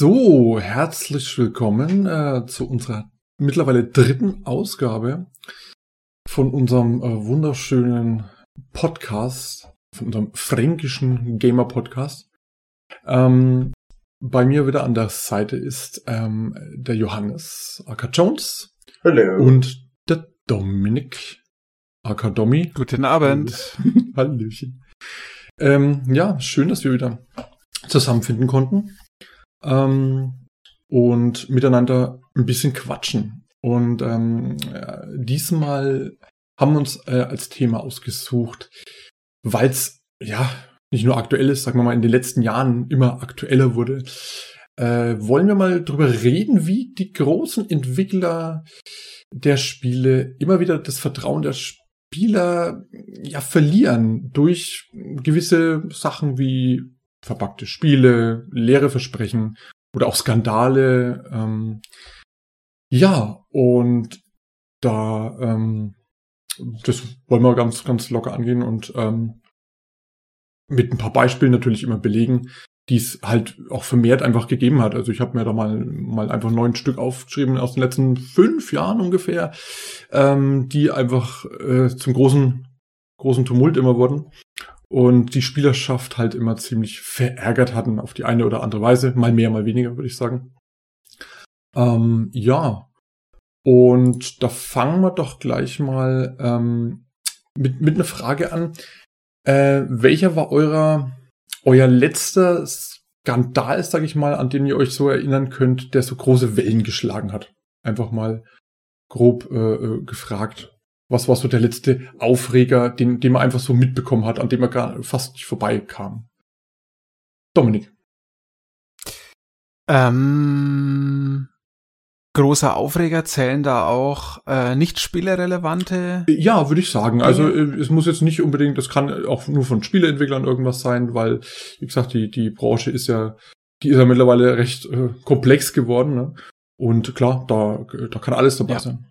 So, herzlich willkommen äh, zu unserer mittlerweile dritten Ausgabe von unserem äh, wunderschönen Podcast, von unserem fränkischen Gamer-Podcast. Ähm, bei mir wieder an der Seite ist ähm, der Johannes aka Jones Hallo. und der Dominik aka Domi. Guten Abend. Hallöchen. Ähm, ja, schön, dass wir wieder zusammenfinden konnten ähm, und miteinander ein bisschen quatschen. Und ähm, äh, diesmal haben wir uns äh, als Thema ausgesucht, weil es ja nicht nur aktuell ist, sagen wir mal, in den letzten Jahren immer aktueller wurde. Äh, wollen wir mal drüber reden, wie die großen Entwickler der Spiele immer wieder das Vertrauen der Spieler ja verlieren durch gewisse Sachen wie verpackte Spiele, leere Versprechen oder auch Skandale. Ähm, ja, und da ähm, das wollen wir ganz, ganz locker angehen und ähm, mit ein paar Beispielen natürlich immer belegen, die es halt auch vermehrt einfach gegeben hat. Also ich habe mir da mal, mal einfach neun Stück aufgeschrieben aus den letzten fünf Jahren ungefähr, ähm, die einfach äh, zum großen, großen Tumult immer wurden und die Spielerschaft halt immer ziemlich verärgert hatten auf die eine oder andere Weise. Mal mehr, mal weniger, würde ich sagen. Ähm, ja. Und da fangen wir doch gleich mal ähm, mit, mit einer Frage an. Äh, welcher war eurer, euer letzter Skandal, sag ich mal, an den ihr euch so erinnern könnt, der so große Wellen geschlagen hat? Einfach mal grob äh, äh gefragt. Was war so der letzte Aufreger, den, den man einfach so mitbekommen hat, an dem er gar fast nicht vorbeikam? Dominik. Ähm, großer Aufreger zählen da auch äh, nicht spielerelevante? Ja, würde ich sagen. Also äh, es muss jetzt nicht unbedingt, das kann auch nur von Spieleentwicklern irgendwas sein, weil, wie gesagt, die, die Branche ist ja, die ist ja mittlerweile recht äh, komplex geworden. Ne? Und klar, da, da kann alles dabei ja. sein.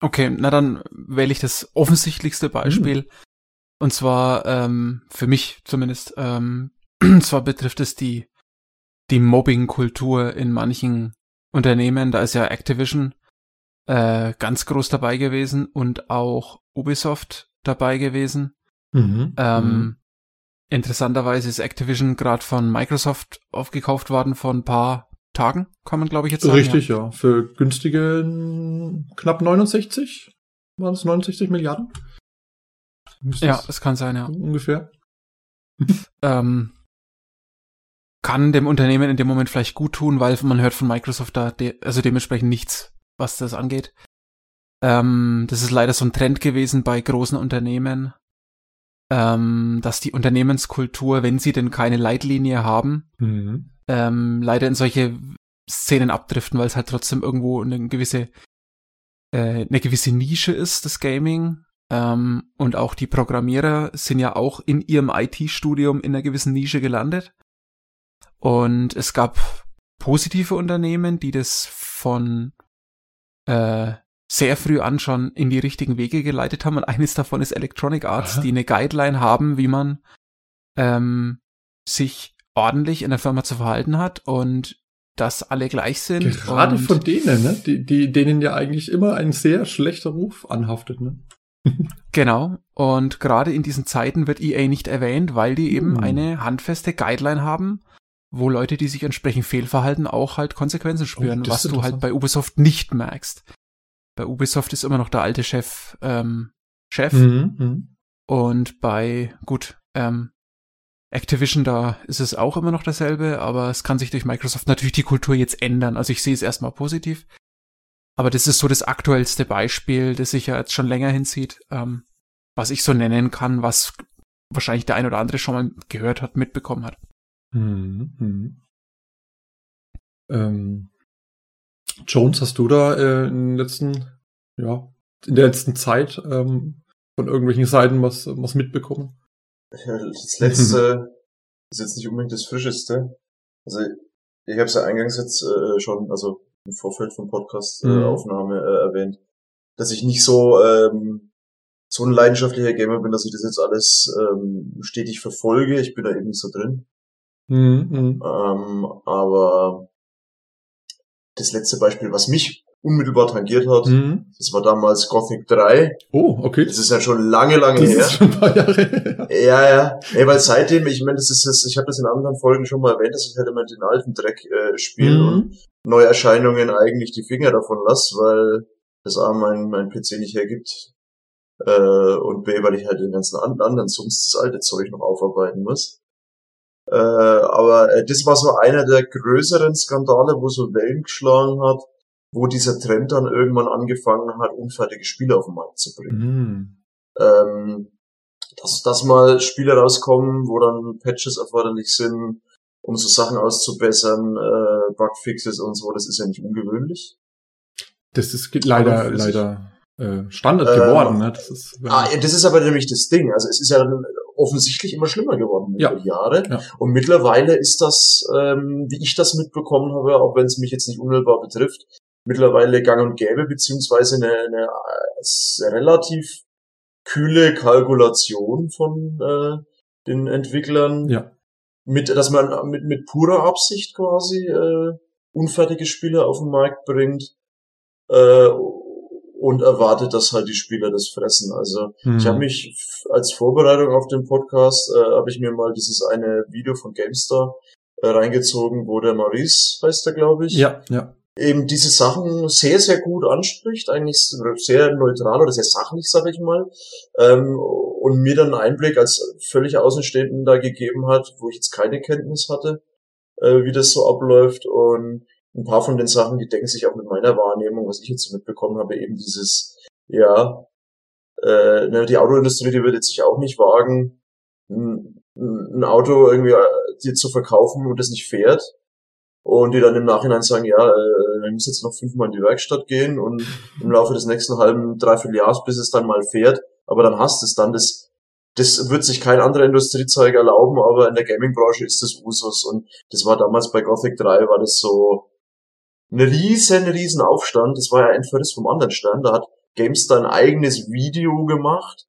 Okay, na dann wähle ich das offensichtlichste Beispiel. Mhm. Und zwar ähm, für mich zumindest. Ähm, zwar betrifft es die die Mobbing-Kultur in manchen Unternehmen. Da ist ja Activision äh, ganz groß dabei gewesen und auch Ubisoft dabei gewesen. Mhm. Ähm, mhm. Interessanterweise ist Activision gerade von Microsoft aufgekauft worden vor ein paar Tagen, kann man glaube ich jetzt sagen. Richtig, ja. ja. Für günstige knapp 69? Waren es 69 Milliarden? Müsste ja, es kann sein, ja. Ungefähr. ähm, kann dem Unternehmen in dem Moment vielleicht gut tun, weil man hört von Microsoft da, de also dementsprechend nichts, was das angeht. Ähm, das ist leider so ein Trend gewesen bei großen Unternehmen, ähm, dass die Unternehmenskultur, wenn sie denn keine Leitlinie haben, mhm ähm, leider in solche Szenen abdriften, weil es halt trotzdem irgendwo eine gewisse äh, eine gewisse Nische ist, das Gaming. Ähm, und auch die Programmierer sind ja auch in ihrem IT-Studium in einer gewissen Nische gelandet. Und es gab positive Unternehmen, die das von äh, sehr früh an schon in die richtigen Wege geleitet haben. Und eines davon ist Electronic Arts, Aha. die eine Guideline haben, wie man ähm, sich ordentlich in der Firma zu verhalten hat und dass alle gleich sind. Gerade von denen, ne? Die, die, denen ja eigentlich immer ein sehr schlechter Ruf anhaftet, ne? genau. Und gerade in diesen Zeiten wird EA nicht erwähnt, weil die eben hm. eine handfeste Guideline haben, wo Leute, die sich entsprechend fehlverhalten, auch halt Konsequenzen oh, spüren, oh, was du halt bei Ubisoft nicht merkst. Bei Ubisoft ist immer noch der alte Chef ähm, Chef. Mhm, mh. Und bei, gut, ähm, Activision, da ist es auch immer noch dasselbe, aber es kann sich durch Microsoft natürlich die Kultur jetzt ändern. Also ich sehe es erstmal positiv. Aber das ist so das aktuellste Beispiel, das sich ja jetzt schon länger hinzieht, ähm, was ich so nennen kann, was wahrscheinlich der ein oder andere schon mal gehört hat, mitbekommen hat. Mhm. mhm. Ähm, Jones, hast du da äh, in letzten, ja, in der letzten Zeit ähm, von irgendwelchen Seiten was, was mitbekommen? Das letzte ist jetzt nicht unbedingt das frischeste. Also ich habe es ja eingangs jetzt äh, schon, also im Vorfeld vom Podcast äh, mhm. Äh, erwähnt, dass ich nicht so ähm, so ein leidenschaftlicher Gamer bin, dass ich das jetzt alles ähm, stetig verfolge. Ich bin da eben nicht so drin. Mhm, mhm. Ähm, aber das letzte Beispiel, was mich unmittelbar tangiert hat, Mhm. das war damals Gothic 3. Oh, okay. Das ist ja schon lange, lange Das her. ist schon ein paar Jahre. Ja, ja. Ey, weil seitdem, ich meine, das ist das, ich habe das in anderen Folgen schon mal erwähnt, dass ich halt immer den alten Dreck äh, spiele und Mhm. Neuerscheinungen eigentlich die Finger davon lasse, weil das A mein, mein PC nicht hergibt. Äh, und B, weil ich halt den ganzen an- anderen sonst das alte Zeug noch aufarbeiten muss. Äh, aber äh, das war so einer der größeren Skandale, wo so Wellen geschlagen hat, wo dieser Trend dann irgendwann angefangen hat, unfertige Spiele auf den Markt zu bringen Mhm. ähm, dass, dass mal Spiele rauskommen, wo dann Patches erforderlich sind, um so Sachen auszubessern, äh, Bugfixes und so, das ist ja nicht ungewöhnlich. Das ist leider, leider äh, Standard Ähm, geworden. Ne? Das ist, Ah, das ist aber nämlich das Ding. Also es ist ja dann offensichtlich immer schlimmer geworden Ja. den Jahren. Ja. Und mittlerweile ist das, ähm, wie ich das mitbekommen habe, auch wenn es mich jetzt nicht unmittelbar betrifft, mittlerweile gang und gäbe, beziehungsweise eine, eine äh, relativ kühle Kalkulation von äh, den Entwicklern, ja. mit, dass man mit, mit purer Absicht quasi äh, unfertige Spiele auf den Markt bringt äh, und erwartet, dass halt die Spieler das fressen. Also Mhm. ich habe mich als Vorbereitung auf den Podcast äh, habe ich mir mal dieses eine Video von GameStar äh, reingezogen, wo der Maurice heißt er, glaube ich, Ja, ja. Eben diese Sachen sehr, sehr gut anspricht, eigentlich sehr neutral oder sehr sachlich, sag ich mal, ähm, und mir dann einen Einblick als völlig Außenstehenden da gegeben hat, wo ich jetzt keine Kenntnis hatte, äh, wie das so abläuft. Und ein paar von den Sachen, die decken sich auch mit meiner Wahrnehmung, was ich jetzt mitbekommen habe, eben dieses, ja, äh, ne, die Autoindustrie, die wird jetzt sich auch nicht wagen, ein, ein Auto irgendwie äh, dir zu verkaufen und das nicht fährt, und die dann im Nachhinein sagen, ja, äh, dann muss jetzt noch fünfmal in die Werkstatt gehen und im Laufe des nächsten halben, dreiviertel Jahres, bis es dann mal fährt, aber dann hast es dann, das, das wird sich kein anderer Industriezweig erlauben, aber in der Gaming-Branche ist das Usus und das war damals bei Gothic 3, war das so ein riesen, riesen Aufstand, das war ja ein Verriss vom anderen Stern, da hat GameStar ein eigenes Video gemacht,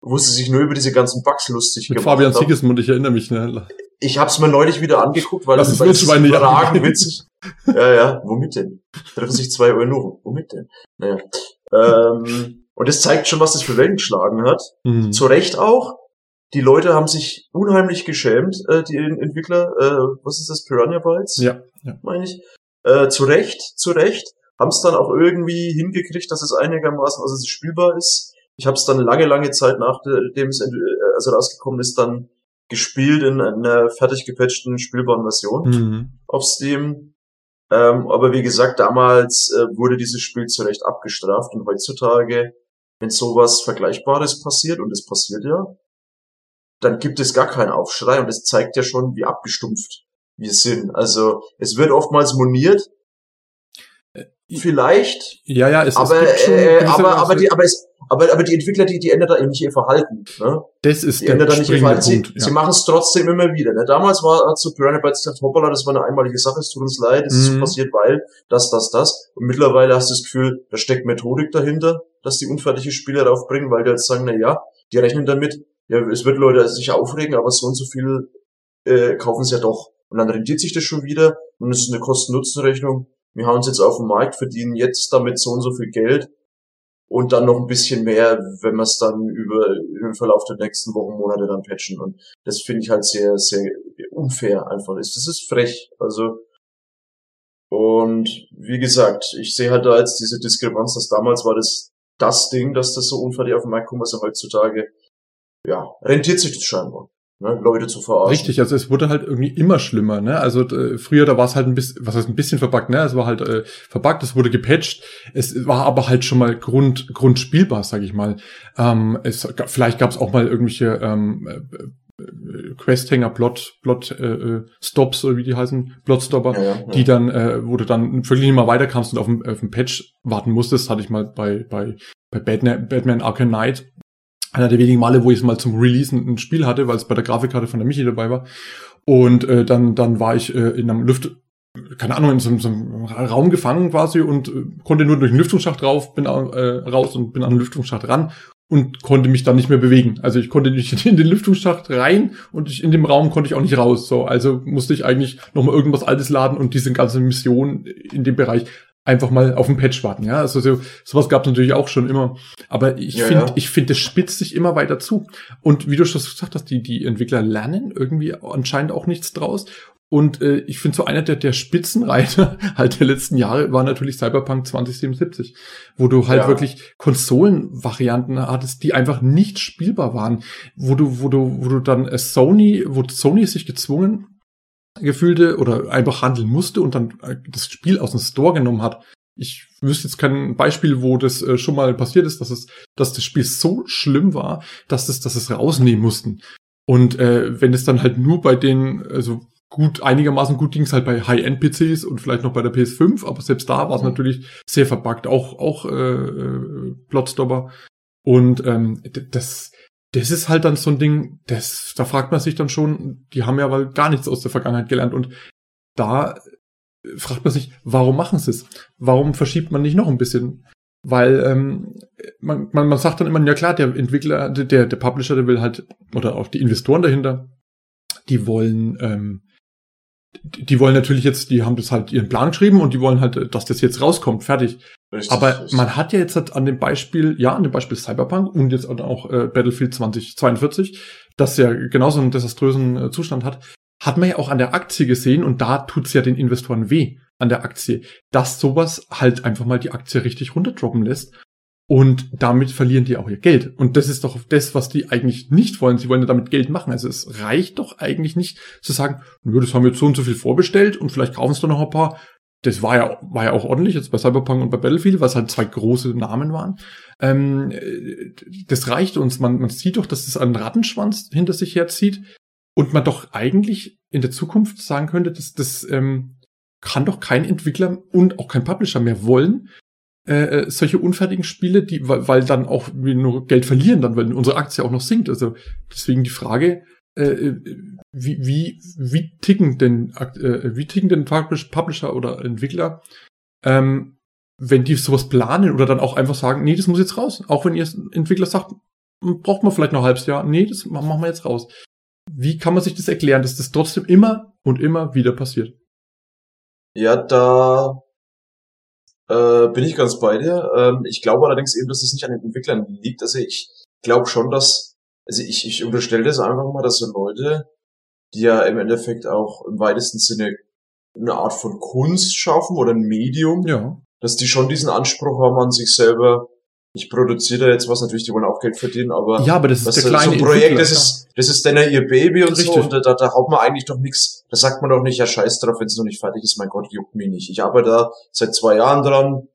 wo sie sich nur über diese ganzen Bugs lustig Mit gemacht Fabian haben. Sigismund, ich erinnere mich. Ne? Ich hab's mir neulich wieder angeguckt, weil Das ist ja. überragend witzig. Ja, ja, womit denn? Treffen sich zwei Eunuchen. Womit denn? Naja. Ähm, und das zeigt schon, was das für Wellen geschlagen hat. Mhm. Zu Recht auch. Die Leute haben sich unheimlich geschämt, äh, die Entwickler, äh, was ist das, Piranha Bytes? Ja, ja. Meine ich. Äh, zu Recht, zu Recht. Haben es dann auch irgendwie hingekriegt, dass es einigermaßen, also es spielbar ist. Ich habe es dann lange, lange Zeit nachdem es äh, also rausgekommen ist, dann gespielt in einer fertig gepatchten spielbaren Version Mhm. auf Steam. Ähm, aber wie gesagt, damals äh, wurde dieses Spiel zu Recht abgestraft und heutzutage, wenn sowas Vergleichbares passiert, und es passiert ja, dann gibt es gar keinen Aufschrei und es zeigt ja schon, wie abgestumpft wir sind. Also es wird oftmals moniert, vielleicht, Ja, ja, es, aber, es gibt schon äh, gewisse- aber, aber, die, aber, es, aber, aber die Entwickler, die, die ändern da eben nicht ihr Verhalten. Ne? das ist Die der ändern da nicht ihr Verhalten. Punkt. Sie, sie ja. machen es trotzdem immer wieder. Ne? Damals war hat so Piranha Bytes gesagt, hoppala, das war eine einmalige Sache, es tut uns leid, es ist so Mhm. passiert, weil das, das, das. Und mittlerweile hast du das Gefühl, da steckt Methodik dahinter, dass die unfertige Spiele raufbringen, weil die jetzt sagen, na ja, die rechnen damit, ja, es wird Leute sich aufregen, aber so und so viel äh, kaufen sie ja doch. Und dann rentiert sich das schon wieder und es ist eine Kosten-Nutzen-Rechnung. Wir hauen es jetzt auf den Markt, verdienen jetzt damit so und so viel Geld und dann noch ein bisschen mehr, wenn wir es dann über, den Verlauf der nächsten Wochen, Monate dann patchen. Und das finde ich halt sehr, sehr unfair einfach. Das das ist frech. Also, und wie gesagt, ich sehe halt da jetzt diese Diskrepanz, dass damals war das das Ding, dass das so unfertig auf den Markt kommt, also heutzutage, ja, rentiert sich das scheinbar, ne, Leute zu verarschen. Richtig, also es wurde halt irgendwie immer schlimmer, ne? Also äh, früher, da war es halt ein bisschen, was heißt ein bisschen verbuggt, ne? Es war halt äh, verbuggt, es wurde gepatcht, es war aber halt schon mal Grund, grundspielbar, sag ich mal. Ähm, es, vielleicht gab es auch mal irgendwelche ähm, äh, äh, Questhänger, Plot, Plot äh, äh, Stops oder wie die heißen, Plotstopper, ja, ja, ja. die dann, äh, wo du dann wirklich nicht mal weiterkamst und auf den, auf den Patch warten musstest, hatte ich mal bei, bei, bei Batman, Batman Arkham Knight. Einer der wenigen Male, wo ich es mal zum Release ein, Spiel hatte, weil es bei der Grafikkarte von der Michi dabei war. Und äh, dann, dann war ich äh, in einem Lüft, keine Ahnung, in so, so einem Raum gefangen quasi und äh, konnte nur durch den Lüftungsschacht rauf, bin äh, raus und bin an den Lüftungsschacht ran und konnte mich dann nicht mehr bewegen. Also ich konnte nicht in den Lüftungsschacht rein und ich, in dem Raum konnte ich auch nicht raus. So, also musste ich eigentlich nochmal irgendwas Altes laden und diese ganze Mission in dem Bereich einfach mal auf den Patch warten. Ja, also so, sowas gab es natürlich auch schon immer. Aber ich ja, finde, ja. ich finde, es spitzt sich immer weiter zu. Und wie du schon gesagt hast, die, die Entwickler lernen irgendwie anscheinend auch nichts draus. Und äh, ich finde so einer der, der Spitzenreiter halt der letzten Jahre war natürlich Cyberpunk 2077, wo du halt ja. wirklich Konsolenvarianten hattest, die einfach nicht spielbar waren, wo du, wo du, wo du dann äh, Sony, wo Sony sich gezwungen gefühlte oder einfach handeln musste und dann äh, das Spiel aus dem Store genommen hat. Ich wüsste jetzt kein Beispiel, wo das äh, schon mal passiert ist, dass es, dass das Spiel so schlimm war, dass es, dass es rausnehmen mussten. Und äh, wenn es dann halt nur bei den, also gut, einigermaßen gut ging es halt bei High-End-PCs und vielleicht noch bei der PS5, aber selbst da war es mhm. natürlich sehr verbuggt, auch, auch äh, äh, Plotstopper. Und ähm, das, das ist halt dann so ein Ding, das, da fragt man sich dann schon, die haben ja weil gar nichts aus der Vergangenheit gelernt und da fragt man sich, warum machen sie es? Warum verschiebt man nicht noch ein bisschen? Weil ähm, man, man, man sagt dann immer, ja klar, der Entwickler, der, der Publisher, der will halt, oder auch die Investoren dahinter, die wollen ähm, die wollen natürlich jetzt, die haben das halt ihren Plan geschrieben und die wollen halt, dass das jetzt rauskommt, fertig. Richtig, Aber richtig. man hat ja jetzt halt an dem Beispiel, ja, an dem Beispiel Cyberpunk und jetzt auch äh, Battlefield 2042, das ja genauso einen desaströsen äh, Zustand hat, hat man ja auch an der Aktie gesehen und da tut's ja den Investoren weh an der Aktie, dass sowas halt einfach mal die Aktie richtig runterdroppen lässt und damit verlieren die auch ihr Geld. Und das ist doch das, was die eigentlich nicht wollen. Sie wollen ja damit Geld machen. Also es reicht doch eigentlich nicht zu sagen, nö, das haben wir jetzt so und so viel vorbestellt und vielleicht kaufen es doch noch ein paar. Das war ja, war ja auch ordentlich jetzt bei Cyberpunk und bei Battlefield, was halt zwei große Namen waren. Ähm, das reicht uns. Man, man sieht doch, dass es einen Rattenschwanz hinter sich herzieht und man doch eigentlich in der Zukunft sagen könnte, dass das ähm, kann doch kein Entwickler und auch kein Publisher mehr wollen, äh, äh, solche unfertigen Spiele, die, weil, weil dann auch wir nur Geld verlieren, dann, weil unsere Aktie auch noch sinkt. Also deswegen die Frage, äh, äh wie, wie, wie ticken denn, äh, wie ticken denn Publisher oder Entwickler, ähm, wenn die sowas planen oder dann auch einfach sagen, nee, das muss jetzt raus. Auch wenn ihr Entwickler sagt, braucht man vielleicht noch ein halbes Jahr. Nee, das machen wir jetzt raus. Wie kann man sich das erklären, dass das trotzdem immer und immer wieder passiert? Ja, da äh, bin ich ganz bei dir. Ähm, ich glaube allerdings eben, dass es nicht an den Entwicklern liegt. Also ich glaube schon, dass, also ich, ich unterstelle das einfach mal, dass so Leute, die ja im Endeffekt auch im weitesten Sinne eine Art von Kunst schaffen oder ein Medium, ja. dass die schon diesen Anspruch haben an sich selber, ich produziere da jetzt was, natürlich, die wollen auch Geld verdienen, aber, ja, aber das ist der kleine so ein Projekt, das ist, das ist dann ja ihr Baby und Richtig. so, und da, da haut man eigentlich doch nichts, da sagt man doch nicht, ja scheiß drauf, wenn es noch nicht fertig ist, mein Gott, juckt mich nicht. Ich arbeite da seit zwei Jahren dran,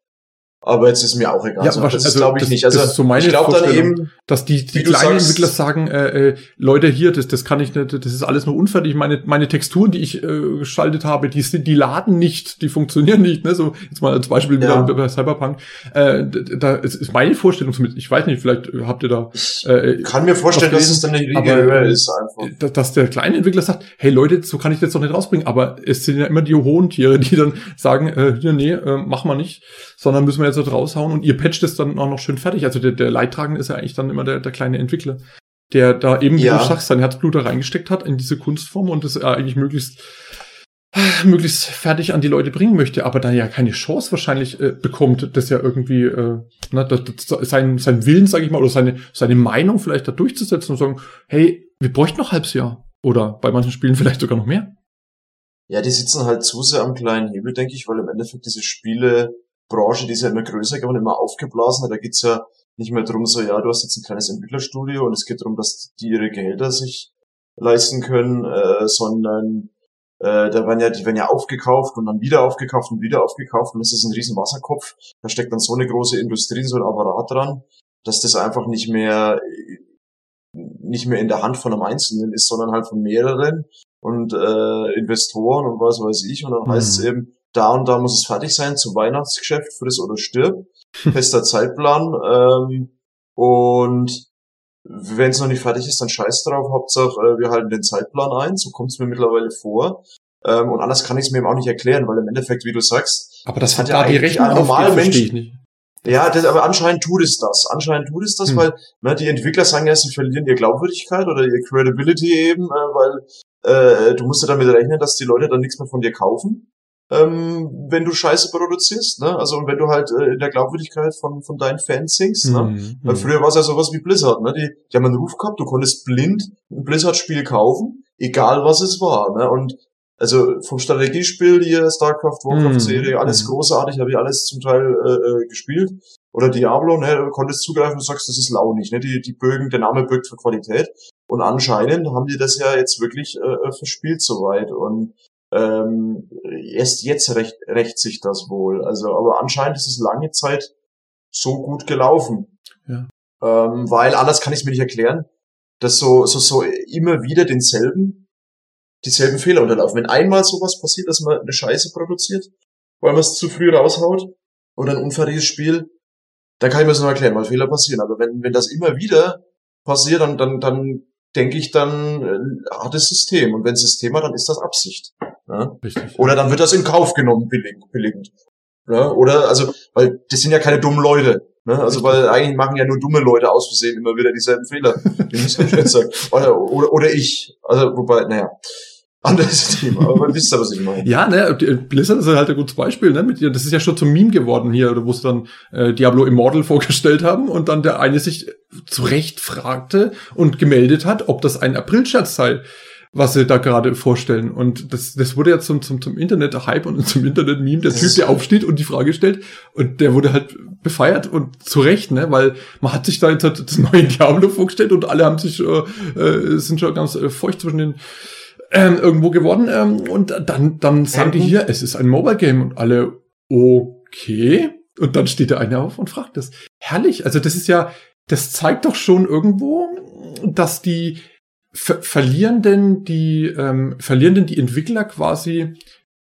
aber jetzt ist mir auch egal. Ja, so, das also, glaube ich das, nicht. Also das ist so meine ich glaube dann eben, dass die, die kleinen sagst, Entwickler sagen, äh, äh, Leute hier, das, das kann ich nicht, das ist alles nur unfertig. Meine, meine Texturen, die ich äh, geschaltet habe, die sind, die laden nicht, die funktionieren nicht. Ne? So jetzt mal als Beispiel ja. wieder bei Cyberpunk. Äh, da ist meine Vorstellung zumindest. Ich weiß nicht, vielleicht habt ihr da. Äh, ich kann mir vorstellen, dass es dann eine Regel ist einfach. Dass der kleine Entwickler sagt, hey Leute, so kann ich das doch nicht rausbringen. Aber es sind ja immer die hohen Tiere, die dann sagen, äh, nee, äh, mach mal nicht, sondern müssen wir so raushauen und ihr patcht es dann auch noch schön fertig. Also der, der Leidtragende ist ja eigentlich dann immer der, der kleine Entwickler, der da eben, wie du sagst, sein Herzblut da reingesteckt hat in diese Kunstform und das eigentlich möglichst möglichst fertig an die Leute bringen möchte, aber da ja keine Chance wahrscheinlich äh, bekommt, das ja irgendwie äh, ne, das, das, sein, sein Willen, sage ich mal, oder seine, seine Meinung vielleicht da durchzusetzen und sagen, hey, wir bräuchten noch halbes Jahr. Oder bei manchen Spielen vielleicht sogar noch mehr. Ja, die sitzen halt zu sehr am kleinen Hebel, denke ich, weil im Endeffekt diese Spiele Branche, die ist ja immer größer geworden, immer aufgeblasen. Da geht's ja nicht mehr drum, so ja, du hast jetzt ein kleines Entwicklerstudio und es geht darum, dass die ihre Gehälter sich leisten können, äh, sondern äh, da werden ja, die werden ja aufgekauft und dann wieder aufgekauft und wieder aufgekauft und das ist ein riesen Wasserkopf. Da steckt dann so eine große Industrie, so ein Apparat dran, dass das einfach nicht mehr nicht mehr in der Hand von einem Einzelnen ist, sondern halt von mehreren und äh, Investoren und was weiß ich. Und dann mhm. heißt es eben, da und da muss es fertig sein zum Weihnachtsgeschäft, friss oder stirb. Fester Zeitplan. Ähm, und wenn es noch nicht fertig ist, dann scheiß drauf. Hauptsache, äh, wir halten den Zeitplan ein. So kommt es mir mittlerweile vor. Ähm, und anders kann ich es mir eben auch nicht erklären, weil im Endeffekt, wie du sagst, aber das hat ja die Rechnung normal Mensch. Ja, das, aber anscheinend tut es das. Anscheinend tut es das, hm. weil ne, die Entwickler sagen ja, sie verlieren ihre Glaubwürdigkeit oder ihre Credibility eben, äh, weil äh, du musst ja damit rechnen, dass die Leute dann nichts mehr von dir kaufen, ähm, wenn du Scheiße produzierst. Ne? Also und wenn du halt äh, in der Glaubwürdigkeit von, von deinen Fans singst. Ne? Mhm. Weil früher war es ja sowas wie Blizzard. Ne? Die, die haben einen Ruf gehabt, du konntest blind ein Blizzard-Spiel kaufen, egal was es war. Ne? Und also vom Strategiespiel hier, StarCraft, Warcraft-Serie, mhm. alles mhm. großartig, habe ich alles zum Teil äh, äh, gespielt. Oder Diablo, ne, du konntest zugreifen und sagst, das ist launig, ne, die, die Bögen, der Name birgt für Qualität. Und anscheinend haben die das ja jetzt wirklich äh, äh verspielt soweit. Und ähm, erst jetzt recht, rächt sich das wohl. Also, aber anscheinend ist es lange Zeit so gut gelaufen. Ja. Ähm, weil anders kann ich es mir nicht erklären, dass so, so, so immer wieder denselben dieselben Fehler unterlaufen. Wenn einmal sowas passiert, dass man eine Scheiße produziert, weil man es zu früh raushaut oder ein unfertiges Spiel, dann kann ich mir das noch erklären, weil Fehler passieren. Aber wenn, wenn das immer wieder passiert, dann, dann, dann denke ich, dann äh, hat es System. Und wenn System hat, dann ist das Absicht. Ja? Richtig. Oder dann wird das in Kauf genommen, billig, billigend. Ja? Oder, also, weil das sind ja keine dummen Leute. Ne? Also weil eigentlich machen ja nur dumme Leute aus Versehen immer wieder dieselben Fehler. oder, oder, oder ich. Also wobei, naja anderes Thema, aber wisst ihr, was ich meine. ja, ne, Blizzard ist halt ein gutes Beispiel, ne, mit, das ist ja schon zum Meme geworden hier, wo sie dann äh, Diablo Immortal vorgestellt haben und dann der eine sich zu Recht fragte und gemeldet hat, ob das ein Aprilscherz sei, was sie da gerade vorstellen. Und das, das wurde ja zum, zum, zum Internet-Hype und zum Internet-Meme, der Typ, der aufsteht und die Frage stellt und der wurde halt befeiert und zu Recht, ne, weil man hat sich da jetzt halt das neue Diablo vorgestellt und alle haben sich, äh, äh, sind schon ganz äh, feucht zwischen den ähm, irgendwo geworden. Ähm, und dann, dann sagen die hier, es ist ein Mobile Game und alle, okay. Und dann steht der eine auf und fragt das. Herrlich. Also das ist ja, das zeigt doch schon irgendwo, dass die ver verlieren denn die, ähm, verlieren denn die Entwickler quasi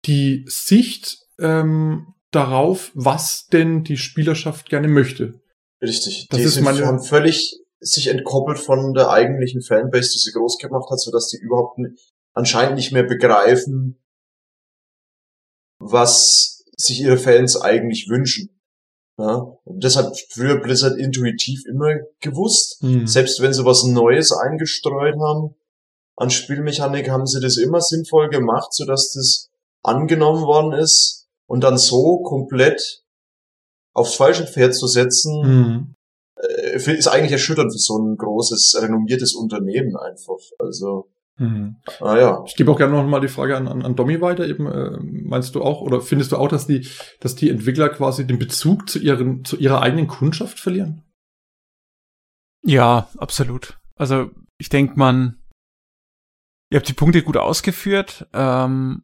die Sicht ähm, darauf, was denn die Spielerschaft gerne möchte. Richtig. Das die ist meine völlig sich entkoppelt von der eigentlichen Fanbase, die sie groß gemacht hat, so dass die überhaupt anscheinend nicht mehr begreifen, was sich ihre Fans eigentlich wünschen. Ja, und das hat früher Blizzard intuitiv immer gewusst. Mhm. Selbst wenn sie was Neues eingestreut haben an Spielmechanik, haben sie das immer sinnvoll gemacht, sodass das angenommen worden ist und dann so komplett aufs falsche Pferd zu setzen, mhm. ist eigentlich erschütternd für so ein großes, renommiertes Unternehmen einfach. Also Mhm. Ah, ja. Ich gebe auch gerne noch mal die Frage an, an, an Domi weiter. Eben äh, meinst du auch oder findest du auch, dass die, dass die Entwickler quasi den Bezug zu ihren zu ihrer eigenen Kundschaft verlieren? Ja, absolut. Also ich denke, man, ihr habt die Punkte gut ausgeführt. Ähm,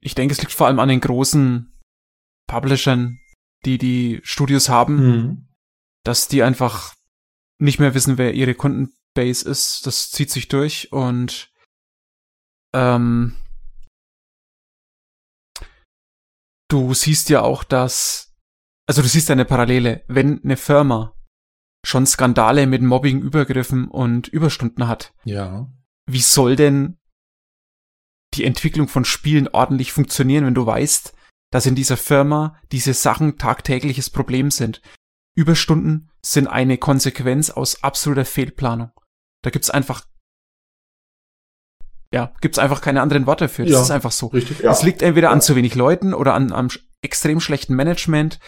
ich denke, es liegt vor allem an den großen Publishern, die die Studios haben, mhm. dass die einfach nicht mehr wissen, wer ihre Kundenbase ist. Das zieht sich durch und ähm, du siehst ja auch, dass, also du siehst eine Parallele, wenn eine Firma schon Skandale mit Mobbing, Übergriffen und Überstunden hat. Ja. Wie soll denn die Entwicklung von Spielen ordentlich funktionieren, wenn du weißt, dass in dieser Firma diese Sachen tagtägliches Problem sind? Überstunden sind eine Konsequenz aus absoluter Fehlplanung. Da gibt's einfach ja, gibt's einfach keine anderen Worte für. Das ja, ist einfach so. Richtig. Ja. Es liegt entweder an zu wenig Leuten oder an am extrem schlechten Management,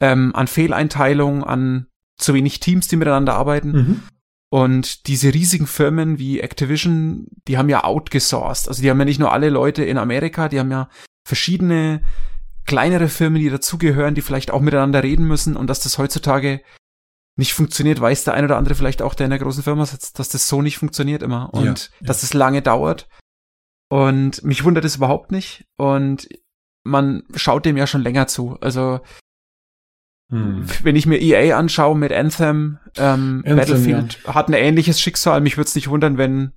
ähm, an Fehleinteilung, an zu wenig Teams, die miteinander arbeiten. Mhm. Und diese riesigen Firmen wie Activision, die haben ja outgesourced. Also die haben ja nicht nur alle Leute in Amerika, die haben ja verschiedene kleinere Firmen, die dazugehören, die vielleicht auch miteinander reden müssen und dass das heutzutage nicht funktioniert, weiß der ein oder andere vielleicht auch, der in der großen Firma sitzt, dass das so nicht funktioniert immer und ja, ja. dass es lange dauert. Und mich wundert es überhaupt nicht. Und man schaut dem ja schon länger zu. Also hm. wenn ich mir EA anschaue mit Anthem, ähm, Anthem Battlefield ja. hat ein ähnliches Schicksal. Mich würde es nicht wundern, wenn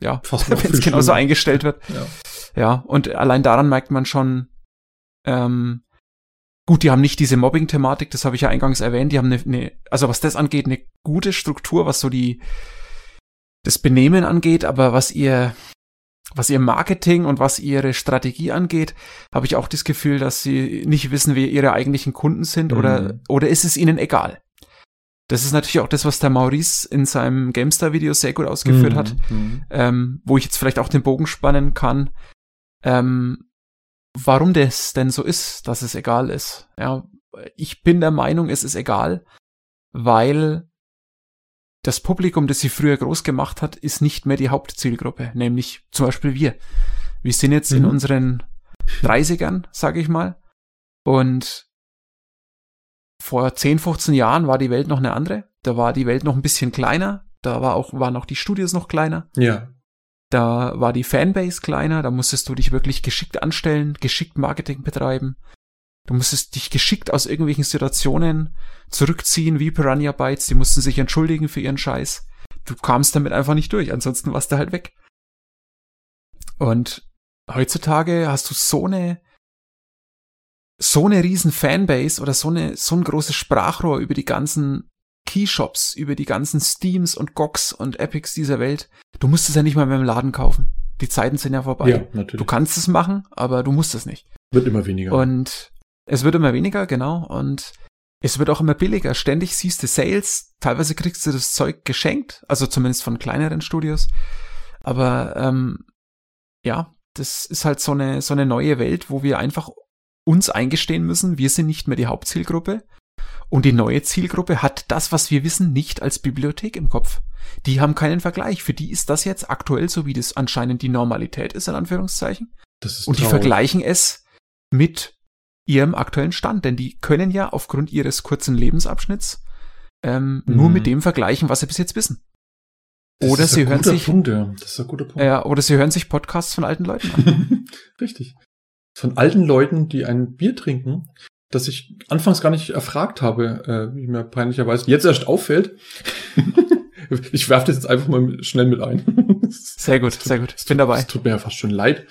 ja, wenn es genauso eingestellt wird. Ja. ja, und allein daran merkt man schon, ähm, Gut, die haben nicht diese Mobbing-Thematik, das habe ich ja eingangs erwähnt. Die haben eine, eine, also was das angeht, eine gute Struktur, was so die das Benehmen angeht, aber was ihr was ihr Marketing und was ihre Strategie angeht, habe ich auch das Gefühl, dass sie nicht wissen, wer ihre eigentlichen Kunden sind mhm. oder, oder ist es ihnen egal. Das ist natürlich auch das, was der Maurice in seinem GameStar-Video sehr gut ausgeführt mhm. hat, mhm. ähm, wo ich jetzt vielleicht auch den Bogen spannen kann, ähm, warum das denn so ist, dass es egal ist. Ja, ich bin der Meinung, es ist egal, weil das Publikum, das sie früher groß gemacht hat, ist nicht mehr die Hauptzielgruppe, nämlich zum Beispiel wir. Wir sind jetzt mhm. in unseren 30ern, sage ich mal, und vor 10, 15 Jahren war die Welt noch eine andere. Da war die Welt noch ein bisschen kleiner. Da war auch, waren auch die Studios noch kleiner. Ja. Da war die Fanbase kleiner. Da musstest du dich wirklich geschickt anstellen, geschickt Marketing betreiben. Du musstest dich geschickt aus irgendwelchen Situationen zurückziehen, wie Piranha Bytes. Die mussten sich entschuldigen für ihren Scheiß. Du kamst damit einfach nicht durch. Ansonsten warst du halt weg. Und heutzutage hast du so eine, so eine riesen Fanbase oder so eine, so ein großes Sprachrohr über die ganzen Keyshops, über die ganzen Steams und GOGs und Epics dieser Welt. Du musst es ja nicht mal mehr im Laden kaufen. Die Zeiten sind ja vorbei. Ja, natürlich. Du kannst es machen, aber du musst es nicht. Wird immer weniger. Und es wird immer weniger, genau. Und es wird auch immer billiger. Ständig siehst du Sales. Teilweise kriegst du das Zeug geschenkt, also zumindest von kleineren Studios. Aber ähm, ja, das ist halt so eine, so eine neue Welt, wo wir einfach uns eingestehen müssen, wir sind nicht mehr die Hauptzielgruppe. Und die neue Zielgruppe hat das, was wir wissen, nicht als Bibliothek im Kopf. Die haben keinen Vergleich. Für die ist das jetzt aktuell so, wie das anscheinend die Normalität ist, in Anführungszeichen. Und die vergleichen es mit ihrem aktuellen Stand, denn die können ja aufgrund ihres kurzen Lebensabschnitts ähm, mhm. nur mit dem vergleichen, was sie bis jetzt wissen. Das oder sie hören sich Punkt, ja. Das ist ein guter Punkt. Ja, oder sie hören sich Podcasts von alten Leuten an. Richtig. Von alten Leuten, die ein Bier trinken, das ich anfangs gar nicht erfragt habe, äh, wie mir peinlicherweise jetzt erst auffällt. ich werfe das jetzt einfach mal schnell mit ein. sehr gut, sehr gut. Ich bin dabei. Es tut mir ja fast schon leid.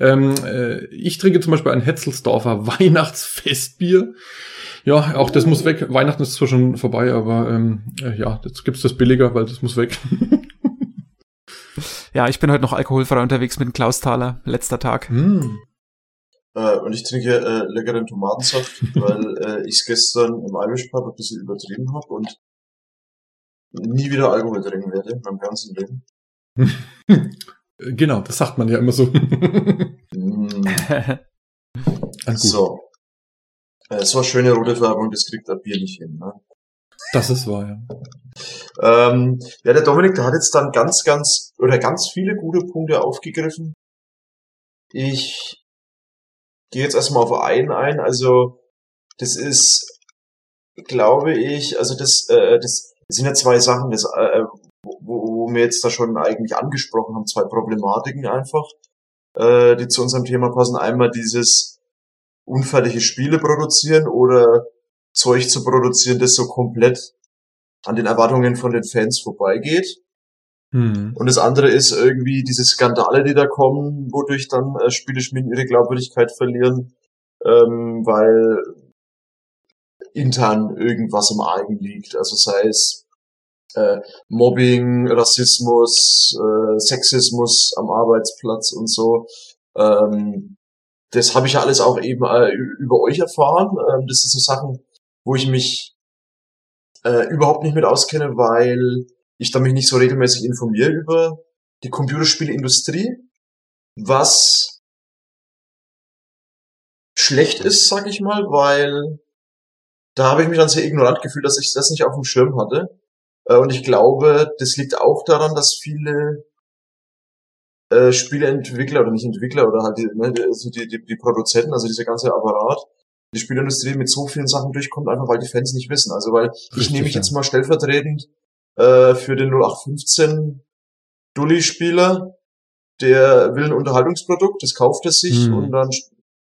Ähm, äh, ich trinke zum Beispiel ein Hetzelsdorfer Weihnachtsfestbier. Ja, auch das muss weg. Weihnachten ist zwar schon vorbei, aber ähm, äh, ja, jetzt gibt's das billiger, weil das muss weg. ja, ich bin heute noch alkoholfrei unterwegs mit dem Klausthaler. Letzter Tag. Mm. Äh, und ich trinke äh, leckeren Tomatensaft, weil äh, ich es gestern im Irish Pub ein bisschen übertrieben habe und nie wieder Alkohol trinken werde in meinem ganzen Leben. genau, das sagt man ja immer so. mm. so. Äh, so schöne rote Färbung, das kriegt ein Bier nicht hin. Ne? Das ist wahr, ja. Ähm, ja, der Dominik, der hat jetzt dann ganz, ganz, oder ganz viele gute Punkte aufgegriffen. Ich gehe jetzt erstmal auf einen ein. Also, das ist, glaube ich, also das, äh, das sind ja zwei Sachen, das, äh, wo, wo wir jetzt da schon eigentlich angesprochen haben, zwei Problematiken einfach, äh, die zu unserem Thema passen. Einmal dieses unfertige Spiele produzieren oder Zeug zu produzieren, das so komplett an den Erwartungen von den Fans vorbeigeht. Hm. Und das andere ist irgendwie diese Skandale, die da kommen, wodurch dann äh, Spieleschmieden ihre Glaubwürdigkeit verlieren, ähm, weil intern irgendwas im Argen liegt. Also sei es äh, Mobbing, Rassismus, äh, Sexismus am Arbeitsplatz und so. Ähm, das habe ich ja alles auch eben äh, über euch erfahren. Ähm, das sind so Sachen, wo ich mich äh, überhaupt nicht mit auskenne, weil ich da mich nicht so regelmäßig informiere über die Computerspielindustrie, was schlecht ist, sag ich mal, weil da habe ich mich dann sehr ignorant gefühlt, dass ich das nicht auf dem Schirm hatte. Äh, und ich glaube, das liegt auch daran, dass viele äh, Spieleentwickler oder nicht Entwickler oder halt die, ne, also die, die, die Produzenten, also dieser ganze Apparat, die Spielindustrie mit so vielen Sachen durchkommt, einfach weil die Fans nicht wissen. Also weil Richtig, ich nehme mich ja. jetzt mal stellvertretend äh, für den 0815 Dulli-Spieler, der will ein Unterhaltungsprodukt, das kauft er sich hm. und dann,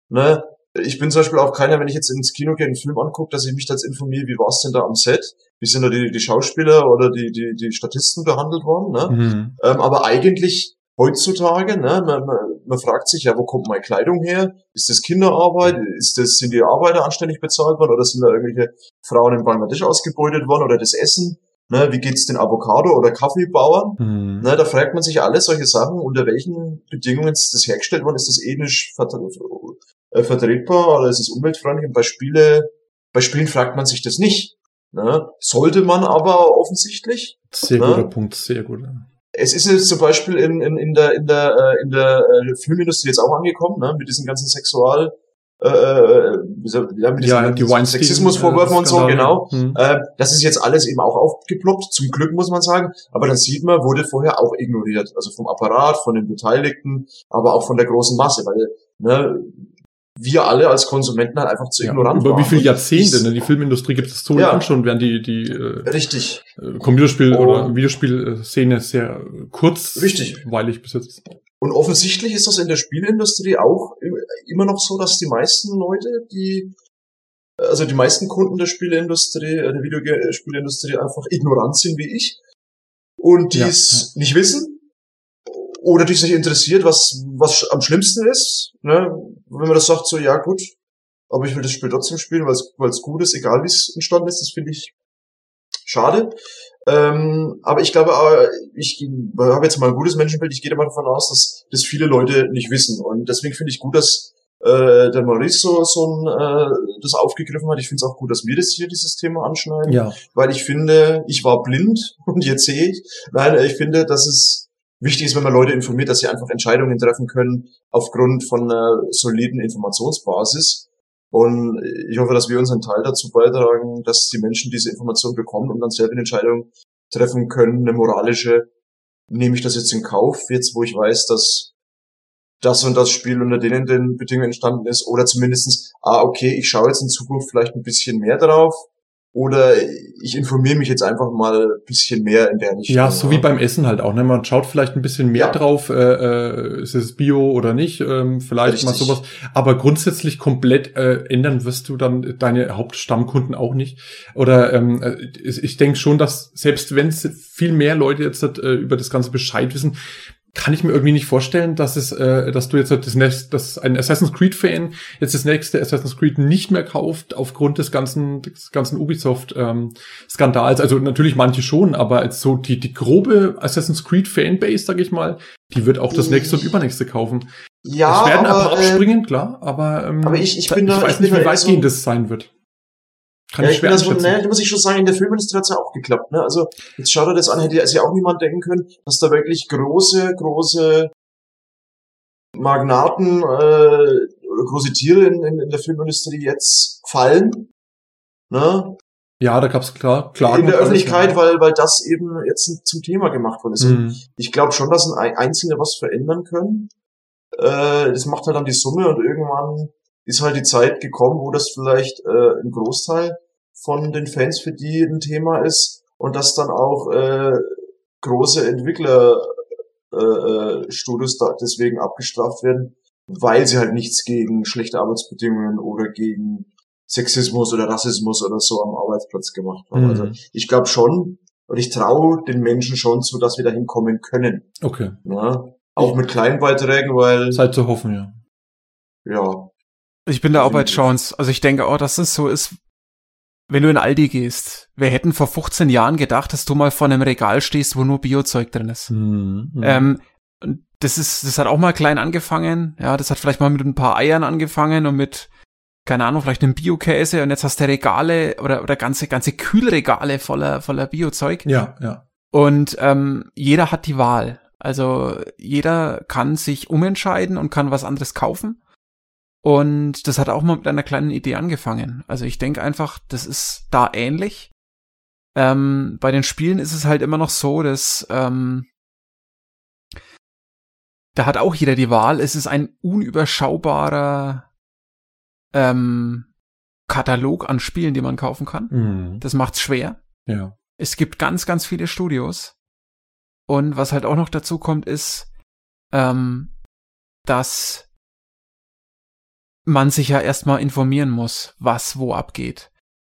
ne, ich bin zum Beispiel auch keiner, wenn ich jetzt ins Kino gehe, einen Film angucke, dass ich mich jetzt informiere, wie war es denn da am Set? Wie sind da die, die Schauspieler oder die, die, die Statisten behandelt worden? Ne? Mhm. Ähm, aber eigentlich heutzutage, ne, man, man, man fragt sich ja, wo kommt meine Kleidung her? Ist das Kinderarbeit? Ist das, sind die Arbeiter anständig bezahlt worden oder sind da irgendwelche Frauen in Bangladesch ausgebeutet worden oder das Essen? Ne, wie geht's den Avocado- oder Kaffeebauern? Mhm. Ne, da fragt man sich alle solche Sachen, unter welchen Bedingungen ist das hergestellt worden? Ist das ethisch äh, vertretbar oder ist es umweltfreundlich? Und bei Spiele, bei Spielen fragt man sich das nicht. Ne? Sollte man aber offensichtlich. Sehr Ne? guter Punkt, sehr guter. Es ist jetzt zum Beispiel in, in, in der, in der, äh, in der äh, Filmindustrie jetzt auch angekommen, ne? mit diesen ganzen Sexual, äh, äh, wie ja, diesen Ja, Sexismusvorwürfen und so, genau. Mhm. Äh, das ist jetzt alles eben auch aufgeploppt, zum Glück muss man sagen. Aber dann sieht man, wurde vorher auch ignoriert. Also vom Apparat, von den Beteiligten, aber auch von der großen Masse, weil ne, wir alle als Konsumenten halt einfach zu Ja, ignorant über waren. wie viele Jahrzehnte, ne? Die Filmindustrie gibt es so Ja. lang schon, während die, die äh, Richtig. äh, Computerspiel- Oh. oder Videospielszene sehr äh, kurz Richtig. weilig besitzt. Und offensichtlich ist das in der Spielindustrie auch immer noch so, dass die meisten Leute, die, also die meisten Kunden der Spieleindustrie, äh, der Videospielindustrie einfach ignorant sind wie ich und die Ja, es nicht wissen oder die sich interessiert, was, was am schlimmsten ist, ne? wenn man das sagt, so, ja gut, aber ich will das Spiel trotzdem spielen, weil es gut ist, egal wie es entstanden ist, das finde ich schade. Ähm, aber ich glaube, äh, ich habe jetzt mal ein gutes Menschenbild. Ich gehe mal davon aus, dass das viele Leute nicht wissen. Und deswegen finde ich gut, dass äh, der Maurice so, so ein, äh, das aufgegriffen hat. Ich finde es auch gut, dass wir das hier dieses Thema anschneiden, Ja. weil ich finde, ich war blind und jetzt sehe ich. Nein, ich finde, dass es wichtig ist, wenn man Leute informiert, dass sie einfach Entscheidungen treffen können aufgrund von einer soliden Informationsbasis. Und ich hoffe, dass wir unseren Teil dazu beitragen, dass die Menschen diese Information bekommen und dann selber eine Entscheidung treffen können, eine moralische, nehme ich das jetzt in Kauf, jetzt wo ich weiß, dass das und das Spiel unter denen den Bedingungen entstanden ist, oder zumindestens, ah, okay, ich schaue jetzt in Zukunft vielleicht ein bisschen mehr drauf, oder ich informiere mich jetzt einfach mal ein bisschen mehr in der Richtung. Ja, so wie beim Essen halt auch. Ne? Man schaut vielleicht ein bisschen mehr Ja. drauf, äh, äh, ist es Bio oder nicht, ähm, vielleicht mal Richtig. sowas. Aber grundsätzlich komplett äh, ändern wirst du dann deine Hauptstammkunden auch nicht. Oder ähm, äh, ich denke schon, dass selbst wenn es viel mehr Leute jetzt äh, über das Ganze Bescheid wissen, kann ich mir irgendwie nicht vorstellen, dass es, äh, dass du jetzt das nächste, dass ein Assassin's Creed Fan jetzt das nächste Assassin's Creed nicht mehr kauft aufgrund des ganzen, des ganzen Ubisoft ähm, Skandals. Also natürlich manche schon, aber als so die die grobe Assassin's Creed Fanbase, sag ich mal, die wird auch das nächste und übernächste kaufen. ja, es werden ein aber, paar äh, abspringen, klar, aber ähm, aber ich- ich bin da- ich weiß ich bin nicht, wie weitgehend so- das sein wird. Kann ja, ich ich schwer da so, einschätzen. ne, da muss ich schon sagen, in der Filmindustrie hat's ja auch geklappt, ne? Also, jetzt schaut er das an, hätte sich auch niemand denken können, dass da wirklich große, große Magnaten, äh, oder große Tiere in, in, in der Filmindustrie jetzt fallen, ne? Ja, da gab's klar Klagen in der alles, Öffentlichkeit, ja. weil, weil das eben jetzt zum Thema gemacht worden ist. Mhm. ich glaube schon, dass ein Einzelne was verändern können. Äh, das macht halt dann die Summe und irgendwann ist halt die Zeit gekommen, wo das vielleicht äh, ein Großteil von den Fans für die ein Thema ist und dass dann auch äh, große Entwicklerstudios äh, Studios da deswegen abgestraft werden, weil sie halt nichts gegen schlechte Arbeitsbedingungen oder gegen Sexismus oder Rassismus oder so am Arbeitsplatz gemacht haben. Mhm. Also ich glaube schon und ich traue den Menschen schon zu, dass wir dahin kommen können. Okay. Ne? Auch mit kleinen Beiträgen, weil Zeit zu hoffen, ja. ja, Ich bin da auch bei Definitiv. Jones. Also ich denke auch, dass es so ist, wenn du in Aldi gehst. Wir hätten vor 15 Jahren gedacht, dass du mal vor einem Regal stehst, wo nur Biozeug drin ist. Mhm. Ähm, und das ist, das hat auch mal klein angefangen. Ja, das hat vielleicht mal mit ein paar Eiern angefangen und mit, keine Ahnung, vielleicht einem Biokäse und jetzt hast du Regale oder, oder ganze, ganze Kühlregale voller, voller Biozeug. ja, ja. Und ähm, jeder hat die Wahl. Also jeder kann sich umentscheiden und kann was anderes kaufen. Und das hat auch mal mit einer kleinen Idee angefangen. Also ich denke einfach, das ist da ähnlich. Ähm, bei den Spielen ist es halt immer noch so, dass ähm, da hat auch jeder die Wahl. Es ist ein unüberschaubarer ähm, Katalog an Spielen, die man kaufen kann. Mhm. Das macht's schwer. Ja. Es gibt ganz, ganz viele Studios. Und was halt auch noch dazu kommt, ist, ähm, dass man sich ja erstmal informieren muss, was wo abgeht.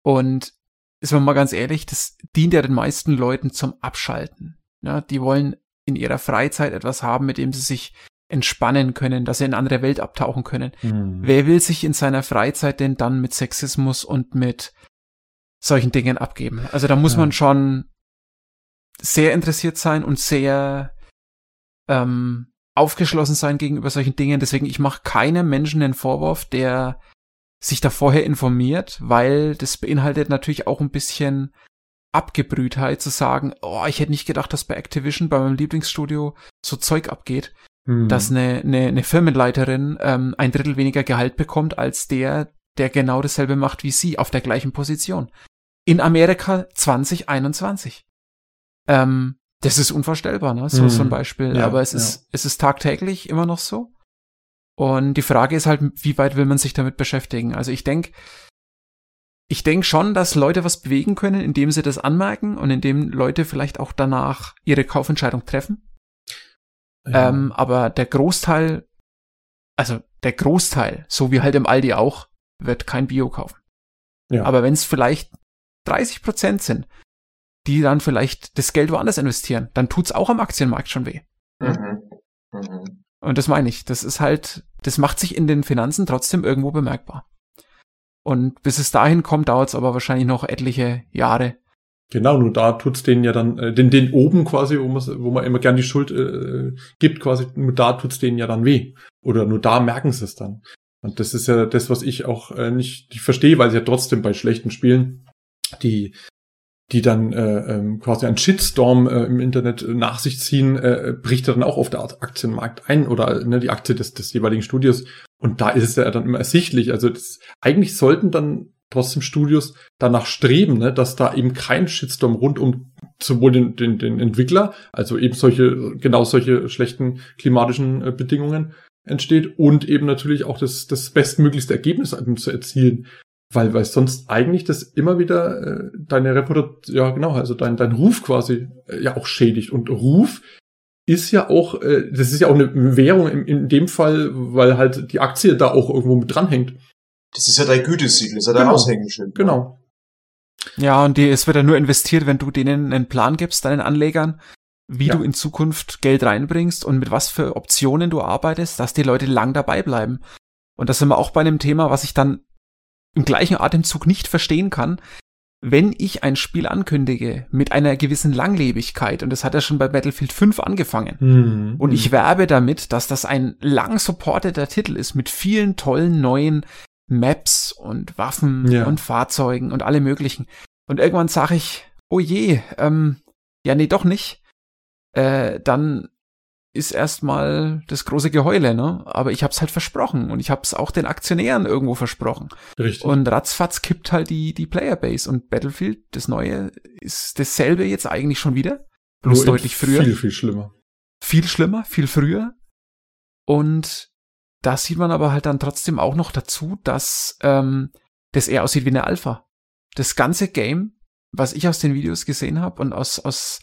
Und ist man mal ganz ehrlich, das dient ja den meisten Leuten zum Abschalten. Ja, die wollen in ihrer Freizeit etwas haben, mit dem sie sich entspannen können, dass sie in eine andere Welt abtauchen können. Mhm. Wer will sich in seiner Freizeit denn dann mit Sexismus und mit solchen Dingen abgeben? Also da muss Ja. man schon sehr interessiert sein und sehr ähm, aufgeschlossen sein gegenüber solchen Dingen. Deswegen, ich mache keinem Menschen den Vorwurf, der sich da vorher informiert, weil das beinhaltet natürlich auch ein bisschen Abgebrühtheit zu sagen, oh, ich hätte nicht gedacht, dass bei Activision, bei meinem Lieblingsstudio, so Zeug abgeht, hm. dass eine, eine, eine Firmenleiterin ähm, ein Drittel weniger Gehalt bekommt als der, der genau dasselbe macht wie sie auf der gleichen Position. In Amerika 2021. Ähm, das ist unvorstellbar, ne? So, hm. so ein Beispiel. Ja, Aber es ja. ist, es ist tagtäglich immer noch so. Und die Frage ist halt, wie weit will man sich damit beschäftigen? Also ich denke, ich denke schon, dass Leute was bewegen können, indem sie das anmerken und indem Leute vielleicht auch danach ihre Kaufentscheidung treffen. Ja. Ähm, aber der Großteil, also der Großteil, so wie halt im Aldi auch, wird kein Bio kaufen. Ja. Aber wenn es vielleicht 30 Prozent sind, die dann vielleicht das Geld woanders investieren, dann tut's auch am Aktienmarkt schon weh. Mhm. Mhm. Und das meine ich. Das ist halt, das macht sich in den Finanzen trotzdem irgendwo bemerkbar. Und bis es dahin kommt, dauert es aber wahrscheinlich noch etliche Jahre. Genau, nur da tut's denen ja dann, äh, den, den oben quasi, wo man, wo man immer gern die Schuld äh, gibt, quasi, nur da tut's denen ja dann weh. Oder nur da merken sie es dann. Und das ist ja das, was ich auch äh, nicht, nicht verstehe, weil sie ja trotzdem bei schlechten Spielen die die dann äh, ähm, quasi einen Shitstorm äh, im Internet nach sich ziehen, äh, bricht er dann auch auf der Aktienmarkt ein oder ne, die Aktie des, des jeweiligen Studios. Und da ist es ja dann immer ersichtlich. Also das, eigentlich sollten dann trotzdem Studios danach streben, ne, dass da eben kein Shitstorm rund um sowohl den, den, den Entwickler, also eben solche, genau solche schlechten klimatischen äh, Bedingungen entsteht und eben natürlich auch das, das bestmöglichste Ergebnis zu erzielen weil, weil sonst eigentlich das immer wieder äh, deine Reputation, ja genau, also dein, dein Ruf quasi äh, ja auch schädigt. Und Ruf ist ja auch, äh, das ist ja auch eine Währung in, in dem Fall, weil halt die Aktie da auch irgendwo mit dranhängt. Das ist ja dein Gütesiegel, das ist ja dein genau. Aushängeschild. Genau. Ja, und die, es wird ja nur investiert, wenn du denen einen Plan gibst, deinen Anlegern, wie ja. du in Zukunft Geld reinbringst und mit was für Optionen du arbeitest, dass die Leute lang dabei bleiben. Und das sind wir auch bei einem Thema, was ich dann im gleichen Atemzug nicht verstehen kann, wenn ich ein Spiel ankündige mit einer gewissen Langlebigkeit, und das hat ja schon bei Battlefield 5 angefangen, mhm. und ich werbe damit, dass das ein lang supporteter Titel ist mit vielen tollen neuen Maps und Waffen ja. und Fahrzeugen und alle möglichen. Und irgendwann sage ich, oh je, ähm, ja, nee, doch nicht. Äh, dann ist erstmal das große Geheule, ne? Aber ich hab's halt versprochen und ich hab's auch den Aktionären irgendwo versprochen. Richtig. Und ratzfatz kippt halt die, die Playerbase und Battlefield, das neue, ist dasselbe jetzt eigentlich schon wieder. Bloß Nur deutlich früher. Viel, viel schlimmer. Viel schlimmer, viel früher. Und da sieht man aber halt dann trotzdem auch noch dazu, dass ähm, das eher aussieht wie eine Alpha. Das ganze Game, was ich aus den Videos gesehen habe und aus, aus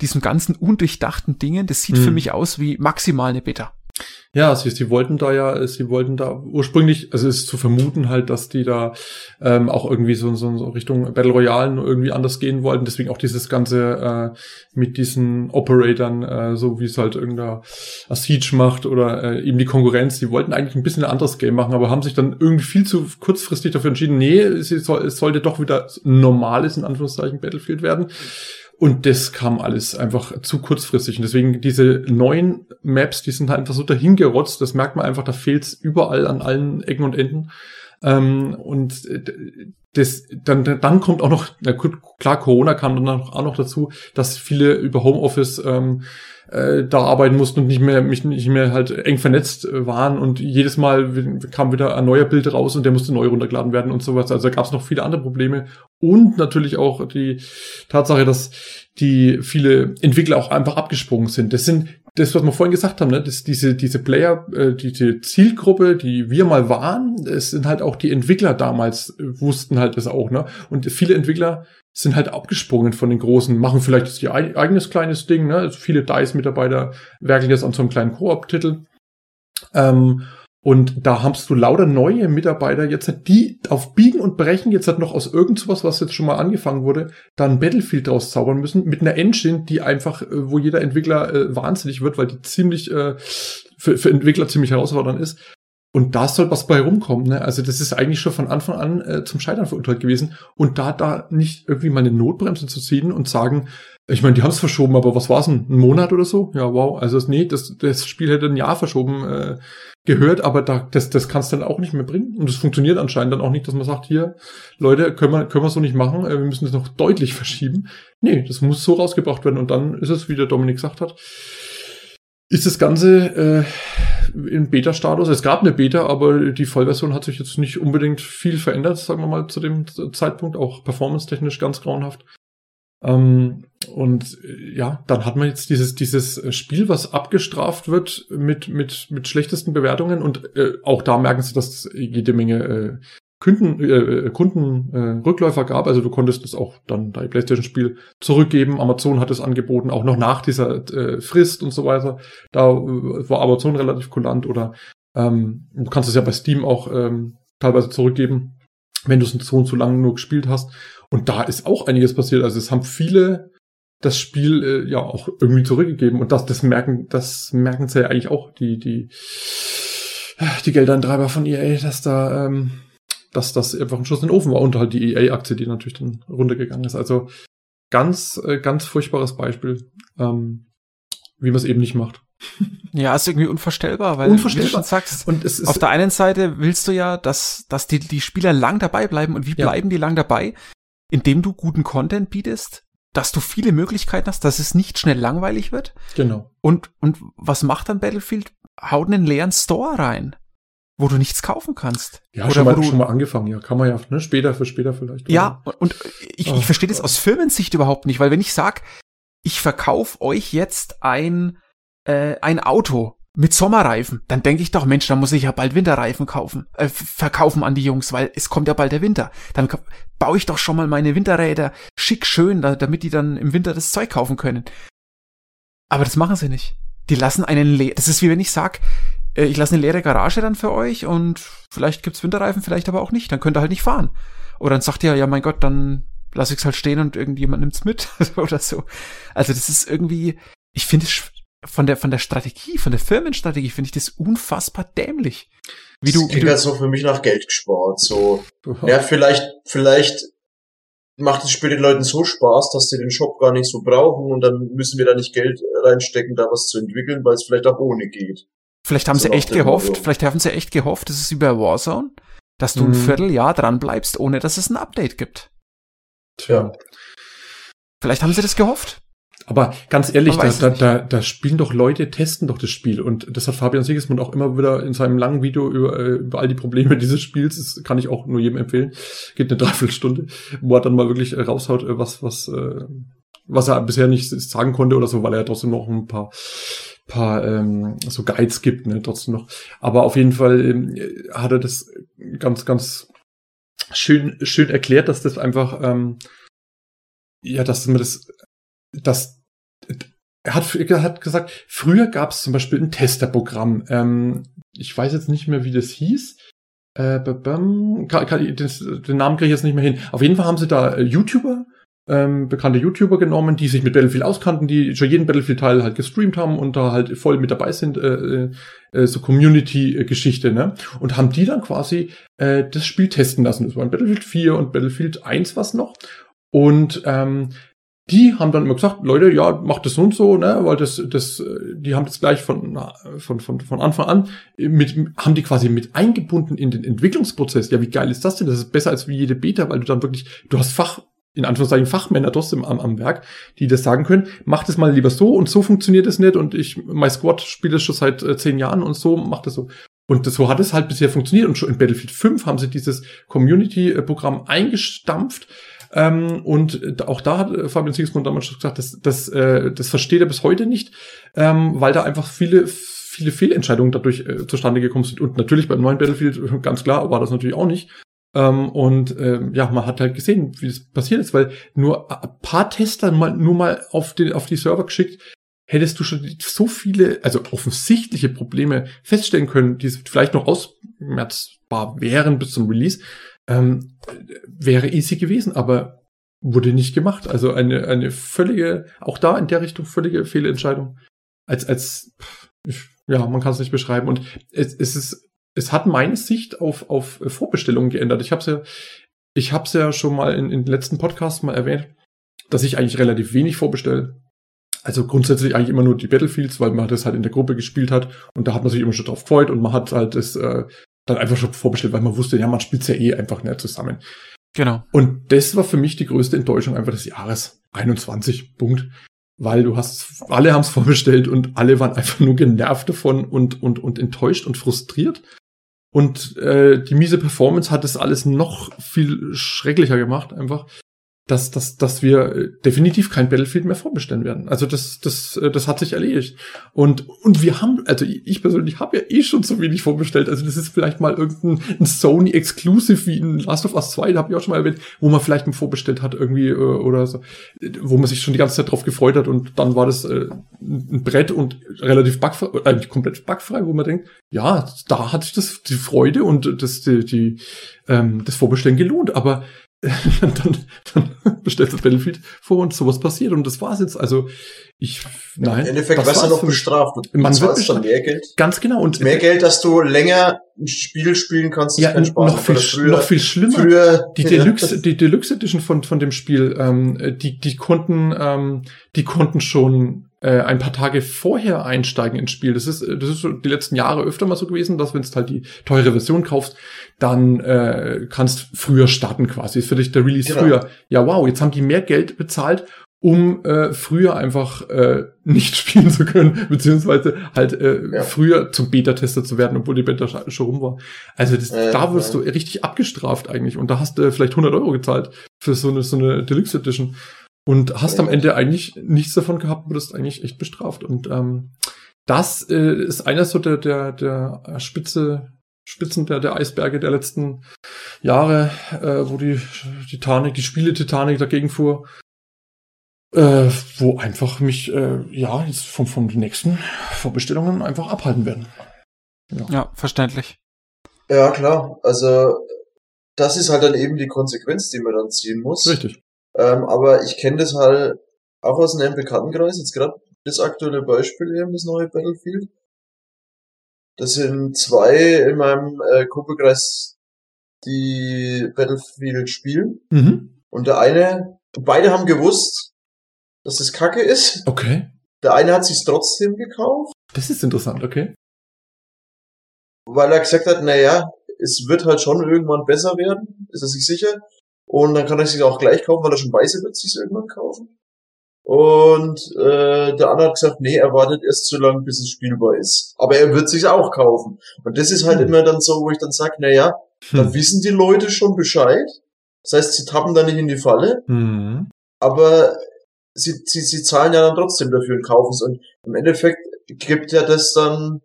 diesem ganzen undurchdachten Dingen, das sieht hm. für mich aus wie maximal eine Beta. Ja, sie, sie wollten da ja, sie wollten da ursprünglich, also es ist zu vermuten halt, dass die da ähm, auch irgendwie so, so, so Richtung Battle Royale irgendwie anders gehen wollten. Deswegen auch dieses ganze äh, mit diesen Operatoren, äh, so wie es halt irgendeiner Siege macht oder äh, eben die Konkurrenz. Die wollten eigentlich ein bisschen ein anderes Game machen, aber haben sich dann irgendwie viel zu kurzfristig dafür entschieden, nee, es, soll, es sollte doch wieder normales, in Anführungszeichen, Battlefield werden. Und das kam alles einfach zu kurzfristig. Und deswegen diese neuen Maps, die sind halt einfach so dahingerotzt. Das merkt man einfach, da fehlt's überall an allen Ecken und Enden. Ähm, und das, dann, dann kommt auch noch, na gut, klar, Corona kam dann auch noch dazu, dass viele über Homeoffice ähm, äh, da arbeiten mussten und nicht mehr, mich nicht mehr halt eng vernetzt äh, waren und jedes Mal kam wieder ein neuer Bild raus und der musste neu runtergeladen werden und sowas. Also gab es noch viele andere Probleme und natürlich auch die Tatsache, dass die viele Entwickler auch einfach abgesprungen sind. Das sind das, was wir vorhin gesagt haben, ne, das, diese, diese Player, äh, diese Zielgruppe, die wir mal waren, es sind halt auch die Entwickler damals, äh, wussten halt das auch, ne? Und viele Entwickler sind halt abgesprungen von den Großen, machen vielleicht ihr eigenes kleines Ding, ne? Also viele DICE-Mitarbeiter werkeln jetzt an so einem kleinen Koop-Titel. Ähm, und da hast du lauter neue Mitarbeiter, jetzt die auf Biegen und Brechen, jetzt hat noch aus irgendwas, was jetzt schon mal angefangen wurde, dann Battlefield draus zaubern müssen, mit einer Engine, die einfach, äh, wo jeder Entwickler äh, wahnsinnig wird, weil die ziemlich, äh, für, für Entwickler ziemlich herausfordernd ist. Und da soll was bei rumkommen. Ne? Also das ist eigentlich schon von Anfang an äh, zum Scheitern verurteilt gewesen. Und da da nicht irgendwie mal eine Notbremse zu ziehen und sagen, Ich meine, die haben es verschoben, aber was war's denn? Ein Monat oder so? Ja, wow. Also nee, das, das Spiel hätte ein Jahr verschoben äh, gehört, aber da, das, das kannst du dann auch nicht mehr bringen. Und das funktioniert anscheinend dann auch nicht, dass man sagt, hier, Leute, können wir, können wir so nicht machen, äh, wir müssen das noch deutlich verschieben. Nee, das muss so rausgebracht werden und dann ist es, wie der Dominik gesagt hat, ist das Ganze äh, in Beta-Status. Es gab eine Beta, aber die Vollversion hat sich jetzt nicht unbedingt viel verändert, sagen wir mal, zu dem Zeitpunkt, auch performance-technisch ganz grauenhaft. Ähm, und äh, ja, dann hat man jetzt dieses, dieses Spiel, was abgestraft wird mit, mit, mit schlechtesten Bewertungen und äh, auch da merken sie, dass es jede Menge äh, Kunden, äh, Kunden äh, gab. Also du konntest es auch dann dein PlayStation-Spiel zurückgeben. Amazon hat es angeboten, auch noch nach dieser äh, Frist und so weiter. Da äh, war Amazon relativ kulant oder ähm, du kannst es ja bei Steam auch ähm, teilweise zurückgeben, wenn du es so und so lange nur gespielt hast. Und da ist auch einiges passiert. Also es haben viele das Spiel äh, ja auch irgendwie zurückgegeben und das, das merken, das merken sie ja eigentlich auch die die die Geldeintreiber von EA, dass da ähm, dass das einfach ein Schuss in den Ofen war und halt die EA-Aktie, die natürlich dann runtergegangen ist. Also ganz äh, ganz furchtbares Beispiel, ähm, wie man es eben nicht macht. Ja, ist irgendwie unvorstellbar, weil unvorstellbar. du sagst, und es ist auf der einen Seite willst du ja, dass, dass die, die Spieler lang dabei bleiben und wie bleiben ja. die lang dabei? Indem du guten Content bietest, dass du viele Möglichkeiten hast, dass es nicht schnell langweilig wird. Genau. Und, und was macht dann Battlefield? Haut einen leeren Store rein, wo du nichts kaufen kannst. Ja, Oder schon, mal, schon mal angefangen, ja. Kann man ja, ne? Später für später vielleicht. Ja, und, und ich, oh, ich verstehe das aus Firmensicht überhaupt nicht, weil wenn ich sag, ich verkaufe euch jetzt ein, äh, ein Auto, mit Sommerreifen, dann denke ich doch, Mensch, da muss ich ja bald Winterreifen kaufen, äh, verkaufen an die Jungs, weil es kommt ja bald der Winter. Dann baue ich doch schon mal meine Winterräder schick schön, da, damit die dann im Winter das Zeug kaufen können. Aber das machen sie nicht. Die lassen einen leer. Das ist wie wenn ich sag, äh, ich lasse eine leere Garage dann für euch und vielleicht gibt's Winterreifen, vielleicht aber auch nicht. Dann könnt ihr halt nicht fahren. Oder dann sagt ihr, ja mein Gott, dann lass ich's halt stehen und irgendjemand nimmt's mit oder so. Also das ist irgendwie, ich finde es von der, von der Strategie, von der Firmenstrategie finde ich das unfassbar dämlich. Wie das du, klingt wie du, halt so für mich nach Geld gespart, so. Ja, vielleicht, vielleicht macht es später den Leuten so Spaß, dass sie den Shop gar nicht so brauchen und dann müssen wir da nicht Geld reinstecken, da was zu entwickeln, weil es vielleicht auch ohne geht. Vielleicht haben so sie echt gehofft, Motto. vielleicht haben sie echt gehofft, das ist wie bei Warzone, dass du mhm. ein Vierteljahr dran bleibst, ohne dass es ein Update gibt. Tja. Vielleicht haben sie das gehofft. Aber ganz ehrlich, da, da, da, da spielen doch Leute, testen doch das Spiel. Und das hat Fabian Sigismund auch immer wieder in seinem langen Video über, äh, über all die Probleme dieses Spiels, das kann ich auch nur jedem empfehlen, geht eine Dreiviertelstunde, wo er dann mal wirklich äh, raushaut, äh, was, was, was er bisher nicht sagen konnte oder so, weil er trotzdem noch ein paar paar ähm, so Guides gibt, ne, trotzdem noch. Aber auf jeden Fall ähm, hat er das ganz, ganz schön, schön erklärt, dass das einfach ähm, ja, dass man das das er hat, er hat gesagt, früher gab es zum Beispiel ein Testerprogramm. Ähm, ich weiß jetzt nicht mehr, wie das hieß. Äh, kann, kann, den, den Namen kriege ich jetzt nicht mehr hin. Auf jeden Fall haben sie da äh, YouTuber, ähm, bekannte YouTuber genommen, die sich mit Battlefield auskannten, die schon jeden Battlefield-Teil halt gestreamt haben und da halt voll mit dabei sind, äh, äh, äh so Community-Geschichte, ne? Und haben die dann quasi äh, das Spiel testen lassen. Das waren Battlefield 4 und Battlefield 1 was noch. Und ähm, die haben dann immer gesagt, Leute, ja, macht das so und so, ne, weil das, das, die haben das gleich von, von, von, von Anfang an mit, haben die quasi mit eingebunden in den Entwicklungsprozess. Ja, wie geil ist das denn? Das ist besser als wie jede Beta, weil du dann wirklich, du hast Fach, in Anführungszeichen Fachmänner trotzdem am, am Werk, die das sagen können, mach das mal lieber so und so funktioniert es nicht und ich, mein Squad spielt es schon seit äh, zehn Jahren und so macht es so. Und so hat es halt bisher funktioniert und schon in Battlefield 5 haben sie dieses Community-Programm eingestampft, ähm, und auch da hat äh, Fabian Sigismund damals schon gesagt, das, das, äh, das versteht er bis heute nicht, ähm, weil da einfach viele viele Fehlentscheidungen dadurch äh, zustande gekommen sind. Und natürlich beim neuen Battlefield, ganz klar, war das natürlich auch nicht. Ähm, und ähm, ja, man hat halt gesehen, wie das passiert ist, weil nur ein paar Tester mal, nur mal auf, den, auf die Server geschickt, hättest du schon so viele, also offensichtliche Probleme feststellen können, die vielleicht noch ausmerzbar wären bis zum Release ähm, wäre easy gewesen, aber wurde nicht gemacht. Also eine, eine völlige, auch da in der Richtung völlige Fehlentscheidung. Als, als, ja, man kann es nicht beschreiben. Und es, es ist, es hat meine Sicht auf, auf Vorbestellungen geändert. Ich habe es ja, ich habe ja schon mal in, in den letzten Podcasts mal erwähnt. dass ich eigentlich relativ wenig vorbestelle. Also grundsätzlich eigentlich immer nur die Battlefields, weil man das halt in der Gruppe gespielt hat und da hat man sich immer schon drauf gefreut und man hat halt das äh, dann einfach schon vorbestellt, weil man wusste, ja, man spielt ja eh einfach näher zusammen. Genau. Und das war für mich die größte Enttäuschung einfach des Jahres 21. Punkt. Weil du hast, alle haben es vorbestellt und alle waren einfach nur genervt davon und, und, und enttäuscht und frustriert. Und äh, die miese Performance hat das alles noch viel schrecklicher gemacht, einfach dass, dass, dass wir äh, definitiv kein Battlefield mehr vorbestellen werden. Also das, das, äh, das hat sich erledigt. Und, und wir haben, also ich persönlich habe ja eh schon so wenig vorbestellt. Also das ist vielleicht mal irgendein Sony Exclusive wie in Last of Us 2, da habe ich auch schon mal erwähnt, wo man vielleicht mal vorbestellt hat irgendwie äh, oder so, wo man sich schon die ganze Zeit drauf gefreut hat und dann war das ein Brett und relativ bugfrei, eigentlich komplett bugfrei, wo man denkt, ja, da hat sich das die Freude und das, die, die ähm, das Vorbestellen gelohnt. Aber dann, dann bestellst du Battlefield vor und sowas passiert und das war's jetzt. Also ich, nein. Im Endeffekt wirst du noch bestraft. Du man wird bestraft. mehr Geld. Ganz genau. Und mehr Geld, dass du länger ein Spiel spielen kannst, ja, noch viel, früher, noch viel schlimmer. Früher, die Deluxe, die Deluxe Edition von, von dem Spiel, ähm, die, die konnten, ähm, die konnten schon äh, ein paar Tage vorher einsteigen ins Spiel. Das ist, das ist die letzten Jahre öfter mal so gewesen, dass wenn du halt die teure Version kaufst, dann äh, kannst früher starten quasi. Ist für dich der Release genau. früher. Ja, wow, jetzt haben die mehr Geld bezahlt, um äh, früher einfach äh, nicht spielen zu können, beziehungsweise halt äh, ja. früher zum Beta-Tester zu werden, obwohl die Beta schon rum war. Also das, äh, da wirst ja. du richtig abgestraft eigentlich und da hast du vielleicht 100 Euro gezahlt für so eine, so eine Deluxe Edition und hast am Ende eigentlich nichts davon gehabt, wurdest eigentlich echt bestraft. Und ähm, das äh, ist einer so der, der, der Spitze, Spitzen der, der Eisberge der letzten Jahre, äh, wo die Titanic, die Spiele Titanic dagegen fuhr, äh, wo einfach mich, äh, ja, jetzt von, von den nächsten Vorbestellungen einfach abhalten werden. Ja. ja, verständlich. Ja, klar. Also, das ist halt dann eben die Konsequenz, die man dann ziehen muss. Richtig. Ähm, aber ich kenne das halt auch aus einem Bekanntenkreis, jetzt gerade das aktuelle Beispiel eben, das neue Battlefield. Das sind zwei in meinem äh, Kumpelkreis, die Battlefield spielen. Mhm. Und der eine, beide haben gewusst, dass das Kacke ist. Okay. Der eine hat sich trotzdem gekauft. Das ist interessant, okay. Weil er gesagt hat, naja, es wird halt schon irgendwann besser werden, ist er sich sicher. Und dann kann er sich auch gleich kaufen, weil er schon weiß, er wird sich irgendwann kaufen. Und äh, der andere hat gesagt, nee, er wartet erst so lange, bis es spielbar ist. Aber er wird sich auch kaufen. Und das ist halt hm. immer dann so, wo ich dann sage, na ja, hm. da wissen die Leute schon Bescheid. Das heißt, sie tappen da nicht in die Falle. Hm. Aber sie, sie, sie zahlen ja dann trotzdem dafür und kaufen es. Und im Endeffekt gibt ja das dann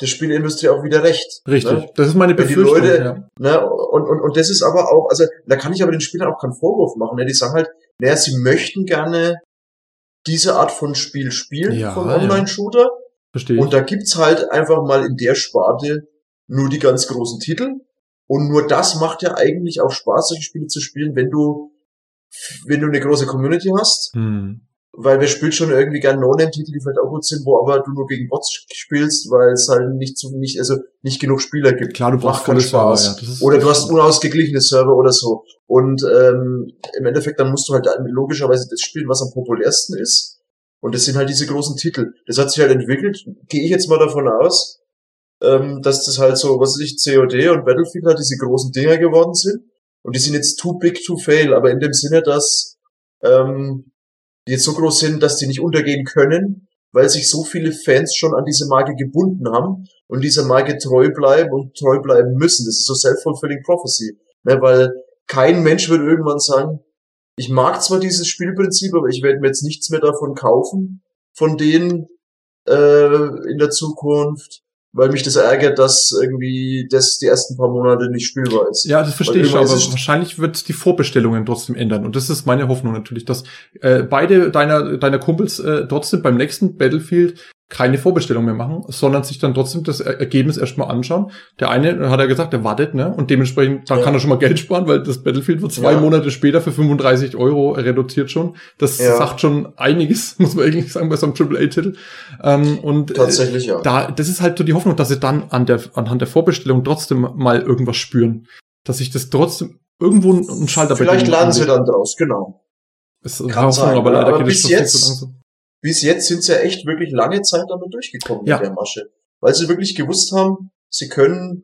der Spielindustrie auch wieder recht. Richtig, ne? das ist meine Befürchtung. Die Leute, ja. ne, und, und, und das ist aber auch, also da kann ich aber den Spielern auch keinen Vorwurf machen. Ne? Die sagen halt, naja, sie möchten gerne diese Art von Spiel spielen, ja, von Online-Shooter. Ja. Verstehe. Und da gibt's halt einfach mal in der Sparte nur die ganz großen Titel. Und nur das macht ja eigentlich auch Spaß, solche Spiele zu spielen, wenn du, wenn du eine große Community hast. Hm weil wer spielt schon irgendwie gern No-Name-Titel, die vielleicht auch gut sind, wo aber du nur gegen Bots spielst, weil es halt nicht so nicht also nicht genug Spieler gibt. Klar, du brauchst keinen Spaß. Server, ja. oder du hast unausgeglichene Server oder so. Und ähm, im Endeffekt dann musst du halt logischerweise das spielen, was am populärsten ist. Und das sind halt diese großen Titel. Das hat sich halt entwickelt. Gehe ich jetzt mal davon aus, ähm, dass das halt so, was weiß ich, COD und Battlefield halt diese großen Dinger geworden sind. Und die sind jetzt too big to fail, aber in dem Sinne, dass ähm, die jetzt so groß sind, dass die nicht untergehen können, weil sich so viele Fans schon an diese Marke gebunden haben und dieser Marke treu bleiben und treu bleiben müssen. Das ist so self-fulfilling prophecy. Ne, weil kein Mensch wird irgendwann sagen, ich mag zwar dieses Spielprinzip, aber ich werde mir jetzt nichts mehr davon kaufen, von denen äh, in der Zukunft weil mich das ärgert, dass irgendwie das die ersten paar Monate nicht spielbar ist. Ja, das verstehe ich, aber wahrscheinlich wird die Vorbestellungen trotzdem ändern. Und das ist meine Hoffnung natürlich, dass äh, beide deiner, deiner Kumpels äh, trotzdem beim nächsten Battlefield keine Vorbestellung mehr machen, sondern sich dann trotzdem das Ergebnis erstmal anschauen. Der eine hat er gesagt, der wartet, ne? Und dementsprechend, dann ja. kann er schon mal Geld sparen, weil das Battlefield wird zwei ja. Monate später für 35 Euro reduziert schon. Das ja. sagt schon einiges, muss man eigentlich sagen, bei so einem AAA-Titel. Ähm, und äh, Tatsächlich, ja. Da, das ist halt so die Hoffnung, dass sie dann an der, anhand der Vorbestellung trotzdem mal irgendwas spüren. Dass sich das trotzdem irgendwo ein Schalter Vielleicht lernen sie dann draus, genau. Es ist Hoffnung, sein, aber leider aber geht es jetzt, so langsam. Bis jetzt sind sie ja echt wirklich lange Zeit damit durchgekommen ja. mit der Masche. Weil sie wirklich gewusst haben, sie können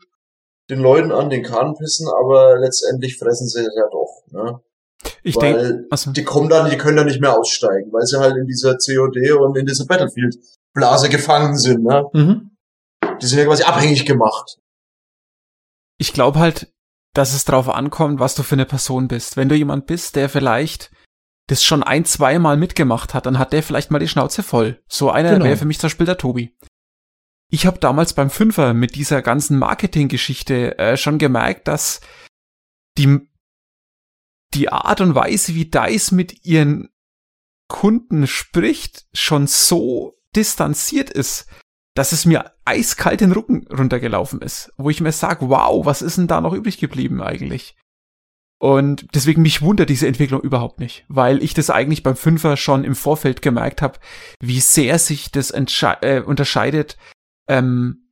den Leuten an den Kahn pissen, aber letztendlich fressen sie ja doch. Ne? Ich denke, die kommen dann, die können dann nicht mehr aussteigen, weil sie halt in dieser COD und in dieser Battlefield-Blase gefangen sind. Ne? Mhm. Die sind ja quasi abhängig gemacht. Ich glaube halt, dass es darauf ankommt, was du für eine Person bist. Wenn du jemand bist, der vielleicht das schon ein, zweimal mitgemacht hat, dann hat der vielleicht mal die Schnauze voll. So einer genau. wäre für mich zum Beispiel der Tobi. Ich habe damals beim Fünfer mit dieser ganzen Marketinggeschichte äh, schon gemerkt, dass die, die Art und Weise, wie DICE mit ihren Kunden spricht, schon so distanziert ist, dass es mir eiskalt den Rücken runtergelaufen ist, wo ich mir sage, wow, was ist denn da noch übrig geblieben eigentlich? Und deswegen mich wundert diese Entwicklung überhaupt nicht, weil ich das eigentlich beim Fünfer schon im Vorfeld gemerkt habe, wie sehr sich das äh, unterscheidet ähm,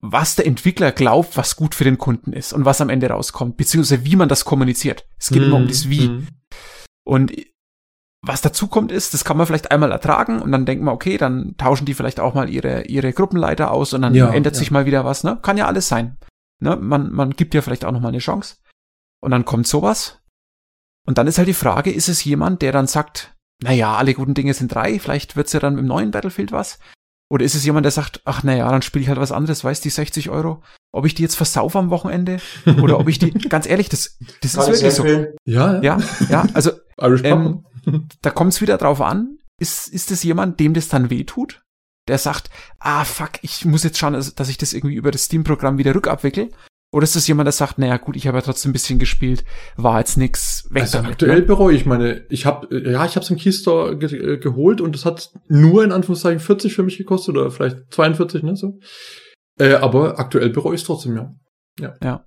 was der Entwickler glaubt, was gut für den Kunden ist und was am Ende rauskommt, beziehungsweise wie man das kommuniziert. Es geht mm, immer um das Wie. Mm. Und was dazu kommt ist, das kann man vielleicht einmal ertragen und dann denkt man, okay, dann tauschen die vielleicht auch mal ihre, ihre Gruppenleiter aus und dann ja, ändert ja. sich mal wieder was, ne? Kann ja alles sein. Ne? Man, man gibt ja vielleicht auch noch mal eine Chance. Und dann kommt sowas. Und dann ist halt die Frage, ist es jemand, der dann sagt, naja, alle guten Dinge sind drei, vielleicht wird's ja dann im neuen Battlefield was. Oder ist es jemand, der sagt, ach naja, dann spiele ich halt was anderes, weißt die 60 Euro? Ob ich die jetzt versaufe am Wochenende? Oder ob ich die, ganz ehrlich, das, das ist wirklich so. Ja, ja, ja, also ähm, da kommt es wieder drauf an, ist, ist es jemand, dem das dann wehtut? Der sagt, ah fuck, ich muss jetzt schauen, dass ich das irgendwie über das Steam-Programm wieder rückabwickel. Oder ist das jemand, der sagt, naja gut, ich habe ja trotzdem ein bisschen gespielt, war jetzt nix weg also damit, aktuell ne? bereue ich meine, ich habe ja, ich habe es im Keystore ge äh, geholt und es hat nur in Anführungszeichen 40 für mich gekostet oder vielleicht 42, ne, so. Äh, aber aktuell bereue ich es trotzdem, ja. Ja. Ja.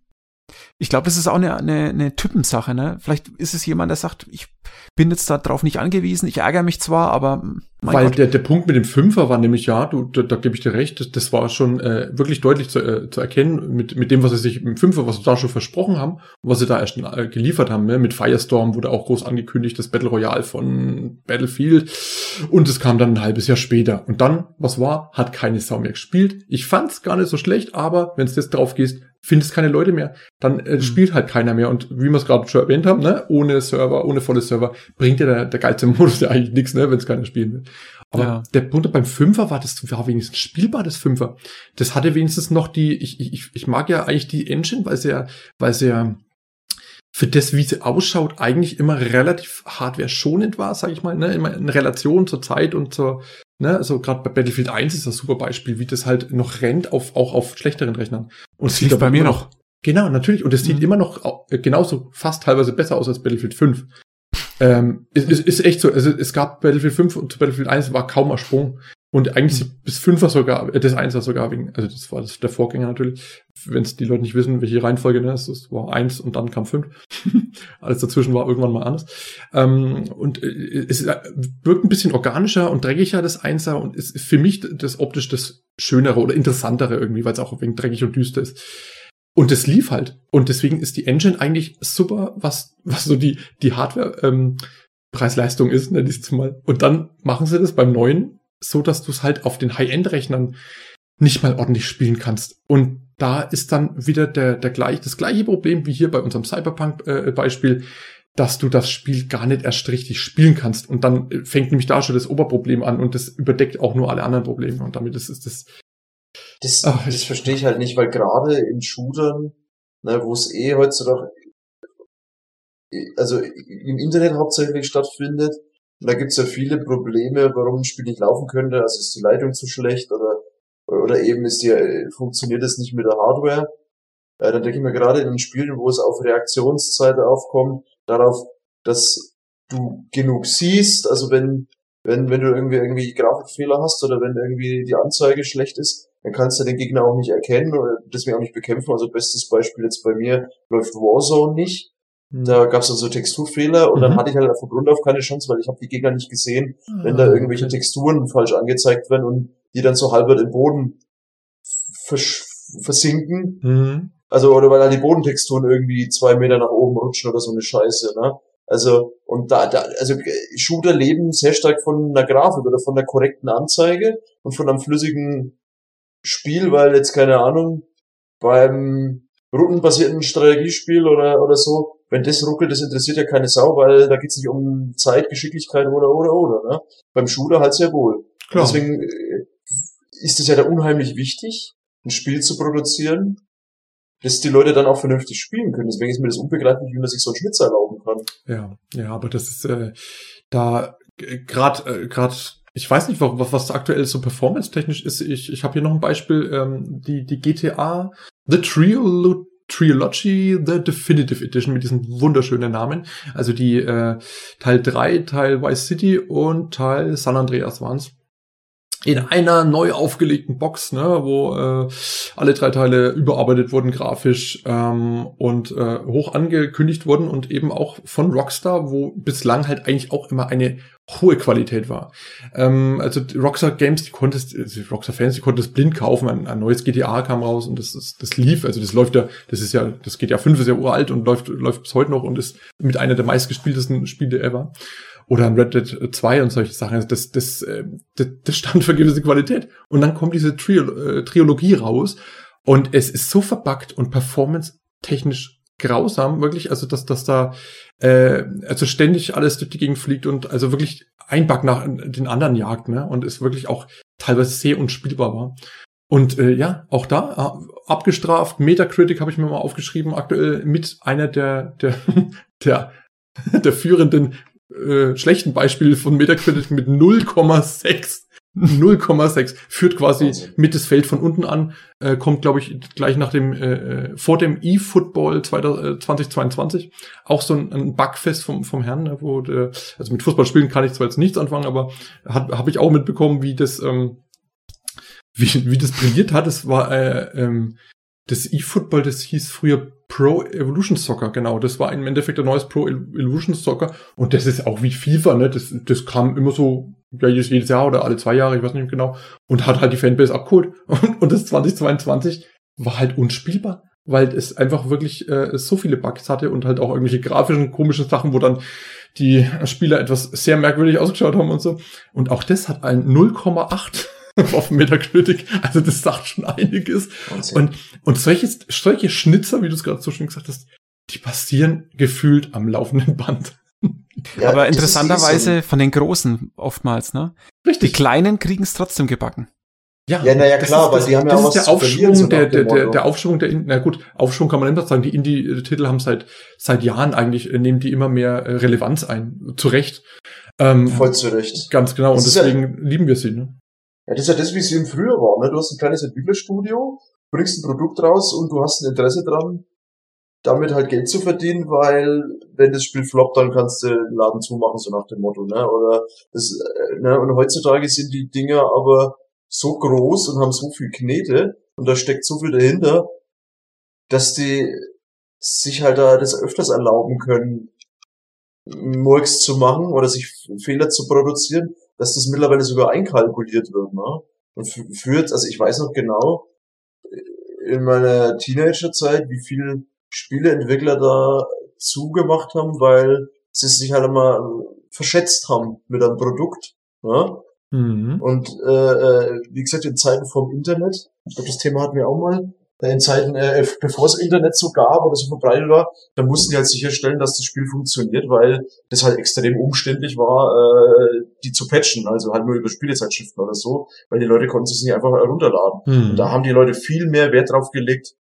Ich glaube, das ist auch eine, eine, eine Typensache, ne? Vielleicht ist es jemand, der sagt, ich bin jetzt darauf nicht angewiesen, ich ärgere mich zwar, aber Weil der, der Punkt mit dem Fünfer war nämlich, ja, du, da, da gebe ich dir recht, das, das war schon äh, wirklich deutlich zu, äh, zu erkennen mit, mit dem, was sie sich im Fünfer, was sie da schon versprochen haben und was sie da erst äh, geliefert haben. Ne? Mit Firestorm wurde auch groß angekündigt, das Battle Royale von Battlefield und es kam dann ein halbes Jahr später. Und dann, was war, hat keine Sau mehr gespielt. Ich fand's gar nicht so schlecht, aber wenn es jetzt drauf gehst, findest keine Leute mehr, dann äh, mhm. spielt halt keiner mehr. Und wie wir es gerade schon erwähnt haben, ne, ohne Server, ohne volle Server, bringt ja der, der geilste Modus ja eigentlich nichts, ne, wenn es keiner spielen will. Aber ja. der Punkt beim Fünfer war, das war wenigstens spielbar, das Fünfer. Das hatte wenigstens noch die, ich, ich, ich mag ja eigentlich die Engine, weil sie ja, weil sie ja für das, wie sie ausschaut, eigentlich immer relativ hardware-schonend war, sag ich mal, ne? immer in Relation zur Zeit und zur, ne, also gerade bei Battlefield 1 ist das super Beispiel, wie das halt noch rennt, auf, auch auf schlechteren Rechnern. Und es sieht bei mir noch. Genau, natürlich. Und es sieht mhm. immer noch genauso fast teilweise besser aus als Battlefield 5. Ähm, es ist, ist echt so, also es gab Battlefield 5 und Battlefield 1 war kaum ein Sprung. Und eigentlich mhm. bis 5 war sogar, äh, das 1 war sogar wegen, also das war das, der Vorgänger natürlich. Wenn es die Leute nicht wissen, welche Reihenfolge das ist, das war 1 und dann kam 5. Alles dazwischen war irgendwann mal anders. Ähm, und äh, es äh, wirkt ein bisschen organischer und dreckiger, das 1er, und ist für mich das optisch das Schönere oder Interessantere irgendwie, weil es auch wegen dreckig und düster ist. Und es lief halt. Und deswegen ist die Engine eigentlich super, was, was so die, die Hardware, ähm, Preis-Leistung ist, nenne ich es mal. Und dann machen sie das beim neuen so, dass du es halt auf den High-End-Rechnern nicht mal ordentlich spielen kannst. Und da ist dann wieder der, der gleich, das gleiche Problem wie hier bei unserem Cyberpunk-Beispiel, äh, dass du das Spiel gar nicht erst richtig spielen kannst. Und dann äh, fängt nämlich da schon das Oberproblem an und das überdeckt auch nur alle anderen Probleme. Und damit ist es das das, Ach, das verstehe ich halt nicht, weil gerade in Shootern, ne, wo es eh heutzutage, also im Internet hauptsächlich stattfindet, da gibt's ja viele Probleme, warum ein Spiel nicht laufen könnte. Also ist die Leitung zu schlecht oder, oder eben ist die, funktioniert es nicht mit der Hardware. Äh, dann denke ich mir gerade in den Spielen, wo es auf Reaktionszeit aufkommt, darauf, dass du genug siehst, also wenn, wenn, wenn du irgendwie, irgendwie Grafikfehler hast oder wenn irgendwie die Anzeige schlecht ist, dann kannst du den Gegner auch nicht erkennen oder deswegen auch nicht bekämpfen. Also bestes Beispiel jetzt bei mir läuft Warzone nicht. Mhm. Da gab es dann so Texturfehler und mhm. dann hatte ich halt von Grund auf keine Chance, weil ich habe die Gegner nicht gesehen, ah, wenn da irgendwelche. Texturen falsch angezeigt werden und die dann so halber im Boden versinken. Mhm. Also, oder weil halt die Bodentexturen irgendwie zwei Meter nach oben rutschen oder so eine Scheiße, ne? Also, und da, da, also Shooter leben sehr stark von einer Grafik oder von der korrekten Anzeige und von einem flüssigen Spiel, weil jetzt keine Ahnung, beim rundenbasierten Strategiespiel oder, oder so, wenn das ruckelt, das interessiert ja keine Sau, weil da geht's nicht um Zeit, Geschicklichkeit oder, oder, oder, ne? Beim Shooter halt sehr wohl. Klar. Deswegen äh, ist es ja da unheimlich wichtig, ein Spiel zu produzieren, dass die Leute dann auch vernünftig spielen können. Deswegen ist mir das unbegreiflich, wie man sich so einen Schnitzer erlauben kann. Ja, ja, aber das ist äh, da gerade äh, gerade ich weiß nicht, was, was aktuell so performance-technisch ist. Ich, ich habe hier noch ein Beispiel, ähm, die, die GTA The Trio Trilogy The Definitive Edition mit diesem wunderschönen Namen. Also die äh, Teil 3, Teil Vice City und Teil San Andreas waren's in einer neu aufgelegten Box, ne, wo äh, alle drei Teile überarbeitet wurden grafisch ähm, und äh, hoch angekündigt wurden und eben auch von Rockstar, wo bislang halt eigentlich auch immer eine hohe Qualität war. Ähm, also Rockstar Games, die konntest, also Rockstar Fans, die konnten das blind kaufen. Ein, ein neues GTA kam raus und das, das, das lief. Also das läuft ja, das ist ja, das GTA 5 ist ja uralt und läuft, läuft bis heute noch und ist mit einer der meistgespieltesten Spiele ever oder ein Red Dead 2 und solche Sachen. Also das, das, äh, das, das stand für gewisse Qualität. Und dann kommt diese Trio, äh, Trilogie raus und es ist so verbuggt und performance-technisch grausam, wirklich, also dass, dass da äh, also ständig alles durch die Gegend fliegt und also wirklich ein Bug nach den anderen jagt, ne? Und ist wirklich auch teilweise sehr unspielbar war. Und äh, ja, auch da äh, abgestraft. Metacritic habe ich mir mal aufgeschrieben, aktuell mit einer der der der der führenden äh, schlechten Beispiel von Metacritic mit 0,6. 0,6 führt quasi Wahnsinn. mit das Feld von unten an, äh, kommt glaube ich gleich nach dem äh, äh vor dem eFootball 2022 auch so ein, ein Bugfest vom vom Herrn, ne, wo der, also mit Fußballspielen kann ich zwar jetzt nichts anfangen, aber habe ich auch mitbekommen, wie das ähm, wie, wie das brilliert hat. Es war äh, ähm, das eFootball, das hieß früher Pro Evolution Soccer, genau. Das war im Endeffekt ein neues Pro Evolution Soccer. Und das ist auch wie FIFA, ne? Das, das kam immer so, ja, jedes, jedes Jahr oder alle zwei Jahre, ich weiß nicht genau. Und hat halt die Fanbase abgeholt. Und, und das 2022 war halt unspielbar. Weil es einfach wirklich äh, so viele Bugs hatte und halt auch irgendwelche grafischen, komischen Sachen, wo dann die Spieler etwas sehr merkwürdig ausgeschaut haben und so. Und auch das hat ein 0,8 auf Metacritic. Also das sagt schon einiges. Und, und solche, solche Schnitzer, wie du es gerade so schön gesagt hast, die passieren gefühlt am laufenden Band. Ja, Aber interessanterweise so. von den Großen oftmals, ne? Richtig. Die Kleinen kriegen es trotzdem gebacken. Ja, ja, naja, klar, aber die haben ja auch was der Aufschwung, so der, der, der, der Aufschwung der, na gut, Aufschwung kann man immer sagen, die Indie-Titel haben seit, seit Jahren eigentlich, äh, nehmen die immer mehr äh, Relevanz ein. Zu Recht. Ähm, Voll zu Recht. Ganz genau, das und deswegen ja, lieben wir sie, ne? Ja, das ist ja das, wie es eben früher war. Ne? Du hast ein kleines Entwicklerstudio, bringst ein Produkt raus und du hast ein Interesse dran, damit halt Geld zu verdienen, weil wenn das Spiel floppt, dann kannst du den Laden zumachen, so nach dem Motto. Ne? Oder das, äh, ne? Und heutzutage sind die Dinger aber so groß und haben so viel Knete und da steckt so viel dahinter, dass die sich halt da das öfters erlauben können, Murks zu machen oder sich Fehler zu produzieren, dass das mittlerweile sogar einkalkuliert wird, ne? Und führt, also ich weiß noch genau, äh, in meiner Teenagerzeit, wie viele Spieleentwickler da zugemacht haben, weil sie sich halt immer verschätzt haben mit einem Produkt. Ne? Mhm. Und äh, äh wie gesagt, in Zeiten vom Internet, ich glaube, das Thema hatten wir auch mal, in Zeiten, äh, bevor es Internet so gab oder so verbreitet war, da mussten die halt sicherstellen, dass das Spiel funktioniert, weil das halt extrem umständlich war, äh, die zu patchen, also halt nur über Spielezeitschriften oder so, weil die Leute konnten es nicht einfach herunterladen. Mhm. Und da haben die Leute viel mehr Wert drauf gelegt,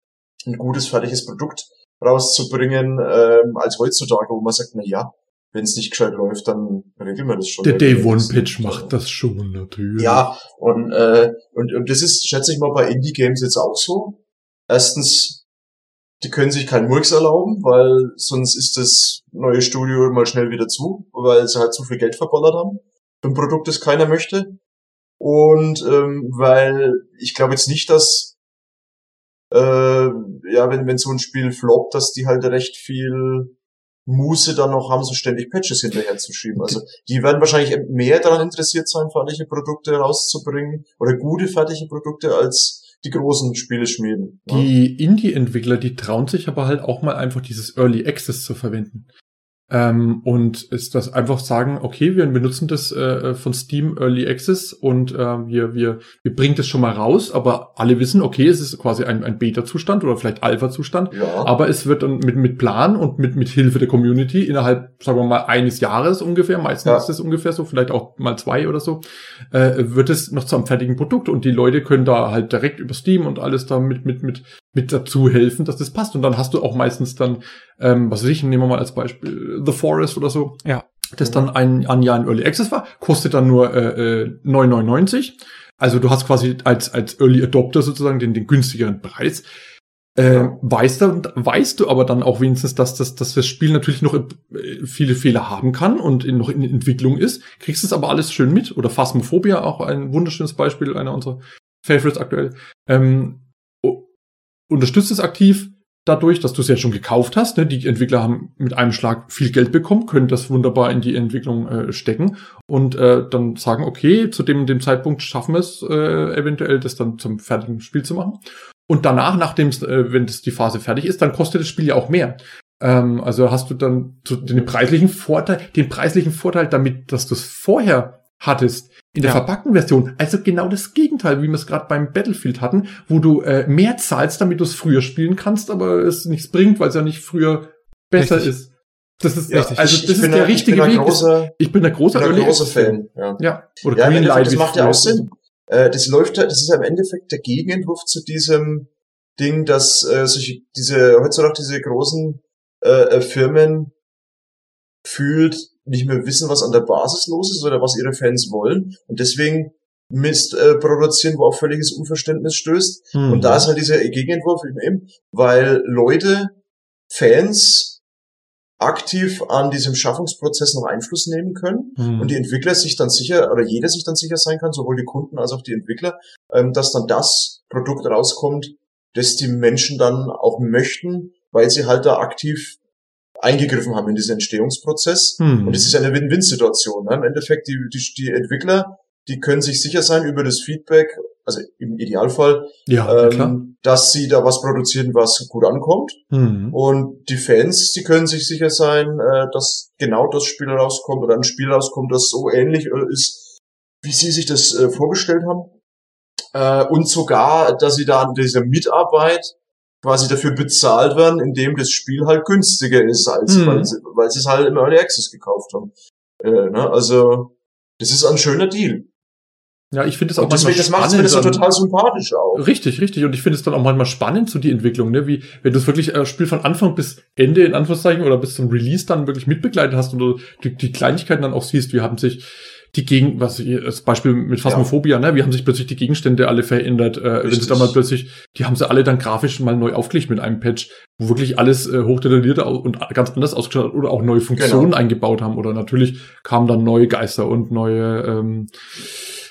ein gutes, fertiges Produkt rauszubringen, ähm, als heutzutage, wo man sagt, na ja, wenn es nicht gescheit läuft, dann regeln wir das schon. Der Day One Pitch macht das schon natürlich. Ja, und, äh, und, und das ist, schätze ich mal, bei Indie-Games jetzt auch so. Erstens, die können sich keinen Murks erlauben, weil sonst ist das neue Studio mal schnell wieder zu, weil sie halt zu viel Geld verballert haben. Ein Produkt, das keiner möchte. Und ähm, weil ich glaube jetzt nicht, dass äh, ja, wenn, wenn so ein Spiel floppt, dass die halt recht viel Muße dann noch haben, so ständig Patches hinterher zu schieben. Also die werden wahrscheinlich mehr daran interessiert sein, fertige Produkte rauszubringen oder gute fertige Produkte als die großen Spiele schmieden. Die ja. Indie-Entwickler, die trauen sich aber halt auch mal einfach dieses Early Access zu verwenden. Ähm, und ist das einfach sagen, okay, wir benutzen das äh, von Steam Early Access und äh, wir, wir, wir bringen das schon mal raus, aber alle wissen, okay, es ist quasi ein, ein Beta-Zustand oder vielleicht Alpha-Zustand, Ja. aber es wird dann mit, mit Plan und mit, mit Hilfe der Community innerhalb, sagen wir mal, eines Jahres ungefähr, meistens Ja. ist es ungefähr so, vielleicht auch mal zwei oder so, äh, wird es noch zu einem fertigen Produkt und die Leute können da halt direkt über Steam und alles da mit, mit, mit, mit dazu helfen, dass das passt. Und dann hast du auch meistens dann, ähm, was weiß ich, nehmen wir mal als Beispiel The Forest oder so. Ja. Das dann ein, ein Jahr in Early Access war, kostet dann nur äh, äh, 9,99. Also du hast quasi als, als Early Adopter sozusagen den, den günstigeren Preis. Äh, weißt, du, weißt du aber dann auch wenigstens, dass das, dass das Spiel natürlich noch äh, viele Fehler haben kann und in, noch in Entwicklung ist, kriegst es aber alles schön mit. Oder Phasmophobia, auch ein wunderschönes Beispiel, einer unserer Favorites aktuell. Ähm, unterstützt es aktiv dadurch, dass du es ja schon gekauft hast. Ne? Die Entwickler haben mit einem Schlag viel Geld bekommen, können das wunderbar in die Entwicklung äh, stecken und äh, dann sagen, okay, zu dem, dem Zeitpunkt schaffen wir es äh, eventuell, das dann zum fertigen Spiel zu machen. Und danach, nachdem äh, wenn das die Phase fertig ist, dann kostet das Spiel ja auch mehr. Ähm, also hast du dann so den preislichen Vorteil, den preislichen Vorteil damit, dass du es vorher hattest in der Ja. verpackten Version. Also genau das Gegenteil, wie wir es gerade beim Battlefield hatten, wo du äh, mehr zahlst, damit du es früher spielen kannst, aber es nichts bringt, weil es ja nicht früher besser Richtig. ist. Das ist Ja, also das ich ist der ein- richtige ich Weg. Großer, ich bin ein großer, bin ein großer Fan. Ja. Ja, oder Ja, Greenlight. das macht ja auch Sinn. Äh, das läuft ja, das ist ja im Endeffekt der Gegenentwurf zu diesem Ding, dass äh, solche, diese, heutzutage diese großen äh, äh, Firmen fühlt nicht mehr wissen, was an der Basis los ist oder was ihre Fans wollen und deswegen Mist äh, produzieren, wo auf völliges Unverständnis stößt. Hm. Und da ist halt dieser Gegenentwurf eben, weil Leute, Fans aktiv an diesem Schaffungsprozess noch Einfluss nehmen können Hm. und die Entwickler sich dann sicher oder jeder sich dann sicher sein kann, sowohl die Kunden als auch die Entwickler, ähm, dass dann das Produkt rauskommt, das die Menschen dann auch möchten, weil sie halt da aktiv eingegriffen haben in diesen Entstehungsprozess. Hm. Und es ist eine Win-Win-Situation. Ne? Im Endeffekt, die, die, die Entwickler, die können sich sicher sein über das Feedback, also im Idealfall, ja, ähm, dass sie da was produzieren, was gut ankommt. Hm. Und die Fans, die können sich sicher sein, äh, dass genau das Spiel rauskommt oder ein Spiel rauskommt, das so ähnlich äh, ist, wie sie sich das äh, vorgestellt haben. Äh, und sogar, dass sie da an dieser Mitarbeit quasi dafür bezahlt werden, indem das Spiel halt günstiger ist, als Mhm. weil, sie, weil sie es halt im Early Access gekauft haben. Äh, ne? Also, das ist ein schöner Deal. Ja, ich finde es auch deswegen, das macht mir das so total sympathisch auch. Richtig, richtig. Und ich finde es dann auch manchmal spannend, so die Entwicklung, ne? Wie, wenn du es wirklich äh, Spiel von Anfang bis Ende, in Anführungszeichen, oder bis zum Release dann wirklich mitbegleitet hast und du die, die Kleinigkeiten dann auch siehst, wie haben sich die Gegen, was das Beispiel mit Phasmophobia, ne? Wie haben sich plötzlich die Gegenstände alle verändert, äh, wenn sie dann mal plötzlich, die haben sie alle dann grafisch mal neu aufgelegt mit einem Patch, wo wirklich alles äh, hochdetailliert und ganz anders ausgeschaut hat oder auch neue Funktionen Genau. eingebaut haben. Oder natürlich kamen dann neue Geister und neue ähm,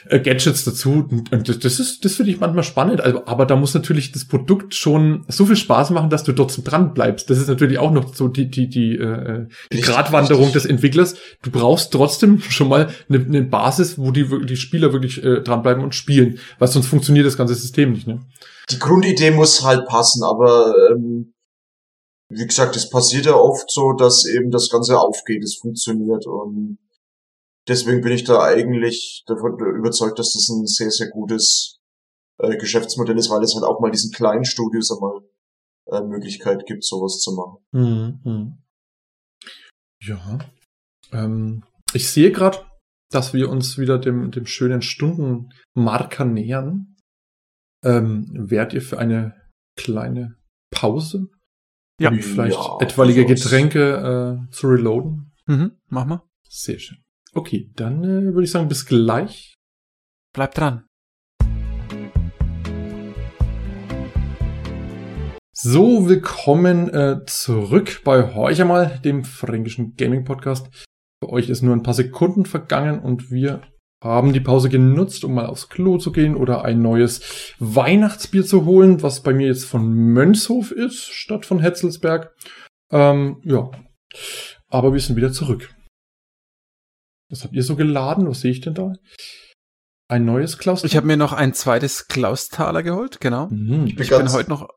äh, Gadgets dazu. Und, das- das ist, das finde ich manchmal spannend. Also, aber da muss natürlich das Produkt schon so viel Spaß machen, dass du dort dran bleibst. Das ist natürlich auch noch so die, die, die, äh, die Richtig, Gratwanderung richtig. des Entwicklers. Du brauchst trotzdem schon mal eine, eine Basis, wo die, die Spieler wirklich äh, dranbleiben und spielen. Weil sonst funktioniert das ganze System nicht, ne? die Grundidee muss halt passen, aber ähm, wie gesagt, es passiert ja oft so, dass eben das Ganze aufgeht, es funktioniert und deswegen bin ich da eigentlich davon überzeugt, dass das ein sehr, sehr gutes äh, Geschäftsmodell ist, weil es halt auch mal diesen kleinen Studios einmal äh, Möglichkeit gibt, sowas zu machen. Mhm. Ja. Ähm, ich sehe gerade, dass wir uns wieder dem, dem schönen Stundenmarker nähern. Ähm, wärt ihr für eine kleine Pause? Ja. Um vielleicht Ja, etwaige. Getränke äh, zu reloaden? Mhm, mach mal. Sehr schön. Okay, dann äh, würde ich sagen, bis gleich. Bleib dran. So, willkommen äh, zurück bei Horch einmal, dem fränkischen Gaming Podcast. Für euch ist nur ein paar Sekunden vergangen und wir haben die Pause genutzt, um mal aufs Klo zu gehen oder ein neues Weihnachtsbier zu holen, was bei mir jetzt von Mönchshof ist, statt von Hetzelsberg. Ähm, ja, aber wir sind wieder zurück. Was habt ihr so geladen? Was sehe ich denn da? Ein neues Klaus? Ich habe mir noch ein zweites Klaustaler geholt, genau. Mhm. Ich bin ganz- heute noch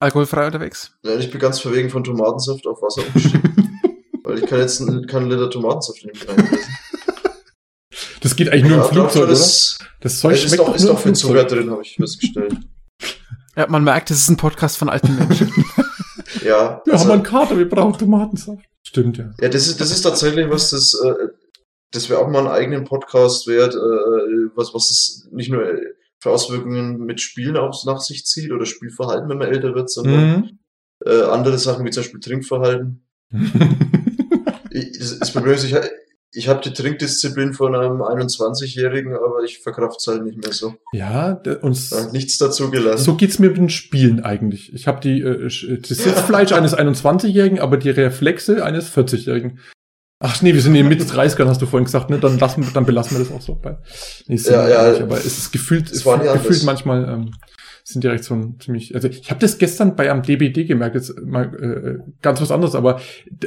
alkoholfrei unterwegs. Ja, ich bin ganz verwegen von Tomatensaft auf Wasser umgestiegen. Weil ich kann jetzt keinen Liter Tomatensaft in reinpressen. Das geht eigentlich nur Ja, im Flugzeug, oder? das, Das Zeug Es ist schmeckt doch, ist doch viel Zucker drin, habe ich festgestellt. Ja, man merkt, es ist ein Podcast von alten Menschen. Ja, Wir also, haben einen Kater, wir brauchen Tomatensaft. Stimmt, ja. ja das, ist, das ist tatsächlich was, das, äh, das wäre auch mal einen eigenen Podcast wert, äh, was, was es nicht nur äh, für Auswirkungen mit Spielen auf, nach sich zieht oder Spielverhalten, wenn man älter wird, sondern Mhm. äh, andere Sachen wie zum Beispiel Trinkverhalten. Ich, das, das Problem ist, ich, ich habe die Trinkdisziplin von einem 21-Jährigen, aber ich verkraft es halt nicht mehr so. ja, uns, Da nichts dazu gelernt. so geht's mir mit den Spielen eigentlich. Ich habe die äh, das Sitzfleisch eines 21-Jährigen, aber die Reflexe eines 40-Jährigen. Ach nee, wir sind in Mitte 30ern, hast du vorhin gesagt, ne? Dann lassen wir, dann belassen wir das auch so bei. Nee, Ja, ja. nicht, aber es ist gefühlt, Es gefühlt anders. manchmal ähm, sind die Reaktionen ziemlich. Also ich habe das gestern bei am DBD gemerkt, jetzt mal äh, ganz was anderes, aber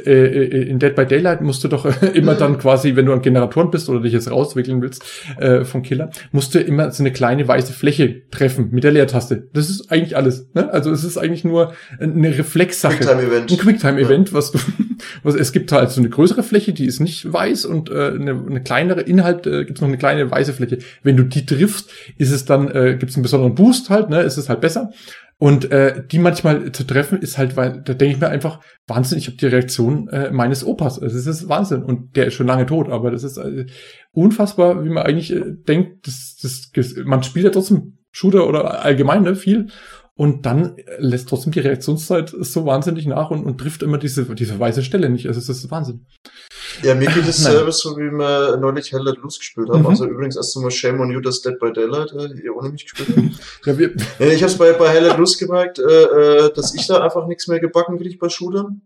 äh, äh, in Dead by Daylight musst du doch äh, immer dann quasi, wenn du an Generatoren bist oder dich jetzt rauswickeln willst äh, vom Killer, musst du immer so eine kleine weiße Fläche treffen mit der Leertaste. Das ist eigentlich alles. Ne? Also es ist eigentlich nur eine Reflexsache. Quicktime-Event. Ein Quicktime-Event, was du, was es gibt halt so eine größere Fläche, die ist nicht weiß und äh, eine, eine kleinere innerhalb äh, gibt es noch eine kleine weiße Fläche. Wenn du die triffst, ist es dann äh, gibt es einen besonderen Boost halt, ne, ist es halt besser. Und äh, die manchmal zu treffen ist halt, weil da denke ich mir einfach Wahnsinn. Ich habe die Reaktion äh, meines Opas. Also es ist Wahnsinn und der ist schon lange tot, aber das ist äh, unfassbar, wie man eigentlich äh, denkt. Das, das, man spielt ja trotzdem Shooter oder allgemein ne, viel und dann lässt trotzdem die Reaktionszeit so wahnsinnig nach und, und trifft immer diese, diese weiße Stelle nicht. Also es ist Wahnsinn. Ja, mir geht es selber so, wie wir neulich Hell Let Loose gespielt haben. Mhm. Also übrigens erst einmal Shame on You, dass Dead by Daylight äh, ihr ohne mich gespielt habt. Ja, wir, ich habe es bei, bei Hell Let Loose gemerkt, äh, äh, dass ich da einfach nichts mehr gebacken kriege bei Shootern.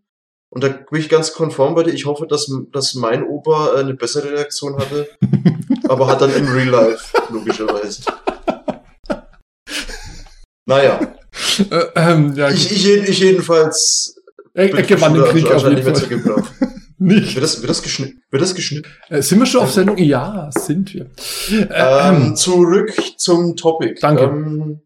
Und da bin ich ganz konform bei dir. Ich hoffe, dass, dass mein Opa äh, eine bessere Reaktion hatte, aber hat dann im Real Life, logischerweise. Naja, äh, ähm, ja, ich, ich, ich jedenfalls er, er gewann den Krieg auf anscheinend jeden nicht mehr zu Fall. Nicht. Wird das, wird das geschnitten? Wird das geschnitten? Äh, sind wir schon auf Sendung? Ja, sind wir. Äh, Ähm, ähm, zurück zum Topic. Danke. Ähm,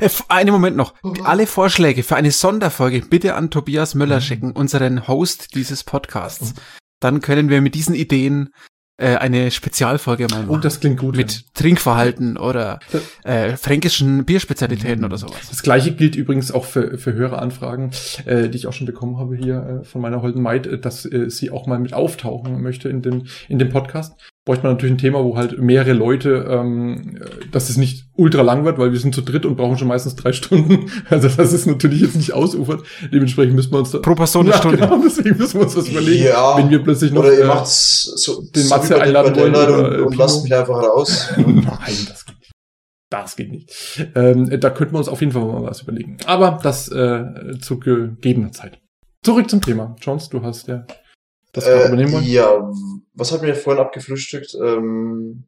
Äh, einen Moment noch. Alle Vorschläge für eine Sonderfolge bitte an Tobias Möller schicken, unseren Host dieses Podcasts. Dann können wir mit diesen Ideen äh, eine Spezialfolge mal machen. das klingt gut. mit Trinkverhalten oder äh, fränkischen Bierspezialitäten oder sowas. Das gleiche gilt übrigens auch für, für höhere Anfragen, äh, die ich auch schon bekommen habe hier äh, von meiner holden Maid, äh, dass äh, sie auch mal mit auftauchen möchte in dem, in dem Podcast. Bräuchte man natürlich ein Thema, wo halt mehrere Leute, ähm, äh, dass es nicht ultra lang wird, weil wir sind zu dritt und brauchen schon meistens drei Stunden. Also das ist natürlich jetzt nicht ausufert. Dementsprechend müssen wir uns da. Pro Person eine ja, Stunde. Genau, deswegen müssen wir uns das überlegen. Ja. Wenn wir plötzlich noch. oder ihr äh, macht's so, den so Matze Dead einladen wollen oder, und, äh, und Pino. lasst mich einfach raus. Nein, das geht nicht. Das geht nicht. Ähm, da könnten wir uns auf jeden Fall mal was überlegen. Aber das äh, zu gegebener Zeit. Zurück zum Thema. Jones, du hast ja das gerade übernehmen Äh, wollen. ja, was hat mir vorhin abgefrühstückt? Ähm,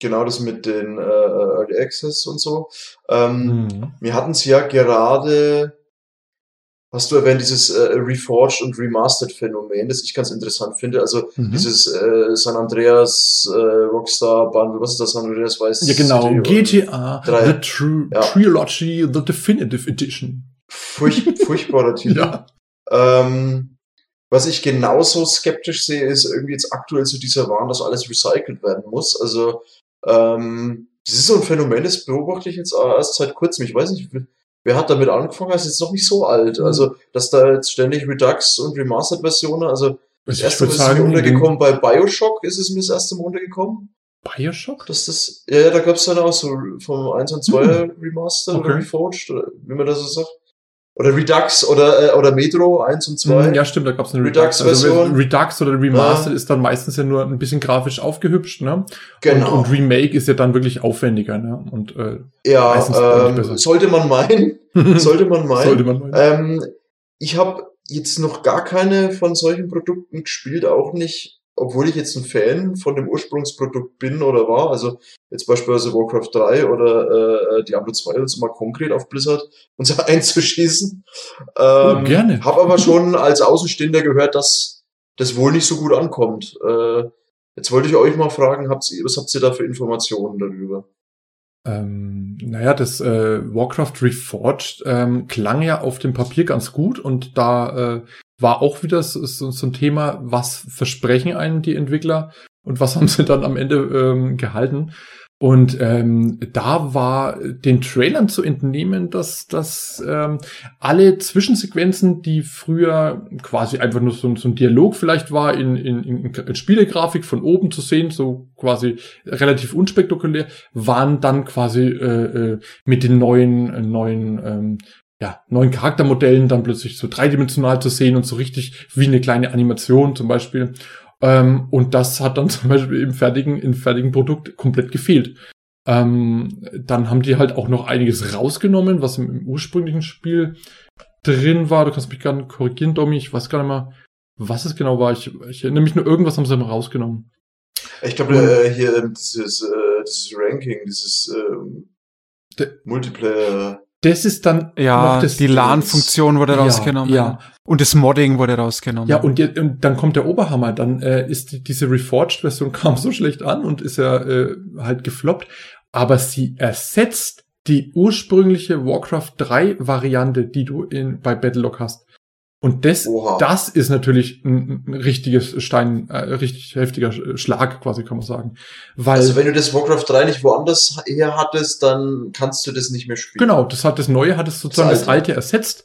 genau das mit den äh, Early Access und so. Ähm, Mhm. Wir hatten es ja gerade, hast du erwähnt, dieses äh, Reforged und Remastered Phänomen, das ich ganz interessant finde. Also Mhm. dieses äh, San Andreas äh, Rockstar Bundle, was ist das San Andreas Vice Ja, genau. GTA, drei. The True Ja. Trilogy, The Definitive Edition. Furch, furchtbarer Titel. Ja. Ähm, was ich genauso skeptisch sehe, ist irgendwie jetzt aktuell so dieser Wahn, dass alles recycelt werden muss. Also, ähm, das ist so ein Phänomen, das beobachte ich jetzt erst seit kurzem. Ich weiß nicht, wer hat damit angefangen, das ist jetzt noch nicht so alt. Mhm. Also, dass da jetzt ständig Redux und Remastered-Versionen, also das Ich erste Mal würde ist es mir sagen, untergekommen, bei Bioshock ist es mir das erste Mal untergekommen. Bioshock? Dass das, ja, ja, da gab es dann auch so vom 1 und 2 Remastered oder Hm. Okay. Reforged, oder wie man das so sagt. Oder Redux oder, äh, oder Metro 1 und 2. Mhm, Ja, stimmt, da gab es eine Redux. Redux-Version. Also Redux oder Remastered Ja. ist dann meistens ja nur ein bisschen grafisch aufgehübscht, ne? genau. Und, und Remake ist ja dann wirklich aufwendiger, ne? Und äh, ja, ähm, sollte man meinen. sollte man meinen. sollte man meinen. Ähm, ich habe jetzt noch gar keine von solchen Produkten gespielt, auch nicht, obwohl ich jetzt ein Fan von dem Ursprungsprodukt bin oder war. Also jetzt beispielsweise Warcraft 3 oder äh, Diablo 2, uns mal konkret auf Blizzard uns einzuschießen. Ähm, Oh, gerne. Habe aber schon als Außenstehender gehört, dass das wohl nicht so gut ankommt. Äh, jetzt wollte ich euch mal fragen, habt ihr, was habt ihr da für Informationen darüber? Ähm, naja, das äh, Warcraft Reforged ähm, klang ja auf dem Papier ganz gut und da äh, war auch wieder so, so, so ein Thema, was versprechen einen die Entwickler und was haben sie dann am Ende ähm, gehalten. Und ähm, da war den Trailern zu entnehmen, dass, dass ähm, alle Zwischensequenzen, die früher quasi einfach nur so, so ein Dialog vielleicht war, in, in, in Spielegrafik von oben zu sehen, so quasi relativ unspektakulär, waren dann quasi äh, äh, mit den neuen, äh, neuen ähm, ja, neuen Charaktermodellen dann plötzlich so dreidimensional zu sehen und so richtig wie eine kleine Animation zum Beispiel. Ähm, und das hat dann zum Beispiel im fertigen, im fertigen Produkt komplett gefehlt. Ähm, dann haben die halt auch noch einiges rausgenommen, was im, im ursprünglichen Spiel drin war. Du kannst mich gerne korrigieren, Domi. Ich weiß gar nicht mehr, was es genau war. Ich, ich erinnere mich nur, irgendwas haben sie mal rausgenommen. Ich glaube, äh, hier ähm, dieses, äh, dieses Ranking, dieses äh, Multiplayer das ist dann ja das, die LAN-Funktion wurde ja, rausgenommen ja und das Modding wurde rausgenommen. Ja und, und dann kommt der Oberhammer, dann äh, ist die, diese Reforged-Version kam so schlecht an und ist ja äh, halt gefloppt, aber sie ersetzt die ursprüngliche Warcraft 3 Variante, die du in bei Battlelog hast. Und das, das ist natürlich ein, ein richtiges Stein, äh, richtig heftiger Schlag, quasi kann man sagen. Weil, also wenn du das Warcraft 3 nicht woanders her hattest, dann kannst du das nicht mehr spielen. Genau, das hat das Neue hat es sozusagen das Alte, das Alte ersetzt.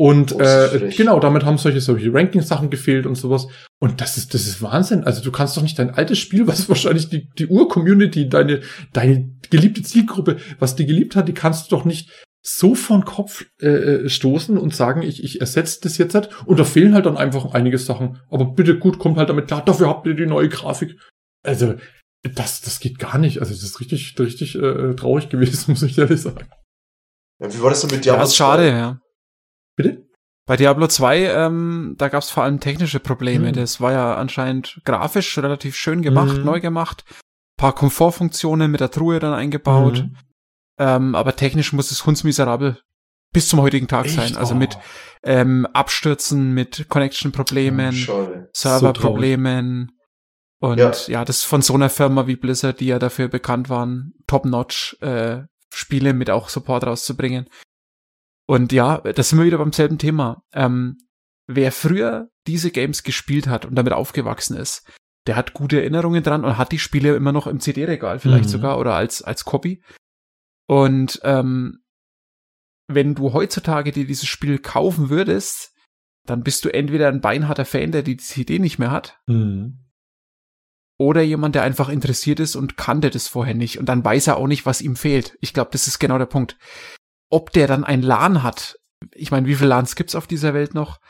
Und oh, äh, genau, damit haben solche solche Ranking-Sachen gefehlt und sowas. Und das ist das ist Wahnsinn. Also du kannst doch nicht dein altes Spiel, was wahrscheinlich die die Ur-Community, deine deine geliebte Zielgruppe, was die geliebt hat, die kannst du doch nicht so von Kopf äh, äh, stoßen und sagen, ich, ich ersetze das jetzt halt. Und da fehlen halt dann einfach einige Sachen. Aber bitte gut, kommt halt damit klar, dafür habt ihr die neue Grafik. Also, das, das geht gar nicht. Also, das ist richtig, richtig äh, traurig gewesen, muss ich ehrlich sagen. Ja, wie war das denn mit Diablo? Ja, ist schade, ja. Bitte? Bei Diablo 2, ähm, da gab es vor allem technische Probleme. Mhm. Das war ja anscheinend grafisch relativ schön gemacht, mhm. neu gemacht. paar Komfortfunktionen mit der Truhe dann eingebaut. Mhm. Ähm, aber technisch muss es hundsmiserabel bis zum heutigen Tag Echt? sein. Also oh. mit ähm, Abstürzen, mit Connection-Problemen, Server-Problemen. So und ja. ja. das von so einer Firma wie Blizzard, die ja dafür bekannt waren, top-notch äh, Spiele mit auch Support rauszubringen. Und ja, das sind wir wieder beim selben Thema. Ähm, wer früher diese Games gespielt hat und damit aufgewachsen ist, der hat gute Erinnerungen dran und hat die Spiele immer noch im CD-Regal vielleicht mhm. sogar oder als, als Copy. Und ähm, wenn du heutzutage dir dieses Spiel kaufen würdest, dann bist du entweder ein beinharter Fan, der die CD nicht mehr hat, mhm. oder jemand, der einfach interessiert ist und kannte das vorher nicht. Und dann weiß er auch nicht, was ihm fehlt. Ich glaube, das ist genau der Punkt. Ob der dann ein LAN hat, ich meine, wie viele LANs gibt's auf dieser Welt noch?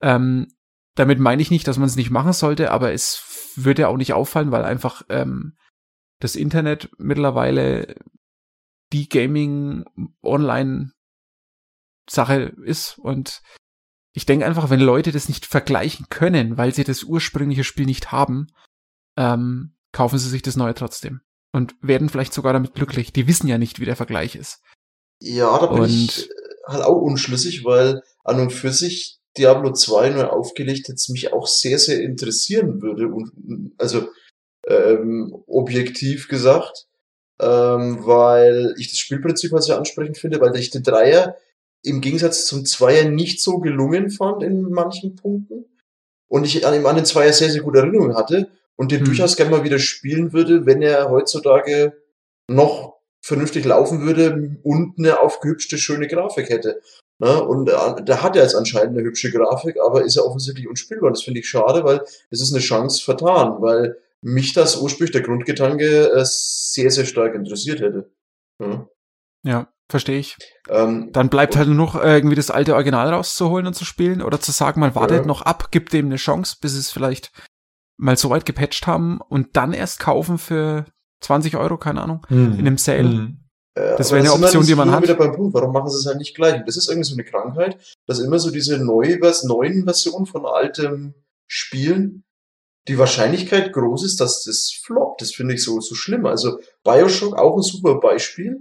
Ähm, damit meine ich nicht, dass man es nicht machen sollte, aber es würde auch nicht auffallen, weil einfach ähm, das Internet mittlerweile die Gaming Online Sache ist und ich denke einfach, wenn Leute das nicht vergleichen können, weil sie das ursprüngliche Spiel nicht haben, ähm, kaufen sie sich das neue trotzdem und werden vielleicht sogar damit glücklich. Die wissen ja nicht, wie der Vergleich ist. Ja, da bin und, ich halt auch unschlüssig, weil an und für sich Diablo 2 neu aufgelegt jetzt mich auch sehr, sehr interessieren würde und also ähm, objektiv gesagt ähm, weil ich das Spielprinzip halt sehr ansprechend finde, weil ich den Dreier im Gegensatz zum Zweier nicht so gelungen fand in manchen Punkten und ich an, an den Zweier sehr, sehr gute Erinnerungen hatte und den hm. durchaus gerne mal wieder spielen würde, wenn er heutzutage noch vernünftig laufen würde und eine aufgehübschte, schöne Grafik hätte. Ne? Und äh, da hat er jetzt anscheinend eine hübsche Grafik, aber ist ja offensichtlich unspielbar. Das finde ich schade, weil es ist eine Chance vertan, weil mich das ursprünglich der Grundgedanke äh, sehr, sehr stark interessiert hätte. Ja, ja verstehe ich. Ähm, Dann bleibt halt nur noch äh, irgendwie das alte Original rauszuholen und zu spielen oder zu sagen, mal wartet ja. noch ab, gibt dem eine Chance, bis es vielleicht mal so weit gepatcht haben und dann erst kaufen für 20 Euro, keine Ahnung, mhm. in einem Sale. Mhm. Das wäre eine Option, die man hat. wieder beim Punkt, warum machen sie es halt nicht gleich? Das ist irgendwie so eine Krankheit, dass immer so diese neue, neuen Versionen von altem Spielen die Wahrscheinlichkeit groß ist, dass das floppt. Das finde ich so, so schlimm. Also Bioshock auch ein super Beispiel.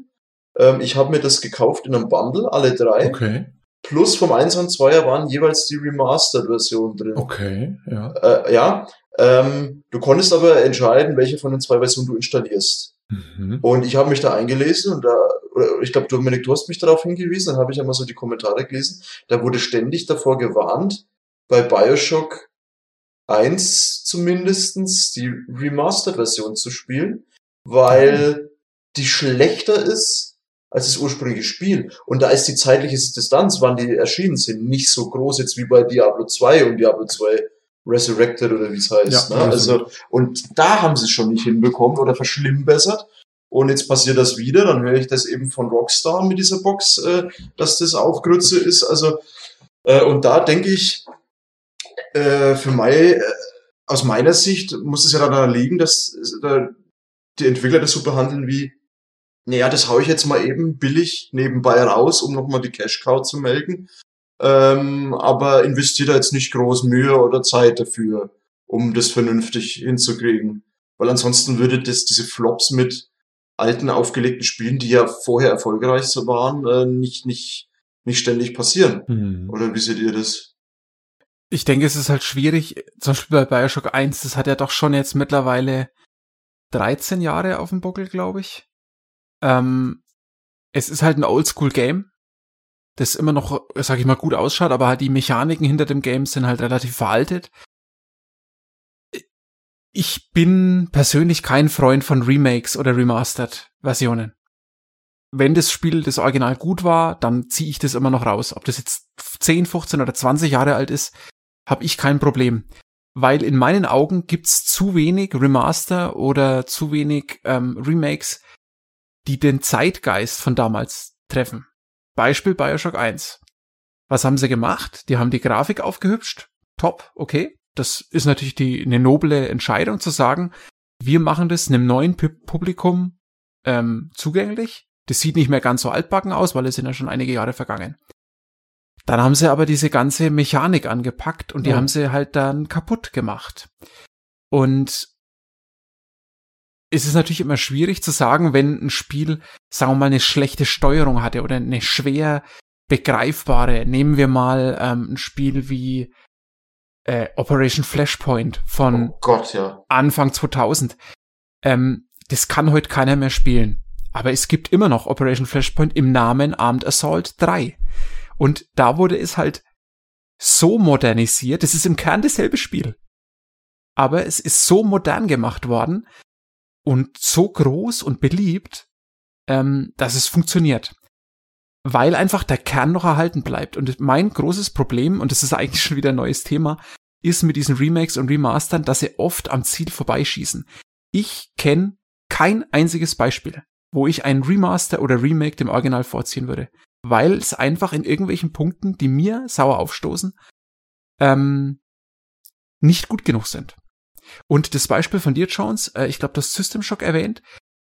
Ähm, ich habe mir das gekauft in einem Bundle, alle drei. Okay. Plus vom 1 und 2er waren jeweils die Remastered-Version drin. Okay, ja. Äh, ja. Ähm, du konntest aber entscheiden, welche von den zwei Versionen du installierst. Mhm. Und ich habe mich da eingelesen und da, ich glaube, Dominik, du hast mich darauf hingewiesen, dann habe ich einmal so die Kommentare gelesen. Da wurde ständig davor gewarnt, bei Bioshock 1 zumindestens die Remastered-Version zu spielen, weil die schlechter ist als das ursprüngliche Spiel. Und da ist die zeitliche Distanz, wann die erschienen sind, nicht so groß jetzt wie bei Diablo 2 und Diablo 2 Resurrected oder wie es heißt. Ja, ne? Also, und da haben sie es schon nicht hinbekommen oder verschlimmbessert. Und jetzt passiert das wieder, dann höre ich das eben von Rockstar mit dieser Box, äh, dass das auch Grütze ist. Also, äh, und da denke ich, äh, für Mai, äh, aus meiner Sicht muss es ja daran liegen, dass äh, die Entwickler das so behandeln wie, naja, das hau ich jetzt mal eben billig nebenbei raus, um nochmal die Cash-Cow zu melden. Ähm, aber investiert da jetzt nicht groß Mühe oder Zeit dafür, um das vernünftig hinzukriegen. Weil ansonsten würde das diese Flops mit alten aufgelegten Spielen, die ja vorher erfolgreich waren, äh, nicht, nicht, nicht ständig passieren. Mhm. Oder wie seht ihr das? Ich denke, es ist halt schwierig, zum Beispiel bei Bioshock 1, das hat ja doch schon jetzt mittlerweile 13 Jahre auf dem Buckel, glaube ich. Ähm, es ist halt ein Oldschool-Game, das immer noch, sag ich mal, gut ausschaut, aber halt die Mechaniken hinter dem Game sind halt relativ veraltet. Ich bin persönlich kein Freund von Remakes oder Remastered-Versionen. Wenn das Spiel das Original gut war, dann ziehe ich das immer noch raus. Ob das jetzt 10, 15 oder 20 Jahre alt ist, habe ich kein Problem. Weil in meinen Augen gibt's zu wenig Remaster oder zu wenig ähm, Remakes, die den Zeitgeist von damals treffen. Beispiel Bioshock 1. Was haben sie gemacht? Die haben die Grafik aufgehübscht. Top, okay. Das ist natürlich die, eine noble Entscheidung zu sagen, wir machen das einem neuen Publikum ähm, zugänglich. Das sieht nicht mehr ganz so altbacken aus, weil es sind ja schon einige Jahre vergangen. Dann haben sie aber diese ganze Mechanik angepackt und die ja. haben sie halt dann kaputt gemacht. Und es ist natürlich immer schwierig zu sagen, wenn ein Spiel, sagen wir mal, eine schlechte Steuerung hatte oder eine schwer begreifbare. Nehmen wir mal ähm, ein Spiel wie äh, Operation Flashpoint von oh Gott, ja. Anfang 2000. Ähm, das kann heute keiner mehr spielen. Aber es gibt immer noch Operation Flashpoint im Namen Armed Assault 3. Und da wurde es halt so modernisiert. Das ist im Kern dasselbe Spiel. Aber es ist so modern gemacht worden, und so groß und beliebt, ähm, dass es funktioniert. Weil einfach der Kern noch erhalten bleibt. Und mein großes Problem, und das ist eigentlich schon wieder ein neues Thema, ist mit diesen Remakes und Remastern, dass sie oft am Ziel vorbeischießen. Ich kenne kein einziges Beispiel, wo ich ein Remaster oder Remake dem Original vorziehen würde. Weil es einfach in irgendwelchen Punkten, die mir sauer aufstoßen, ähm, nicht gut genug sind. Und das Beispiel von dir, Jones, äh, ich glaube, das System Shock erwähnt,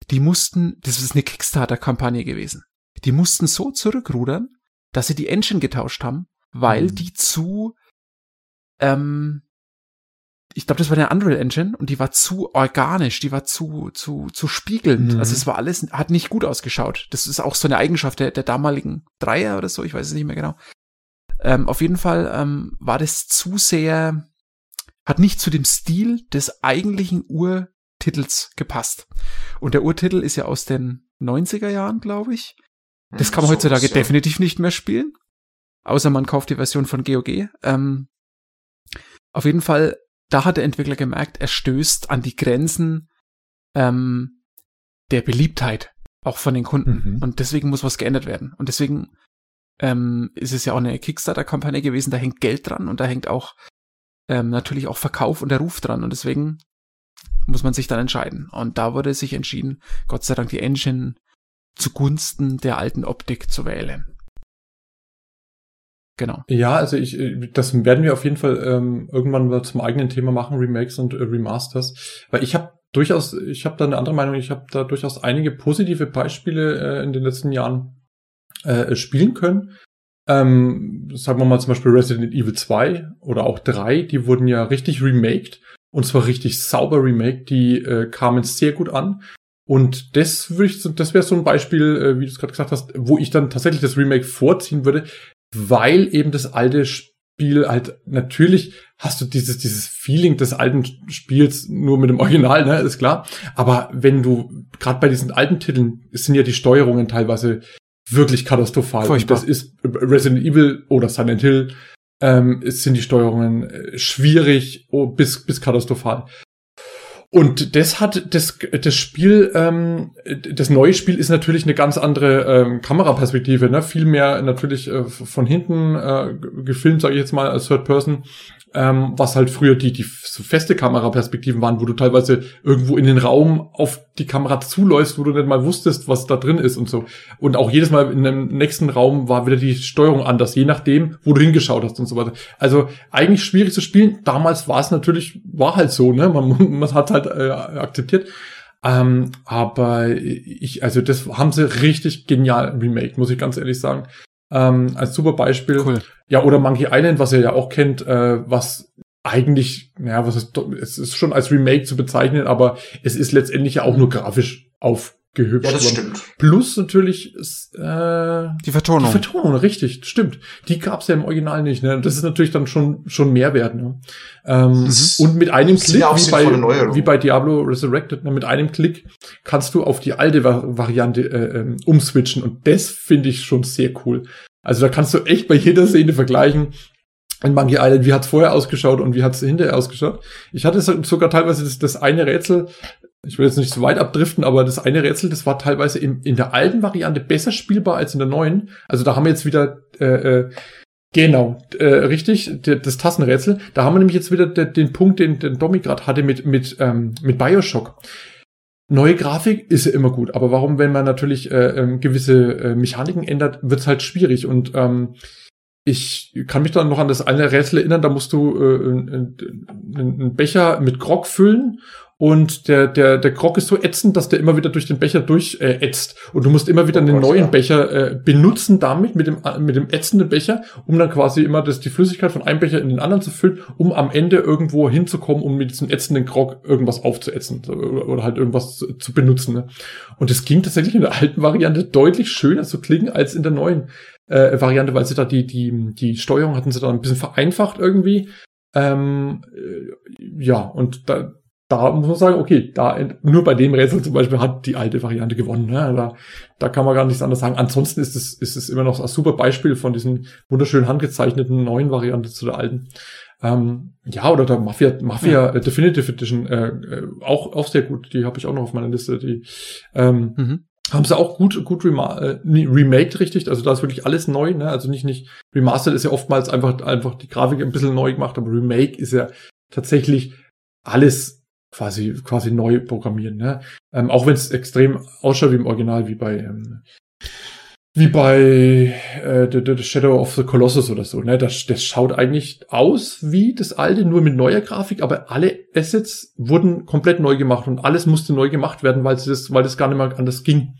die mussten, das ist eine Kickstarter-Kampagne gewesen. Die mussten so zurückrudern, dass sie die Engine getauscht haben, weil mhm. die zu, ähm, ich glaube, das war eine Unreal Engine und die war zu organisch, die war zu, zu, zu spiegelnd. Mhm. Also es war alles, hat nicht gut ausgeschaut. Das ist auch so eine Eigenschaft der, der damaligen Dreier oder so, ich weiß es nicht mehr genau. Ähm, auf jeden Fall ähm, war das zu sehr, hat nicht zu dem Stil des eigentlichen Urtitels gepasst. Und der Urtitel ist ja aus den 90er Jahren, glaube ich. Das kann man so heutzutage ja. definitiv nicht mehr spielen. Außer man kauft die Version von GOG. Ähm, auf jeden Fall, da hat der Entwickler gemerkt, er stößt an die Grenzen ähm, der Beliebtheit, auch von den Kunden. Mhm. Und deswegen muss was geändert werden. Und deswegen ähm, ist es ja auch eine Kickstarter-Kampagne gewesen, da hängt Geld dran und da hängt auch ähm, natürlich auch Verkauf und der Ruf dran. Und deswegen muss man sich dann entscheiden. Und da wurde sich entschieden, Gott sei Dank die Engine zugunsten der alten Optik zu wählen. Genau. Ja, also ich, äh, das werden wir auf jeden Fall ähm, irgendwann mal zum eigenen Thema machen, Remakes und äh, Remasters. Weil ich habe durchaus, ich habe da eine andere Meinung, ich habe da durchaus einige positive Beispiele äh, in den letzten Jahren äh, spielen können. Ähm, sagen wir mal zum Beispiel Resident Evil 2 oder auch 3, die wurden ja richtig remaked und zwar richtig sauber remaked, die äh, kamen sehr gut an. Und das würde ich, das wäre so ein Beispiel, äh, wie du es gerade gesagt hast, wo ich dann tatsächlich das Remake vorziehen würde, weil eben das alte Spiel halt natürlich hast du dieses dieses Feeling des alten Spiels nur mit dem Original, ne, ist klar. Aber wenn du gerade bei diesen alten Titeln sind ja die Steuerungen teilweise wirklich katastrophal. Furchtbar. Das ist Resident Evil oder Silent Hill ähm, sind die Steuerungen äh, schwierig oh, bis, bis katastrophal. Und das hat das, das Spiel, ähm, das neue Spiel ist natürlich eine ganz andere ähm, Kameraperspektive, ne? Viel mehr natürlich äh, von hinten äh, gefilmt, sage ich jetzt mal, als Third Person ähm, was halt früher die, die so feste Kameraperspektiven waren, wo du teilweise irgendwo in den Raum auf die Kamera zuläufst, wo du nicht mal wusstest, was da drin ist und so. Und auch jedes Mal in dem nächsten Raum war wieder die Steuerung anders, je nachdem, wo du hingeschaut hast und so weiter. Also eigentlich schwierig zu spielen. Damals war es natürlich, war halt so, ne? Man, man hat halt äh, akzeptiert. Ähm, aber ich, also das haben sie richtig genial remake, muss ich ganz ehrlich sagen ähm, als super Beispiel. Cool. Ja, oder Monkey Island, was ihr ja auch kennt, äh, was eigentlich, ja, was ist, es ist schon als Remake zu bezeichnen, aber es ist letztendlich ja auch nur grafisch aufgehübscht. Ja, das stimmt. Plus natürlich ist, äh, die Vertonung. Die Vertonung, richtig, stimmt. Die gab's ja im Original nicht. Ne? Das ist natürlich dann schon schon Mehrwert. Ne? Ähm, und mit einem Klick, wie bei, wie bei Diablo Resurrected, ne, mit einem Klick kannst du auf die alte Variante äh, ähm, umswitchen. Und das finde ich schon sehr cool. Also da kannst du echt bei jeder Szene vergleichen, in Monkey Island, wie hat's vorher ausgeschaut und wie hat's hinterher ausgeschaut. Ich hatte sogar teilweise das, das eine Rätsel, ich will jetzt nicht so weit abdriften, aber das eine Rätsel, das war teilweise in, in der alten Variante besser spielbar als in der neuen. Also da haben wir jetzt wieder äh, äh, Genau, äh, richtig, das Tassenrätsel. Da haben wir nämlich jetzt wieder de, den Punkt, den, den Domi gerade hatte mit, mit, ähm, mit Bioshock. Neue Grafik ist ja immer gut, aber warum, wenn man natürlich äh, ähm, gewisse äh, Mechaniken ändert, wird's halt schwierig. Und ähm, ich kann mich dann noch an das eine Rätsel erinnern, da musst du äh, einen Becher mit Grog füllen und der, der, der Grog ist so ätzend, dass der immer wieder durch den Becher durch äh, ätzt. Und du musst immer wieder oh, einen neuen ja. Becher äh, benutzen damit, mit dem, mit dem ätzenden Becher, um dann quasi immer das, die Flüssigkeit von einem Becher in den anderen zu füllen, um am Ende irgendwo hinzukommen, um mit diesem ätzenden Grog irgendwas aufzuätzen oder, oder halt irgendwas zu, zu benutzen. Ne? Und es ging tatsächlich in der alten Variante deutlich schöner zu klingen als in der neuen äh, Variante, weil sie da die, die, die Steuerung hatten sie da ein bisschen vereinfacht irgendwie. Ähm, äh, ja, und da, da muss man sagen, okay, da nur bei dem Rätsel zum Beispiel hat die alte Variante gewonnen. Ne? Da, da kann man gar nichts anderes sagen. Ansonsten ist es, ist es immer noch ein super Beispiel von diesen wunderschön handgezeichneten neuen Variante zu der alten. Ähm, ja, oder der Mafia, Mafia ja. Definitive Edition, äh, äh, auch, auch sehr gut. Die habe ich auch noch auf meiner Liste. Die ähm, mhm. haben sie auch gut, gut rema äh, remaked, richtig. Also da ist wirklich alles neu. Ne? Also nicht, nicht remastered ist ja oftmals einfach, einfach die Grafik ein bisschen neu gemacht, aber Remake ist ja tatsächlich alles quasi, quasi neu programmieren. Ne? Ähm, auch wenn es extrem ausschaut wie im Original, wie bei, ähm, wie bei äh, the, the Shadow of the Colossus oder so. Ne? Das, das schaut eigentlich aus wie das alte, nur mit neuer Grafik, aber alle Assets wurden komplett neu gemacht und alles musste neu gemacht werden, weil, das, weil das gar nicht mehr anders ging.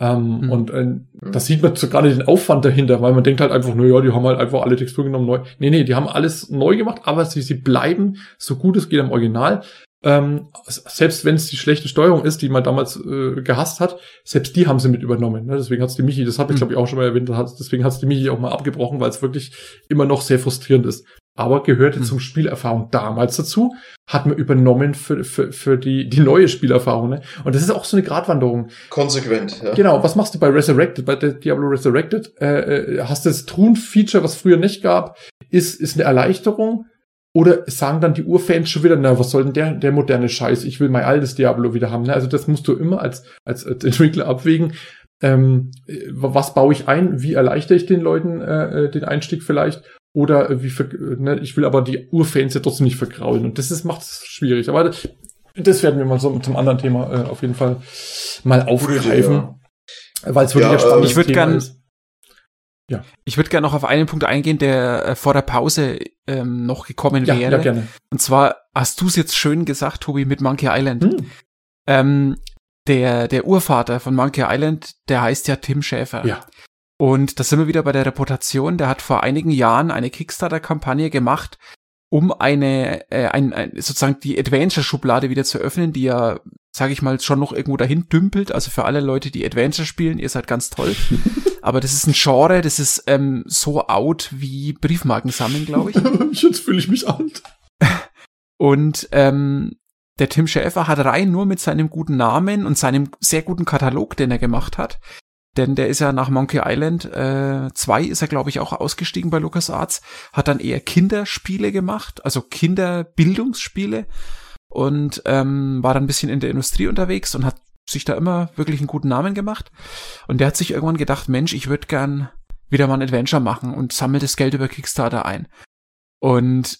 Ähm, mhm. Und äh, da sieht man so gar nicht den Aufwand dahinter, weil man denkt halt einfach, na ja, die haben halt einfach alle Texturen genommen neu. Nee, nee, die haben alles neu gemacht, aber sie, sie bleiben so gut es geht am Original. Ähm, selbst wenn es die schlechte Steuerung ist, die man damals äh, gehasst hat, selbst die haben sie mit übernommen. Ne? Deswegen hat's die Michi, das habe ich mhm. glaube ich auch schon mal erwähnt, deswegen hat's die Michi auch mal abgebrochen, weil es wirklich immer noch sehr frustrierend ist. Aber gehörte mhm. zum Spielerfahrung damals dazu, hat man übernommen für, für, für die, die neue Spielerfahrung. Ne? Und das ist auch so eine Gratwanderung. Konsequent, ja. Genau, was machst du bei Resurrected, bei Diablo Resurrected? Äh, äh, hast du das Truhen-Feature, was früher nicht gab, ist, ist eine Erleichterung oder sagen dann die Urfans schon wieder, na, was soll denn der, der moderne Scheiß? Ich will mein altes Diablo wieder haben. Ne? Also das musst du immer als, als, als Entwickler abwägen. Ähm, was baue ich ein? Wie erleichtere ich den Leuten äh, äh den Einstieg vielleicht? Oder wie ne, ich will aber die Urfans ja trotzdem nicht vergraulen. Und das ist, macht es schwierig. Aber das, das werden wir mal so zum anderen Thema äh, auf jeden Fall mal aufgreifen. Ja. Weil es wirklich ja, ein spannendes ich Thema gern, ist. Ja. Ich würde gerne noch auf einen Punkt eingehen, der äh, vor der Pause ähm, noch gekommen ja, wäre. Ja, gerne. Und zwar hast du es jetzt schön gesagt, Tobi, mit Monkey Island. Hm. Ähm, der, der Urvater von Monkey Island, der heißt ja Tim Schäfer. Ja. Und da sind wir wieder bei der Reputation. Der hat vor einigen Jahren eine Kickstarter-Kampagne gemacht, um eine, äh, ein, ein, sozusagen die Adventure-Schublade wieder zu öffnen, die ja, sage ich mal, schon noch irgendwo dahin dümpelt. Also für alle Leute, die Adventure spielen, ihr seid ganz toll. Aber das ist ein Genre, das ist ähm, so out wie Briefmarken sammeln, glaube ich. Jetzt fühle ich mich alt. Und ähm, der Tim Schäfer hat rein nur mit seinem guten Namen und seinem sehr guten Katalog, den er gemacht hat, denn der ist ja nach Monkey Island 2 äh, ist er, glaube ich, auch ausgestiegen bei LucasArts, hat dann eher Kinderspiele gemacht, also Kinderbildungsspiele und ähm, war dann ein bisschen in der Industrie unterwegs und hat sich da immer wirklich einen guten Namen gemacht. Und der hat sich irgendwann gedacht, Mensch, ich würde gern wieder mal ein Adventure machen und sammelt das Geld über Kickstarter ein. Und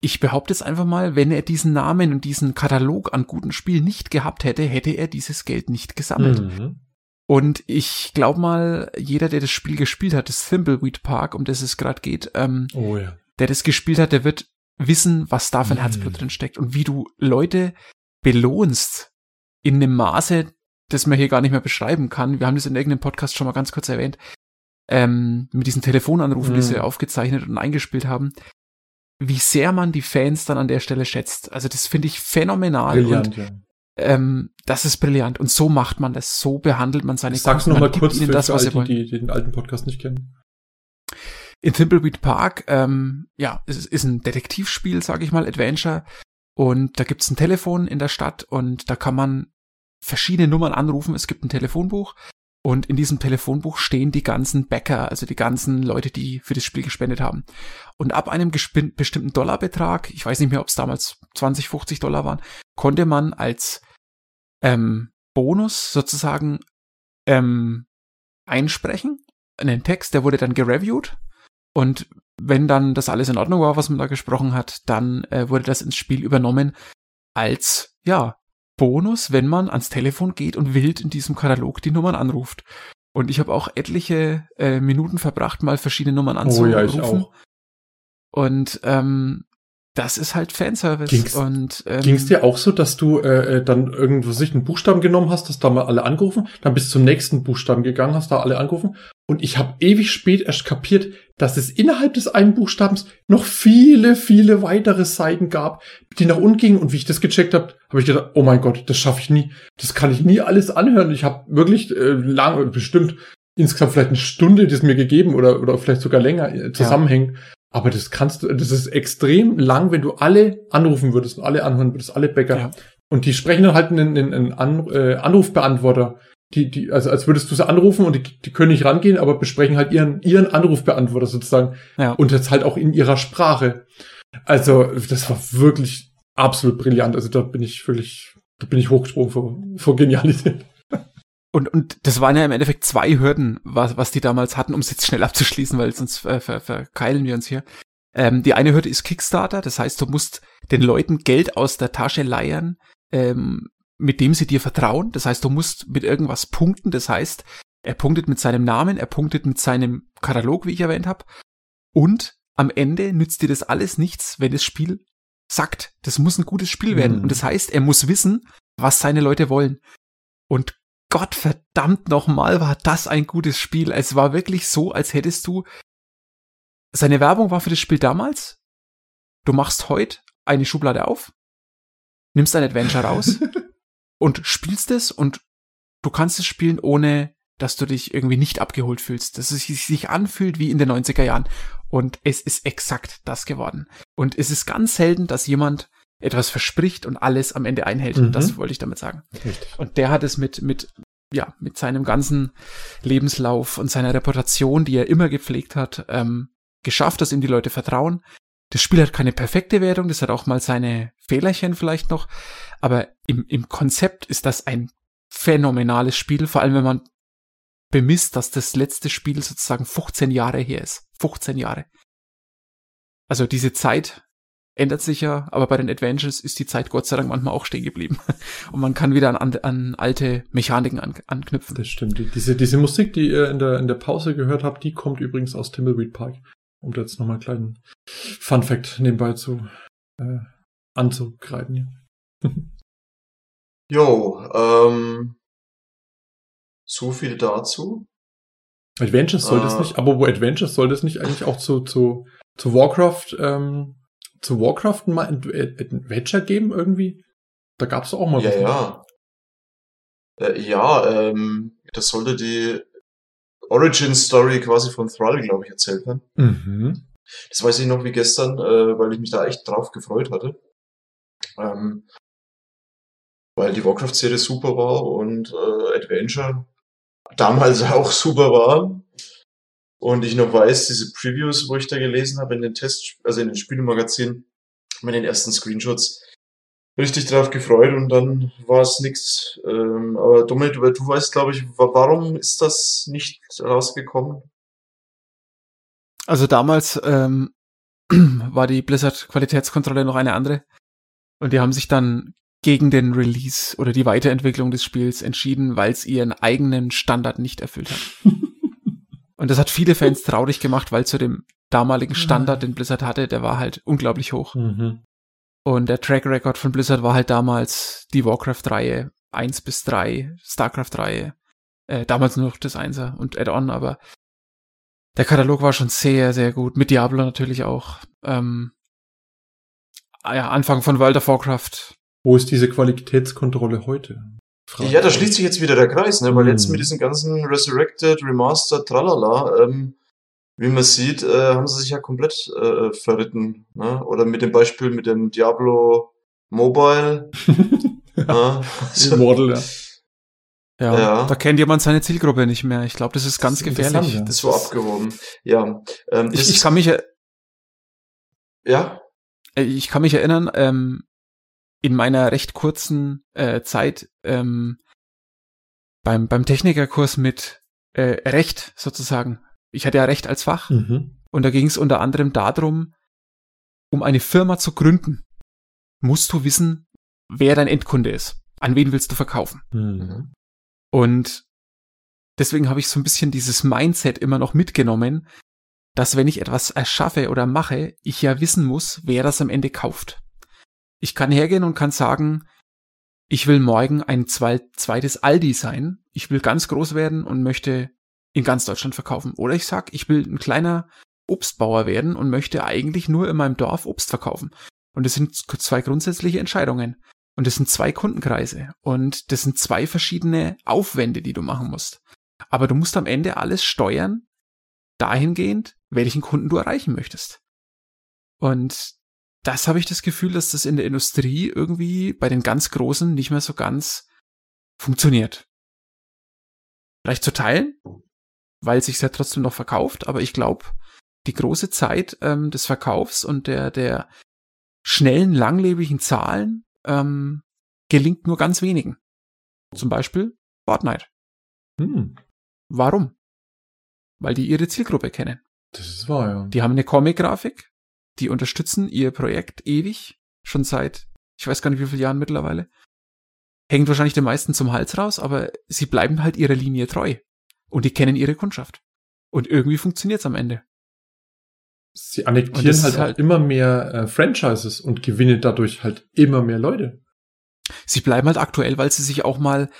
ich behaupte jetzt einfach mal, wenn er diesen Namen und diesen Katalog an guten Spielen nicht gehabt hätte, hätte er dieses Geld nicht gesammelt. Mhm. Und ich glaube mal, jeder, der das Spiel gespielt hat, das Thimbleweed Park, um das es gerade geht, ähm, oh ja. der das gespielt hat, der wird wissen, was da für ein mhm. Herzblut drin steckt und wie du Leute belohnst in einem Maße, das man hier gar nicht mehr beschreiben kann. Wir haben das in irgendeinem Podcast schon mal ganz kurz erwähnt, ähm, mit diesen Telefonanrufen, mhm. die sie aufgezeichnet und eingespielt haben wie sehr man die Fans dann an der Stelle schätzt. Also das finde ich phänomenal. Brillant, und, ja. Ähm, das ist brillant. Und so macht man das. So behandelt man seine Sag's noch mal kurz für, das, für all die, die den alten Podcast nicht kennen. In Thimbleweed Park, ähm, ja, es ist ein Detektivspiel, sage ich mal, Adventure. Und da gibt's ein Telefon in der Stadt und da kann man verschiedene Nummern anrufen. Es gibt ein Telefonbuch und in diesem Telefonbuch stehen die ganzen Bäcker, also die ganzen Leute, die für das Spiel gespendet haben. Und ab einem bestimmten Dollarbetrag, ich weiß nicht mehr, ob es damals 20, 50 Dollar waren, konnte man als ähm, Bonus sozusagen ähm, einsprechen. Einen Text, der wurde dann gereviewt. Und wenn dann das alles in Ordnung war, was man da gesprochen hat, dann äh, wurde das ins Spiel übernommen als, ja, Bonus, wenn man ans Telefon geht und wild in diesem Katalog die Nummern anruft. Und ich habe auch etliche äh, Minuten verbracht, mal verschiedene Nummern anzurufen. Oh ja, ich auch. Und ähm, das ist halt Fanservice. Ging's, und ähm, ging's dir auch so, dass du äh, äh, dann irgendwo sich einen Buchstaben genommen hast, hast da mal alle angerufen, dann bist zum nächsten Buchstaben gegangen, hast da alle angerufen und ich habe ewig spät erst kapiert, dass es innerhalb des einen Buchstabens noch viele, viele weitere Seiten gab, die nach unten gingen und wie ich das gecheckt habe, habe ich gedacht, oh mein Gott, das schaffe ich nie, das kann ich nie alles anhören. Ich habe wirklich äh, lang, bestimmt insgesamt vielleicht eine Stunde das mir gegeben oder oder vielleicht sogar länger äh, zusammenhängt. Ja. Aber das kannst du, das ist extrem lang, wenn du alle anrufen würdest und alle anhören würdest, alle Bäcker. Ja. Und die sprechen dann halt einen, einen, An, äh, Anrufbeantworter. Die, die, also als würdest du sie anrufen und die, die können nicht rangehen, aber besprechen halt ihren, ihren Anrufbeantworter sozusagen. Ja. Und jetzt halt auch in ihrer Sprache. Also, das war wirklich absolut brillant. Also da bin ich völlig, da bin ich hochgesprungen vor, vor Genialität. Und, und das waren ja im Endeffekt zwei Hürden, was, was die damals hatten, um es jetzt schnell abzuschließen, weil sonst äh, ver, verkeilen wir uns hier. Ähm, die eine Hürde ist Kickstarter, das heißt, du musst den Leuten Geld aus der Tasche leiern, ähm, mit dem sie dir vertrauen. Das heißt, du musst mit irgendwas punkten. Das heißt, er punktet mit seinem Namen, er punktet mit seinem Katalog, wie ich erwähnt habe. Und am Ende nützt dir das alles nichts, wenn das Spiel sagt, das muss ein gutes Spiel werden. Mhm. Und das heißt, er muss wissen, was seine Leute wollen. Und Gott verdammt nochmal, war das ein gutes Spiel. Es war wirklich so, als hättest du. Seine Werbung war für das Spiel damals. Du machst heute eine Schublade auf, nimmst ein Adventure raus und spielst es und du kannst es spielen, ohne dass du dich irgendwie nicht abgeholt fühlst, dass es sich anfühlt wie in den 90er Jahren. Und es ist exakt das geworden. Und es ist ganz selten, dass jemand etwas verspricht und alles am Ende einhält. Mhm. Das wollte ich damit sagen. Richtig. Und der hat es mit, mit, ja, mit seinem ganzen Lebenslauf und seiner Reputation, die er immer gepflegt hat, ähm, geschafft, dass ihm die Leute vertrauen. Das Spiel hat keine perfekte Wertung, das hat auch mal seine Fehlerchen vielleicht noch, aber im, im Konzept ist das ein phänomenales Spiel, vor allem wenn man bemisst, dass das letzte Spiel sozusagen 15 Jahre her ist. 15 Jahre. Also diese Zeit ändert sich ja, aber bei den Adventures ist die Zeit Gott sei Dank manchmal auch stehen geblieben. Und man kann wieder an, an alte Mechaniken an, anknüpfen. Das stimmt. Diese, diese Musik, die ihr in der, in der Pause gehört habt, die kommt übrigens aus Timbleweed Park. Um da jetzt nochmal einen kleinen Fun Fact nebenbei zu äh, anzugreifen. Jo, ähm, so viel dazu. Adventures soll äh, das nicht, aber wo Adventures soll das nicht eigentlich auch zu, zu, zu Warcraft ähm, zu Warcraft mal ein Adventure geben irgendwie? Da gab es auch mal ja, was. Ja, äh, ja ähm, das sollte die Origin Story quasi von Thrall, glaube ich, erzählt werden. Mhm. Das weiß ich noch wie gestern, äh, weil ich mich da echt drauf gefreut hatte. Ähm, weil die Warcraft-Serie super war und äh, Adventure damals auch super war. Und ich noch weiß, diese Previews, wo ich da gelesen habe in den Test, also in den Spielemagazinen, mit den ersten Screenshots, richtig drauf gefreut und dann war es nichts. Ähm, aber Dominik, du, du weißt, glaube ich, warum ist das nicht rausgekommen? Also damals ähm, war die Blizzard Qualitätskontrolle noch eine andere. Und die haben sich dann gegen den Release oder die Weiterentwicklung des Spiels entschieden, weil es ihren eigenen Standard nicht erfüllt hat. Und das hat viele Fans traurig gemacht, weil zu dem damaligen Standard, den Blizzard hatte, der war halt unglaublich hoch. Mhm. Und der Track Record von Blizzard war halt damals die Warcraft-Reihe 1 bis 3, StarCraft-Reihe, äh, damals nur noch das Einser und Add-on, aber der Katalog war schon sehr, sehr gut. Mit Diablo natürlich auch. Ähm, ja, Anfang von World of Warcraft. Wo ist diese Qualitätskontrolle heute? Frage. Ja, da schließt sich jetzt wieder der Kreis, ne? weil hm. jetzt mit diesen ganzen Resurrected, Remastered, tralala, ähm, wie man sieht, äh, haben sie sich ja komplett äh, verritten. Ne? Oder mit dem Beispiel mit dem Diablo Mobile. ja. Also, Model, ja. Ja, ja, da kennt jemand seine Zielgruppe nicht mehr. Ich glaube, das ist ganz das ist gefährlich. Das ist so abgehoben. Ja. Ähm, ich, ich kann mich ja. Äh, ich kann mich erinnern, ähm, in meiner recht kurzen äh, Zeit ähm, beim beim Technikerkurs mit äh, Recht sozusagen. Ich hatte ja Recht als Fach mhm. und da ging es unter anderem darum, um eine Firma zu gründen, musst du wissen, wer dein Endkunde ist. An wen willst du verkaufen? Mhm. Und deswegen habe ich so ein bisschen dieses Mindset immer noch mitgenommen, dass wenn ich etwas erschaffe oder mache, ich ja wissen muss, wer das am Ende kauft. Ich kann hergehen und kann sagen, ich will morgen ein zweites Aldi sein, ich will ganz groß werden und möchte in ganz Deutschland verkaufen. Oder ich sag, ich will ein kleiner Obstbauer werden und möchte eigentlich nur in meinem Dorf Obst verkaufen. Und das sind zwei grundsätzliche Entscheidungen. Und das sind zwei Kundenkreise. Und das sind zwei verschiedene Aufwände, die du machen musst. Aber du musst am Ende alles steuern, dahingehend, welchen Kunden du erreichen möchtest. Und das habe ich das Gefühl, dass das in der Industrie irgendwie bei den ganz Großen nicht mehr so ganz funktioniert. Vielleicht zu teilen, weil es sich ja trotzdem noch verkauft, aber ich glaube, die große Zeit ähm, des Verkaufs und der, der schnellen, langlebigen Zahlen ähm, gelingt nur ganz wenigen. Zum Beispiel Fortnite. Hm. Warum? Weil die ihre Zielgruppe kennen. Das ist wahr, ja. Die haben eine Comic-Grafik, die unterstützen ihr Projekt ewig, schon seit, ich weiß gar nicht wie viele Jahren mittlerweile. Hängt wahrscheinlich den meisten zum Hals raus, aber sie bleiben halt ihrer Linie treu. Und die kennen ihre Kundschaft. Und irgendwie funktioniert's am Ende. Sie annektieren halt, halt immer mehr äh, Franchises und gewinnen dadurch halt immer mehr Leute. Sie bleiben halt aktuell, weil sie sich auch mal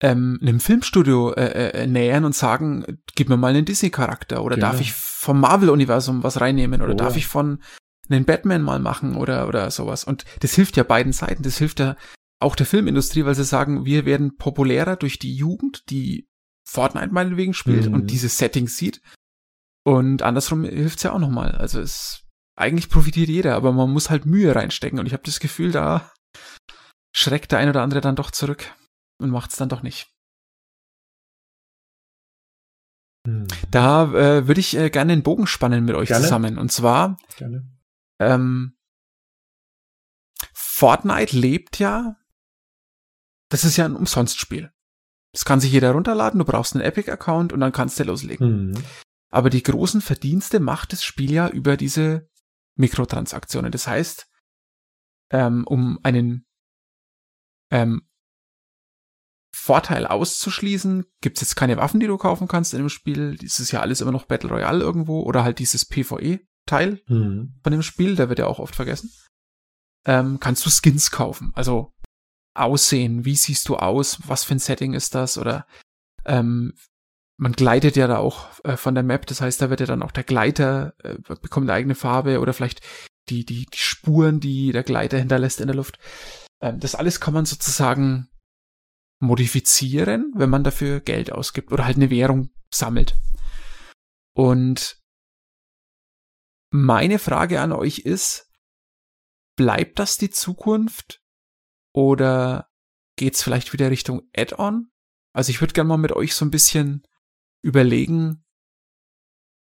ähm, einem Filmstudio äh, äh, nähern und sagen, gib mir mal einen Disney-Charakter oder genau. darf ich vom Marvel-Universum was reinnehmen oder oh. darf ich von einen Batman mal machen oder oder sowas. Und das hilft ja beiden Seiten. Das hilft ja auch der Filmindustrie, weil sie sagen, wir werden populärer durch die Jugend, die Fortnite meinetwegen spielt mhm. und diese Settings sieht. Und andersrum hilft's ja auch nochmal. Also es eigentlich profitiert jeder, aber man muss halt Mühe reinstecken. Und ich habe das Gefühl, da schreckt der ein oder andere dann doch zurück und macht's dann doch nicht. Hm. Da äh, würde ich äh, gerne den Bogen spannen mit euch gerne. zusammen. Und zwar ähm, Fortnite lebt ja, das ist ja ein Umsonstspiel. Das kann sich jeder runterladen, du brauchst einen Epic-Account und dann kannst du loslegen. Mhm. Aber die großen Verdienste macht das Spiel ja über diese Mikrotransaktionen. Das heißt, ähm, um einen ähm, Vorteil auszuschließen, gibt's jetzt keine Waffen, die du kaufen kannst in dem Spiel. Das ist ja alles immer noch Battle Royale irgendwo oder halt dieses PvE-Teil mhm. von dem Spiel, der wird ja auch oft vergessen. Ähm, kannst du Skins kaufen. Also Aussehen, wie siehst du aus, was für ein Setting ist das oder ähm, man gleitet ja da auch äh, von der Map, das heißt, da wird ja dann auch der Gleiter, äh, bekommt eine eigene Farbe oder vielleicht die, die, die Spuren, die der Gleiter hinterlässt in der Luft. Ähm, das alles kann man sozusagen modifizieren, wenn man dafür Geld ausgibt oder halt eine Währung sammelt. Und meine Frage an euch ist, bleibt das die Zukunft oder geht's vielleicht wieder Richtung Add-on? Also ich würde gerne mal mit euch so ein bisschen überlegen,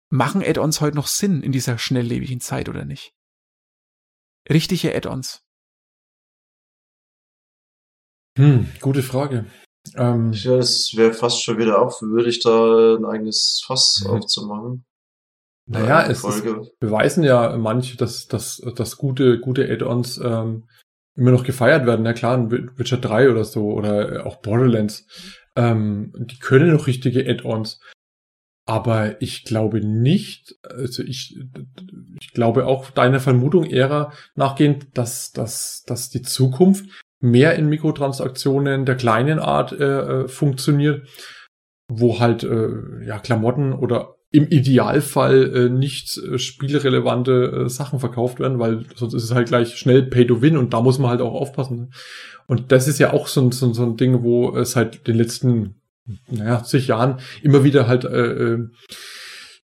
machen Add-ons heute noch Sinn in dieser schnelllebigen Zeit oder nicht? Richtige Add-ons. Hm, gute Frage. Ähm, ja, das wäre fast schon wieder ich da ein eigenes Fass mhm. aufzumachen. Naja, es ist, beweisen ja manche, dass, dass, dass gute, gute Add-ons ähm, immer noch gefeiert werden. Na klar, Witcher 3 oder so oder auch Borderlands. Ähm, die können noch richtige Add-ons. Aber ich glaube nicht, also ich, ich glaube auch deiner Vermutung eher nachgehend, dass, dass, dass die Zukunft mehr in Mikrotransaktionen der kleinen Art äh, äh, funktioniert, wo halt äh, ja Klamotten oder im Idealfall äh, nicht äh, spielrelevante äh, Sachen verkauft werden, weil sonst ist es halt gleich schnell Pay to Win und da muss man halt auch aufpassen. Ne? Und das ist ja auch so, so, so ein Ding, wo es halt den letzten, naja, zig Jahren immer wieder halt äh, äh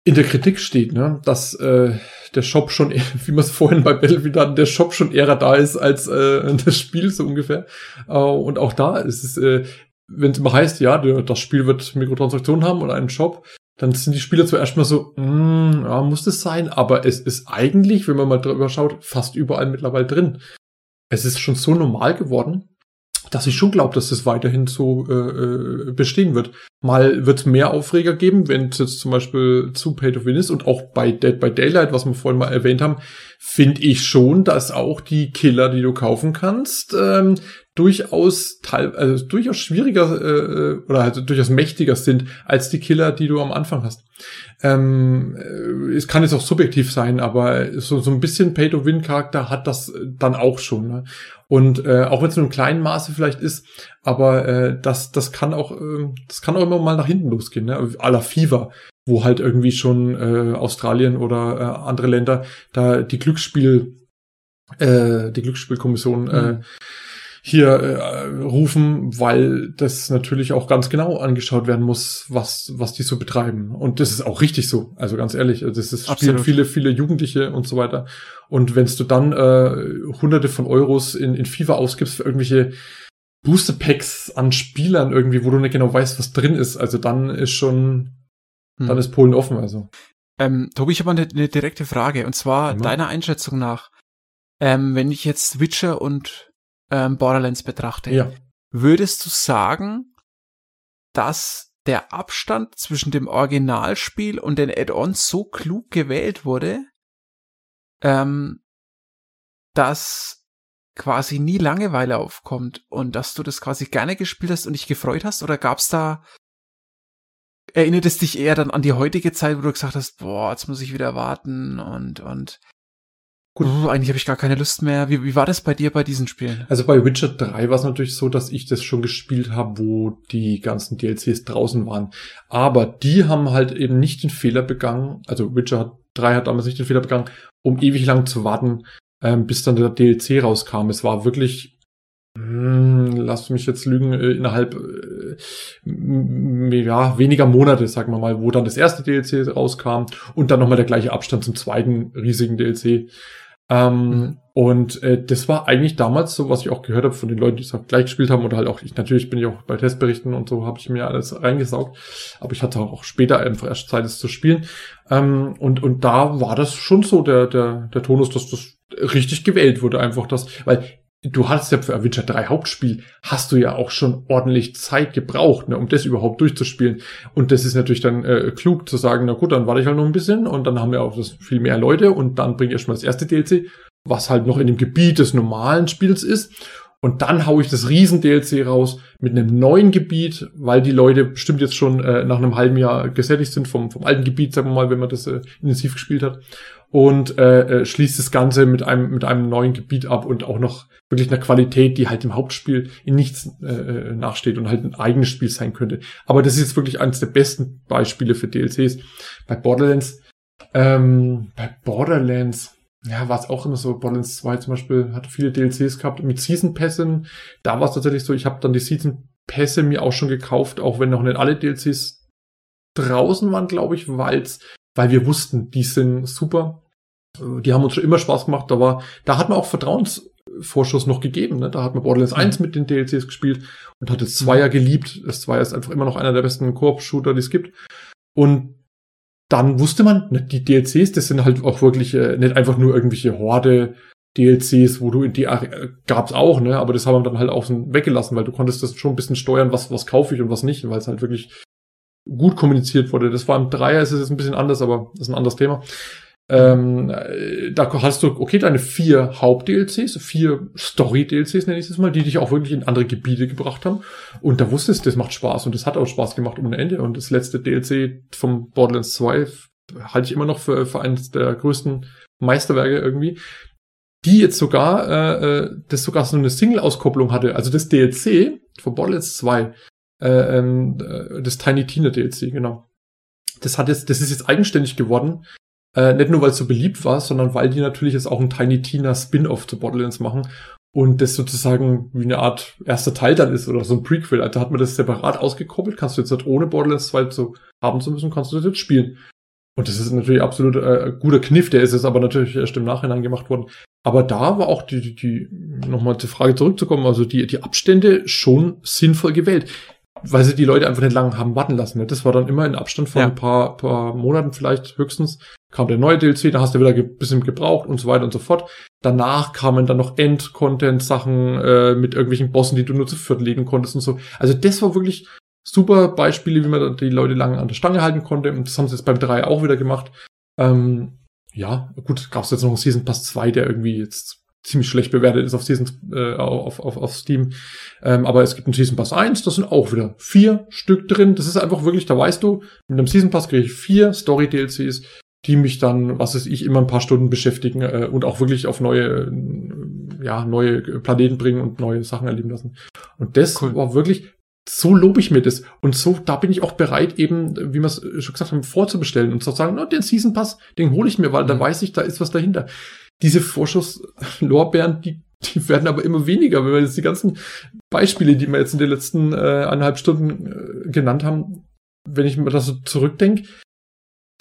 in der Kritik steht, ne? dass äh, der Shop schon, wie wir es vorhin bei Battlefield hatten, der Shop schon eher da ist als äh, das Spiel so ungefähr. Äh, und auch da ist es, äh, wenn es immer heißt, ja, das Spiel wird Mikrotransaktionen haben oder einen Shop, dann sind die Spieler zuerst mal so, mm, ja, muss das sein, aber es ist eigentlich, wenn man mal drüber schaut, fast überall mittlerweile drin. Es ist schon so normal geworden, dass ich schon glaube, dass das weiterhin so äh, äh bestehen wird. Mal wird es mehr Aufreger geben, wenn es jetzt zum Beispiel zu Pay to Win ist und auch bei Dead by Daylight, was wir vorhin mal erwähnt haben, finde ich schon, dass auch die Killer, die du kaufen kannst, ähm, durchaus teil, also durchaus schwieriger äh, oder halt durchaus mächtiger sind als die Killer, die du am Anfang hast. Ähm, äh, es kann jetzt auch subjektiv sein, aber so, so ein bisschen Pay-to-Win-Charakter hat das dann auch schon. Ne? Und äh, auch wenn es nur im kleinen Maße vielleicht ist, aber äh, das, das kann auch, äh, das kann auch immer mal nach hinten losgehen, ne? A la Fever, wo halt irgendwie schon äh, Australien oder äh, andere Länder da die Glücksspiel, äh, die Glücksspielkommission äh, mhm. äh, hier äh, rufen, weil das natürlich auch ganz genau angeschaut werden muss, was, was die so betreiben. Und das ist auch richtig so. Also ganz ehrlich, das ist spielen viele, viele Jugendliche und so weiter. Und wenn du dann äh, hunderte von Euros in, in FIFA ausgibst für irgendwelche Booster Packs an Spielern irgendwie, wo du nicht genau weißt, was drin ist, also dann ist schon, hm. dann ist Polen offen, also. Ähm, Tobi, ich habe eine, eine direkte Frage, und zwar Immer. deiner Einschätzung nach, ähm, wenn ich jetzt Witcher und ähm, Borderlands betrachte, ja. würdest du sagen, dass der Abstand zwischen dem Originalspiel und den Add-ons so klug gewählt wurde, ähm, dass quasi nie Langeweile aufkommt und dass du das quasi gerne gespielt hast und dich gefreut hast? Oder gab's da, erinnert es dich eher dann an die heutige Zeit, wo du gesagt hast, boah, jetzt muss ich wieder warten und, und Gut, eigentlich habe ich gar keine Lust mehr. Wie, wie war das bei dir bei diesen Spielen? Also bei Witcher 3 war es natürlich so, dass ich das schon gespielt habe, wo die ganzen DLCs draußen waren. Aber die haben halt eben nicht den Fehler begangen, also Witcher 3 hat damals nicht den Fehler begangen, um ewig lang zu warten, ähm, bis dann der DLC rauskam. Es war wirklich hm, lass mich jetzt lügen, äh, innerhalb äh, ja, weniger Monate, sagen wir mal, wo dann das erste DLC rauskam und dann nochmal der gleiche Abstand zum zweiten riesigen DLC. Ähm, mhm. Und äh, das war eigentlich damals so, was ich auch gehört habe von den Leuten, die es auch gleich gespielt haben oder halt auch ich. Natürlich bin ich auch bei Testberichten und so habe ich mir alles reingesaugt, aber ich hatte auch später einfach erst Zeit, es zu spielen. Ähm, und und da war das schon so der der der Tonus, dass das richtig gewählt wurde, einfach das, weil du hast ja für Witcher 3 Hauptspiel, hast du ja auch schon ordentlich Zeit gebraucht, ne, um das überhaupt durchzuspielen. Und das ist natürlich dann äh, klug zu sagen, na gut, dann warte ich halt noch ein bisschen und dann haben wir auch das viel mehr Leute und dann bringe ich erstmal das erste DLC, was halt noch in dem Gebiet des normalen Spiels ist. Und dann hau ich das Riesen-DLC raus mit einem neuen Gebiet, weil die Leute bestimmt jetzt schon äh, nach einem halben Jahr gesättigt sind vom, vom alten Gebiet, sagen wir mal, wenn man das äh, intensiv gespielt hat. Und äh, äh, schließt das Ganze mit einem, mit einem neuen Gebiet ab und auch noch wirklich einer Qualität, die halt im Hauptspiel in nichts äh, äh, nachsteht und halt ein eigenes Spiel sein könnte. Aber das ist jetzt wirklich eines der besten Beispiele für DLCs. Bei Borderlands, ähm, bei Borderlands, ja, war es auch immer so. Borderlands 2 zum Beispiel hatte viele DLCs gehabt mit Season Pässen. Da war es tatsächlich so, ich habe dann die Season Pässe mir auch schon gekauft, auch wenn noch nicht alle DLCs draußen waren, glaube ich, weil's, weil wir wussten, die sind super. Die haben uns schon immer Spaß gemacht. Da war, da hat man auch Vertrauens Vorschuss noch gegeben. Ne? Da hat man Borderlands mhm. 1 mit den DLCs gespielt und hat das Zweier mhm. geliebt. Das Zweier ist einfach immer noch einer der besten Koop-Shooter, die es gibt. Und dann wusste man, ne, die DLCs, das sind halt auch wirklich äh, nicht einfach nur irgendwelche Horde DLCs, wo du in die äh, gab's auch, ne, aber das haben wir dann halt auch so weggelassen, weil du konntest das schon ein bisschen steuern, was was kaufe ich und was nicht, weil es halt wirklich gut kommuniziert wurde. Das war im Dreier, ist es jetzt ein bisschen anders, aber das ist ein anderes Thema. Ähm, äh, da hast du, okay, deine vier Haupt-DLCs, vier Story-DLCs nenne ich es mal, die dich auch wirklich in andere Gebiete gebracht haben. Und da wusstest du, das macht Spaß und das hat auch Spaß gemacht ohne Ende. Und das letzte DLC vom Borderlands 2 halte ich immer noch für, für eines der größten Meisterwerke irgendwie. Die jetzt sogar, äh, äh das sogar so eine Single-Auskopplung hatte. Also das DLC von Borderlands 2, äh, ähm, äh, das Tiny Tina DLC, genau. Das hat jetzt, das ist jetzt eigenständig geworden äh, nicht nur, weil es so beliebt war, sondern weil die natürlich jetzt auch ein Tiny Tina Spin-off zu Borderlands machen und das sozusagen wie eine Art erster Teil dann ist oder so ein Prequel. Also hat man das separat ausgekoppelt, kannst du jetzt halt ohne Borderlands 2 zu haben zu müssen, kannst du das jetzt spielen. Und das ist natürlich absolut äh, guter Kniff, der ist jetzt aber natürlich erst im Nachhinein gemacht worden. Aber da war auch die, die, die nochmal zur Frage zurückzukommen, also die, die Abstände schon sinnvoll gewählt weil sie die Leute einfach nicht lange haben warten lassen. Ne? Das war dann immer in Abstand von ja. ein paar, paar Monaten vielleicht höchstens. Kam der neue DLC, da hast du wieder ein bisschen gebraucht und so weiter und so fort. Danach kamen dann noch End-Content-Sachen äh, mit irgendwelchen Bossen, die du nur zu viert legen konntest und so. Also das war wirklich super Beispiele, wie man die Leute lange an der Stange halten konnte. Und das haben sie jetzt beim 3 auch wieder gemacht. Ähm, ja, gut, gab es jetzt noch einen Season Pass 2, der irgendwie jetzt ziemlich schlecht bewertet ist auf Season, äh, auf, auf, auf Steam. Ähm, aber es gibt einen Season Pass 1, das sind auch wieder vier Stück drin. Das ist einfach wirklich, da weißt du, mit einem Season Pass kriege ich vier Story-DLCs, die mich dann, was weiß ich, immer ein paar Stunden beschäftigen äh, und auch wirklich auf neue, äh, ja, neue Planeten bringen und neue Sachen erleben lassen. Und das cool. war wirklich, so lobe ich mir das. Und so, da bin ich auch bereit, eben, wie wir es schon gesagt haben, vorzubestellen und zu sagen, no, den Season Pass, den hole ich mir, weil mhm. da weiß ich, da ist was dahinter diese Vorschusslorbeeren, die, die werden aber immer weniger, wenn wir jetzt die ganzen Beispiele, die wir jetzt in den letzten äh, eineinhalb Stunden äh, genannt haben, wenn ich mir das so zurückdenke,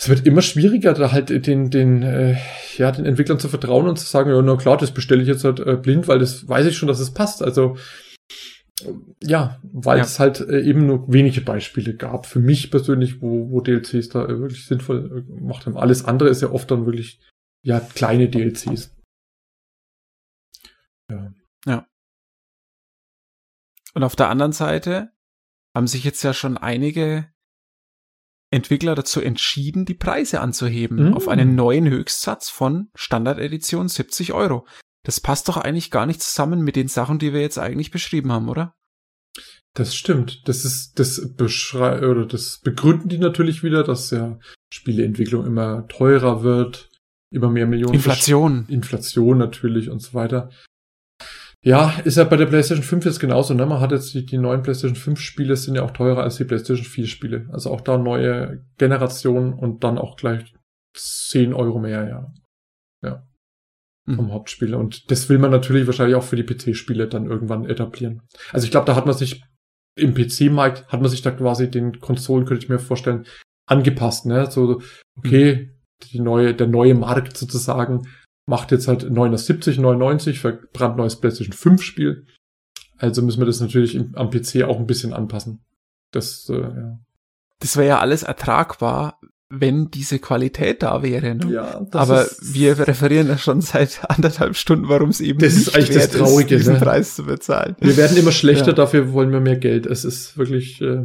es wird immer schwieriger, da halt den, den, äh, ja, den Entwicklern zu vertrauen und zu sagen, ja, na klar, das bestelle ich jetzt halt äh, blind, weil das weiß ich schon, dass es passt. Also ja, weil ja. es halt äh, eben nur wenige Beispiele gab. Für mich persönlich, wo, wo DLCs da äh, wirklich sinnvoll äh, gemacht haben. Alles andere ist ja oft dann wirklich ja, kleine DLCs. Ja. ja. Und auf der anderen Seite haben sich jetzt ja schon einige Entwickler dazu entschieden, die Preise anzuheben mm. auf einen neuen Höchstsatz von Standardedition 70 Euro. Das passt doch eigentlich gar nicht zusammen mit den Sachen, die wir jetzt eigentlich beschrieben haben, oder? Das stimmt. Das ist das beschrei oder das begründen die natürlich wieder, dass ja Spieleentwicklung immer teurer wird über mehr Millionen. Inflation. Inflation natürlich und so weiter. Ja, ist ja bei der PlayStation 5 jetzt genauso, ne? Man hat jetzt die, die neuen PlayStation 5 Spiele sind ja auch teurer als die PlayStation 4 Spiele. Also auch da neue Generationen und dann auch gleich 10 Euro mehr, ja. Ja. Vom mhm. Hauptspiel. Und das will man natürlich wahrscheinlich auch für die PC-Spiele dann irgendwann etablieren. Also ich glaube, da hat man sich im PC-Markt hat man sich da quasi den Konsolen, könnte ich mir vorstellen, angepasst, ne? So, okay, die neue, der neue Markt sozusagen macht jetzt halt 79, 99 für brandneues PlayStation 5 Spiel. Also müssen wir das natürlich im, am PC auch ein bisschen anpassen. Das, äh, ja. Das wäre ja alles ertragbar, wenn diese Qualität da wäre. Ne? Ja, Aber wir referieren ja schon seit anderthalb Stunden, warum es eben das nicht ist eigentlich das Traurige, ist, diesen ne? Preis zu bezahlen. Wir werden immer schlechter, ja. dafür wollen wir mehr Geld. Es ist wirklich, äh,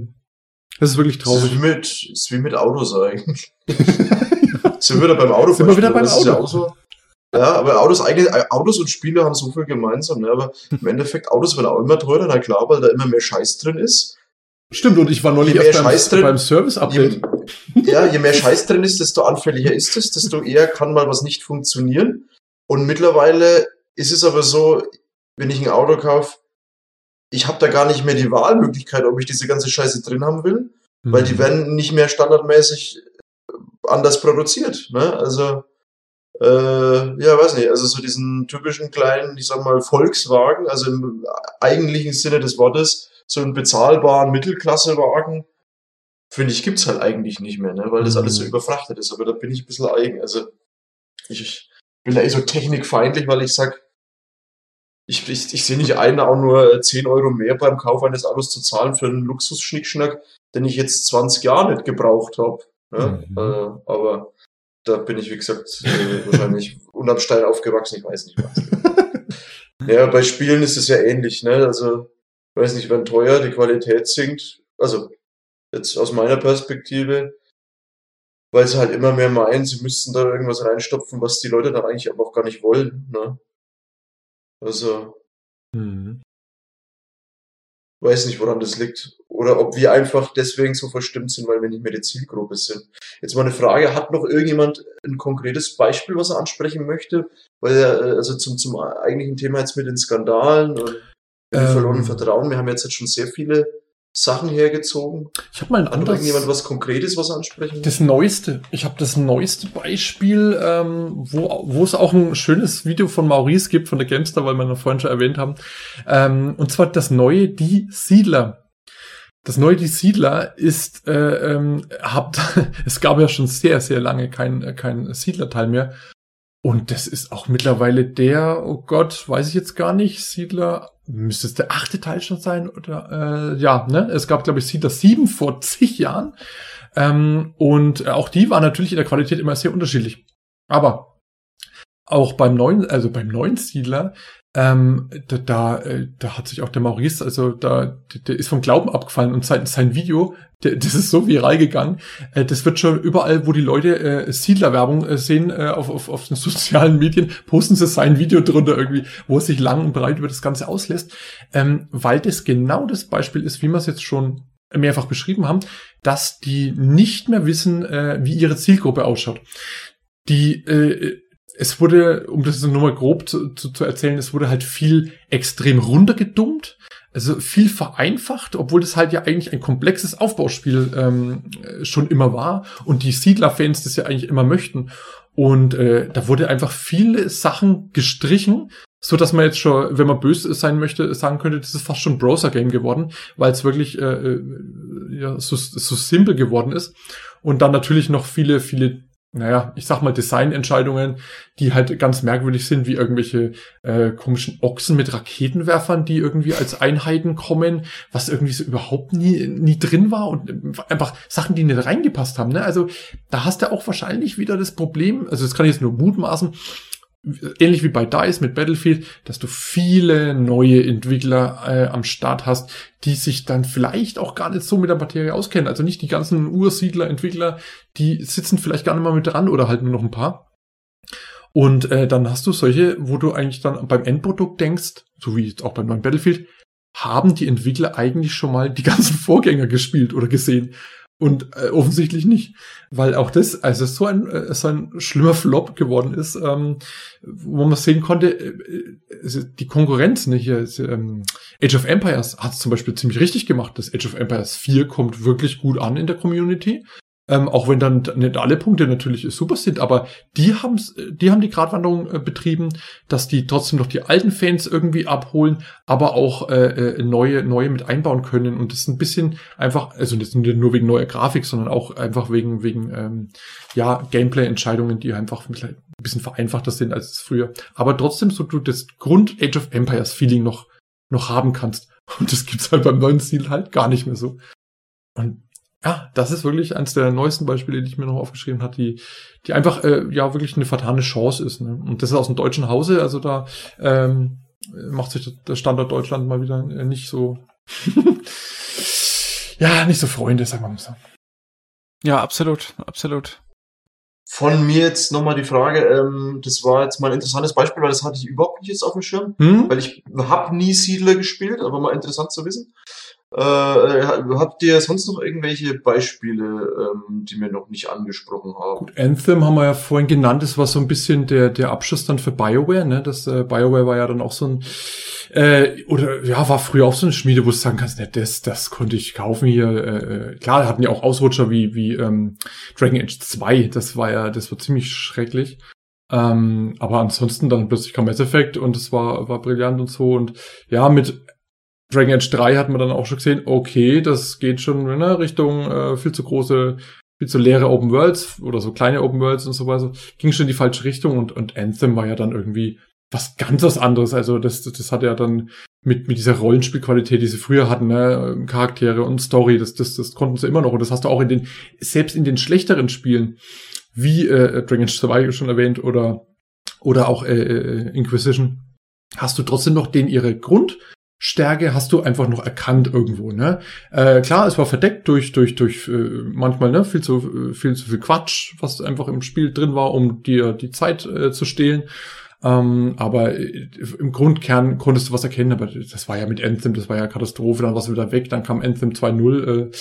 das ist wirklich traurig. Es ist wie mit, ist wie mit Autos eigentlich. Sind wir wieder beim Auto? Sind wir wieder beim Auto? Ja, auch so. ja, aber Autos, eigene, Autos und Spiele haben so viel gemeinsam. Ne? Aber im Endeffekt, Autos werden auch immer teurer, na klar, weil da immer mehr Scheiß drin ist. Stimmt, und ich war neulich erst beim, drin, beim Service-Update. Ja, je mehr Scheiß drin ist, desto anfälliger ist es, desto eher kann mal was nicht funktionieren. Und mittlerweile ist es aber so, wenn ich ein Auto kaufe, ich habe da gar nicht mehr die Wahlmöglichkeit, ob ich diese ganze Scheiße drin haben will, mhm. weil die mhm. werden nicht mehr standardmäßig anders produziert. Ne? Also, äh, ja, weiß nicht, also so diesen typischen kleinen, ich sag mal, Volkswagen, also im eigentlichen Sinne des Wortes, so einen bezahlbaren Mittelklassewagen, finde ich, gibt's halt eigentlich nicht mehr, ne? weil das alles so mhm. überfrachtet ist. Aber da bin ich ein bisschen eigen. Also, ich, ich bin da eh so technikfeindlich, weil ich sag, ich, ich, ich sehe nicht ein, auch nur 10 Euro mehr beim Kauf eines Autos zu zahlen für einen Luxusschnickschnack, den ich jetzt 20 Jahre nicht gebraucht habe. Ne? Mhm. Äh, aber da bin ich, wie gesagt, äh, wahrscheinlich unterm Stein aufgewachsen, ich weiß nicht was. ja, bei Spielen ist es ja ähnlich, ne? Also, weiß nicht, wenn teuer die Qualität sinkt, also jetzt aus meiner Perspektive, weil sie halt immer mehr meinen, sie müssten da irgendwas reinstopfen, was die Leute dann eigentlich aber auch gar nicht wollen. Ne? Also, mhm. weiß nicht, woran das liegt. Oder ob wir einfach deswegen so verstimmt sind, weil wir nicht mehr die Zielgruppe sind. Jetzt mal eine Frage, hat noch irgendjemand ein konkretes Beispiel, was er ansprechen möchte? Weil er, äh, also zum, zum eigentlichen Thema jetzt mit den Skandalen und ähm, verlorenen Vertrauen, wir haben jetzt, jetzt schon sehr viele Sachen hergezogen? Ich habe mal ein anderes. irgendjemand was Konkretes, was ansprechen? Das neueste. Ich habe das neueste Beispiel, ähm, wo wo es auch ein schönes Video von Maurice gibt von der Gamester, weil wir noch vorhin schon erwähnt haben. Ähm, und zwar das neue Die Siedler. Das neue Die Siedler ist, äh, ähm, habt, es gab ja schon sehr, sehr lange kein, kein Siedlerteil mehr. Und das ist auch mittlerweile der, oh Gott, weiß ich jetzt gar nicht, Siedler müsste es der achte Teil schon sein oder äh, ja, ne? Es gab, glaube ich, Siedler 7 vor zig Jahren. Ähm, und auch die war natürlich in der Qualität immer sehr unterschiedlich. Aber auch beim neuen, also beim neuen Siedler ähm, da, da, äh, da hat sich auch der Maurice, also da, der ist vom Glauben abgefallen und sein, sein Video, der, das ist so viral gegangen, äh, das wird schon überall, wo die Leute äh, Siedlerwerbung äh, sehen, äh, auf, auf, auf den sozialen Medien, posten sie sein Video drunter irgendwie, wo es sich lang und breit über das Ganze auslässt, ähm, weil das genau das Beispiel ist, wie wir es jetzt schon mehrfach beschrieben haben, dass die nicht mehr wissen, äh, wie ihre Zielgruppe ausschaut. Die äh, es wurde, um das nur mal grob zu, zu, zu erzählen, es wurde halt viel extrem runtergedummt, also viel vereinfacht, obwohl das halt ja eigentlich ein komplexes Aufbauspiel ähm, schon immer war und die Siedler-Fans das ja eigentlich immer möchten. Und äh, da wurde einfach viele Sachen gestrichen, so dass man jetzt schon, wenn man böse sein möchte, sagen könnte, das ist fast schon Browser-Game geworden, weil es wirklich äh, äh, ja, so, so simpel geworden ist. Und dann natürlich noch viele, viele naja, ich sag mal Designentscheidungen, die halt ganz merkwürdig sind, wie irgendwelche äh, komischen Ochsen mit Raketenwerfern, die irgendwie als Einheiten kommen, was irgendwie so überhaupt nie, nie drin war und einfach Sachen, die nicht reingepasst haben. Ne? Also da hast du auch wahrscheinlich wieder das Problem, also das kann ich jetzt nur mutmaßen, ähnlich wie bei DICE mit Battlefield, dass du viele neue Entwickler äh, am Start hast, die sich dann vielleicht auch gar nicht so mit der Materie auskennen. Also nicht die ganzen Ursiedler-Entwickler, die sitzen vielleicht gar nicht mal mit dran oder halt nur noch ein paar. Und äh, dann hast du solche, wo du eigentlich dann beim Endprodukt denkst, so wie auch beim neuen Battlefield, haben die Entwickler eigentlich schon mal die ganzen Vorgänger gespielt oder gesehen. Und äh, offensichtlich nicht, weil auch das, also so ein, äh, so ein schlimmer Flop geworden ist, ähm, wo man sehen konnte, äh, also die Konkurrenz, ne, ähm, Age of Empires hat es zum Beispiel ziemlich richtig gemacht. Das Age of Empires 4 kommt wirklich gut an in der Community. Ähm, auch wenn dann nicht alle Punkte natürlich super sind, aber die haben die haben die Gratwanderung äh, betrieben, dass die trotzdem noch die alten Fans irgendwie abholen, aber auch äh, äh, neue neue mit einbauen können. Und das ist ein bisschen einfach, also nicht nur wegen neuer Grafik, sondern auch einfach wegen wegen ähm, ja Gameplay-Entscheidungen, die einfach ein bisschen vereinfachter sind als früher, aber trotzdem so du das Grund Age of Empires Feeling noch noch haben kannst. Und das gibt's halt beim neuen Stil halt gar nicht mehr so. Und ja, das ist wirklich eines der neuesten Beispiele, die ich mir noch aufgeschrieben habe, die, die einfach äh, ja wirklich eine vertane Chance ist. Ne? Und das ist aus dem deutschen Hause, also da ähm, macht sich der Standort Deutschland mal wieder äh, nicht so ja, nicht so Freunde, sagen wir mal so. Ja, absolut, absolut. Von mir jetzt nochmal die Frage, ähm, das war jetzt mal ein interessantes Beispiel, weil das hatte ich überhaupt nicht jetzt auf dem Schirm, hm? weil ich habe nie Siedler gespielt, aber mal interessant zu wissen. Äh, habt ihr sonst noch irgendwelche Beispiele, ähm, die wir noch nicht angesprochen haben? Gut, Anthem haben wir ja vorhin genannt, das war so ein bisschen der, der Abschluss dann für BioWare, ne? Das äh, BioWare war ja dann auch so ein äh, oder ja, war früher auch so eine Schmiede, wo du sagen kannst, ne, das, das konnte ich kaufen hier. Äh, äh, klar, hatten ja auch Ausrutscher wie, wie ähm, Dragon Age 2, das war ja, das war ziemlich schrecklich. Ähm, aber ansonsten dann plötzlich kam Mass Effect und es war, war brillant und so. Und ja, mit Dragon Age 3 hat man dann auch schon gesehen, okay, das geht schon in ne, Richtung äh, viel zu große, viel zu leere Open Worlds oder so kleine Open Worlds und so weiter. Ging schon in die falsche Richtung und, und Anthem war ja dann irgendwie was ganz was anderes. Also das, das, hat ja dann mit, mit dieser Rollenspielqualität, die sie früher hatten, ne, Charaktere und Story, das, das, das konnten sie immer noch. Und das hast du auch in den, selbst in den schlechteren Spielen, wie äh, Dragon's Survival schon erwähnt oder, oder auch äh, äh, Inquisition, hast du trotzdem noch den ihre Grundstärke hast du einfach noch erkannt irgendwo, ne? Äh, klar, es war verdeckt durch durch durch äh, manchmal ne viel zu äh, viel zu viel Quatsch, was einfach im Spiel drin war, um dir die Zeit äh, zu stehlen. Ähm, aber äh, im Grundkern konntest du was erkennen, aber das war ja mit Anthem, das war ja Katastrophe, dann war es wieder weg, dann kam Anthem 2.0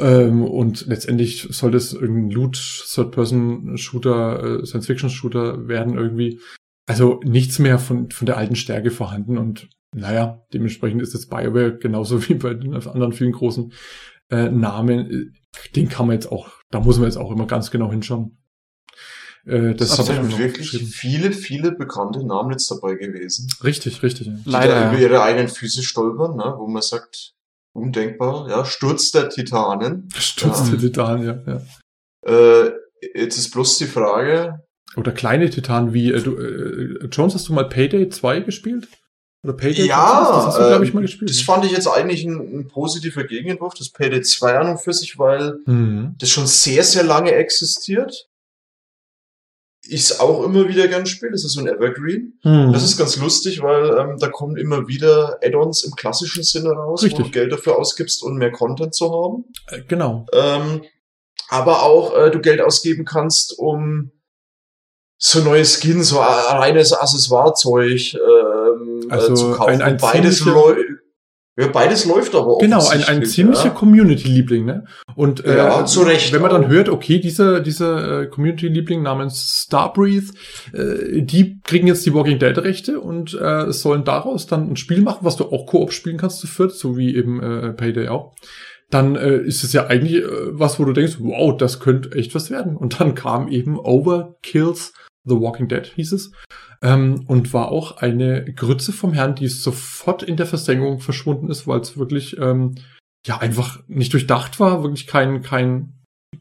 äh, ähm, und letztendlich sollte es irgendein Loot, Third-Person-Shooter, äh, Science-Fiction-Shooter werden irgendwie. Also nichts mehr von, von der alten Stärke vorhanden und naja, dementsprechend ist jetzt BioWare genauso wie bei den anderen vielen großen äh, Namen, den kann man jetzt auch, da muss man jetzt auch immer ganz genau hinschauen. Äh, das das sind wirklich viele, viele bekannte Namen jetzt dabei gewesen. Richtig, richtig. Ja. Leider. Über ihre eigenen Füße stolpern, ne? wo man sagt, undenkbar, ja, Sturz der Titanen. Sturz ja. der Titanen, ja. ja. Äh, jetzt ist bloß die Frage. Oder kleine Titanen wie, äh, du, äh, Jones, hast du mal Payday 2 gespielt? Oder Payday ja, das hast du, glaube ich, mal gespielt. Das fand ich jetzt eigentlich ein, ein positiver Gegenentwurf, das Payday 2 an und für sich, weil mhm. das schon sehr, sehr lange existiert ich auch immer wieder gern spiele. Das ist so ein Evergreen. Hm. Das ist ganz lustig, weil ähm, da kommen immer wieder Add-ons im klassischen Sinne raus, Richtig. wo du Geld dafür ausgibst, um mehr Content zu haben. Äh, genau. Ähm, aber auch äh, du Geld ausgeben kannst, um so neue Skins, so reines Accessoirezeug ähm, äh, also zu kaufen. Ein, ein beides ja, beides läuft aber auch. Genau, ein, ein ziemlicher ja. Community-Liebling, ne? Und äh, ja, zu Recht wenn man dann hört, okay, diese, diese äh, Community-Liebling namens Starbreathe, äh, die kriegen jetzt die Walking Dead-Rechte und äh, sollen daraus dann ein Spiel machen, was du auch Koop spielen kannst zu viert, so wie eben äh, Payday auch dann äh, ist es ja eigentlich äh, was, wo du denkst, wow, das könnte echt was werden. Und dann kam eben Overkills The Walking Dead, hieß es ähm, und war auch eine Grütze vom Herrn, die sofort in der Versenkung verschwunden ist, weil es wirklich ähm, ja einfach nicht durchdacht war, wirklich kein kein